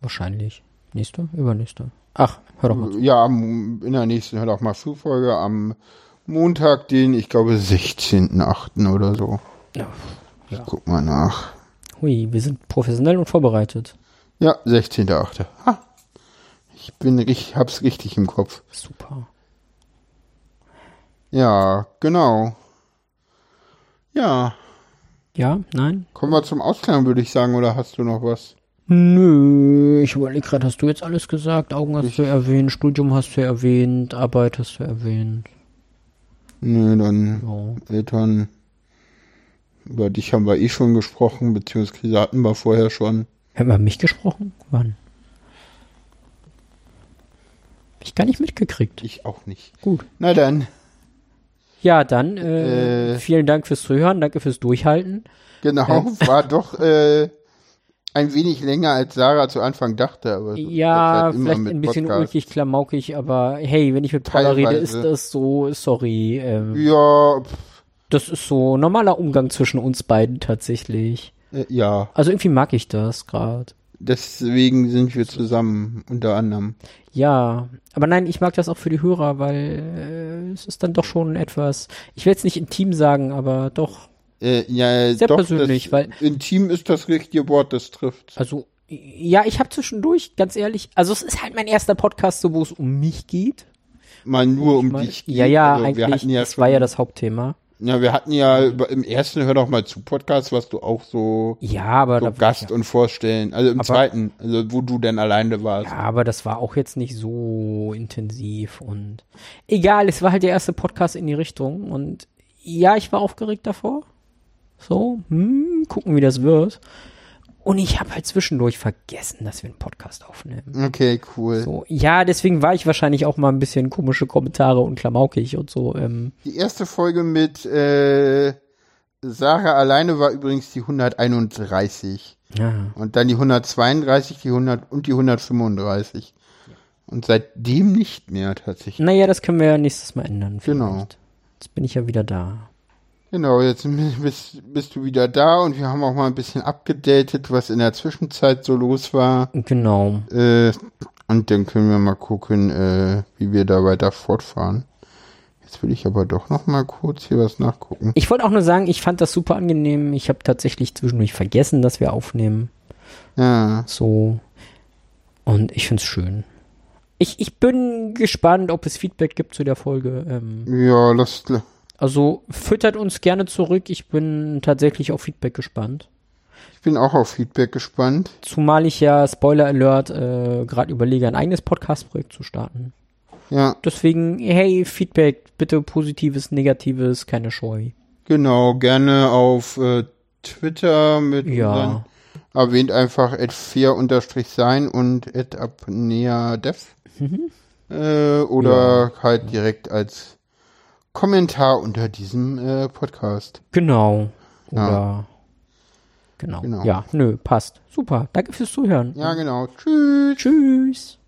Wahrscheinlich. Nächste? Übernächste. Ach, hör doch mal zu.
Ja, in der nächsten hört auch mal Frühfolge am Montag, den, ich glaube, 16.8. oder so.
Ja.
Ich guck mal nach.
Hui, wir sind professionell und vorbereitet.
Ja, 16.8. Ha. Ich bin, ich hab's richtig im Kopf.
Super.
Ja, genau. Ja,
Ja, nein?
kommen wir zum Ausklang, würde ich sagen, oder hast du noch was?
Nö, ich überlege gerade, hast du jetzt alles gesagt? Augen hast du erwähnt, Studium hast du erwähnt, Arbeit hast du erwähnt.
Nö, dann
Ja.
Eltern. Über dich haben wir eh schon gesprochen, beziehungsweise hatten wir vorher schon.
Haben wir mich gesprochen? Wann? Hab ich gar nicht mitgekriegt.
Ich auch nicht.
Gut.
Na dann,
Ja, dann äh,
Äh.
vielen Dank fürs Zuhören, danke fürs Durchhalten.
genau, war doch äh, ein wenig länger als Sarah zu Anfang dachte, aber so
Ja,
halt
vielleicht ein bisschen
Podcasts.
ulkig, klamaukig, aber hey, wenn ich mit Paula rede, ist das so, sorry. Ähm,
Ja, pff,
Das ist so normaler Umgang zwischen uns beiden tatsächlich.
Äh, ja,
Also irgendwie mag ich das gerade.
deswegen sind wir zusammen, unter anderem.
Ja, aber nein, ich mag das auch für die Hörer, weil äh, es ist dann doch schon etwas, ich will jetzt nicht intim sagen, aber doch,
Äh, ja,
Sehr
doch,
persönlich,
das,
weil-
intim ist das richtige Wort, das trifft.
also ja, ich habe zwischendurch, ganz ehrlich, also es ist halt mein erster Podcast, so wo es um mich geht.
Mal nur um
Mal-
dich geht.
ja, ja,
also,
eigentlich,
ja
das war ja das Hauptthema.
Ja, wir hatten ja im ersten Hör doch mal zu Podcast, was du auch so,
Ja, aber
so Gast und Vorstellen. Also im
Aber-
zweiten, also wo du denn alleine warst.
Ja, aber das war auch jetzt nicht so intensiv und egal, es war halt der erste Podcast in die Richtung und ja, ich war aufgeregt davor. So, hm, gucken, wie das wird. Und ich habe halt zwischendurch vergessen, dass wir einen Podcast aufnehmen.
Okay, cool.
So, ja, deswegen war ich wahrscheinlich auch mal ein bisschen komische Kommentare und klamaukig und so. Ähm,
Die erste Folge mit äh, Sarah alleine war übrigens die 131.
ja.
Und dann die 132, die 100 und die 135. Und seitdem nicht mehr tatsächlich.
Naja, das können wir ja nächstes Mal ändern.
Genau.
vielleicht. Jetzt bin ich ja wieder da.
Genau, jetzt bist, bist du wieder da und wir haben auch mal ein bisschen abgedatet, was in der Zwischenzeit so los war.
Genau.
Äh, und dann können wir mal gucken, äh, wie wir da weiter fortfahren. Jetzt will ich aber doch noch mal kurz hier was nachgucken.
Ich wollte auch nur sagen, ich fand das super angenehm. Ich habe tatsächlich zwischendurch vergessen, dass wir aufnehmen.
Ja,
So. Und ich find's schön. Ich, ich bin gespannt, ob es Feedback gibt zu der Folge. Ähm,
ja, lass,
also füttert uns gerne zurück. Ich bin tatsächlich auf Feedback gespannt.
ich bin auch auf Feedback gespannt.
Zumal ich ja, Spoiler Alert, äh, gerade überlege, ein eigenes Podcast-Projekt zu starten.
Ja,
Deswegen, hey, Feedback, bitte positives, negatives, keine Scheu.
genau, gerne auf äh, Twitter mit
Ja.
unseren, erwähnt einfach at fair unterstrich sein und at apneadev.
Mhm.
Äh, oder halt direkt als Kommentar unter diesem äh, Podcast.
Genau. Oder ja. genau.
genau.
Ja, nö, passt. Super. Danke fürs Zuhören.
Ja, genau. Tschüss.
Tschüss.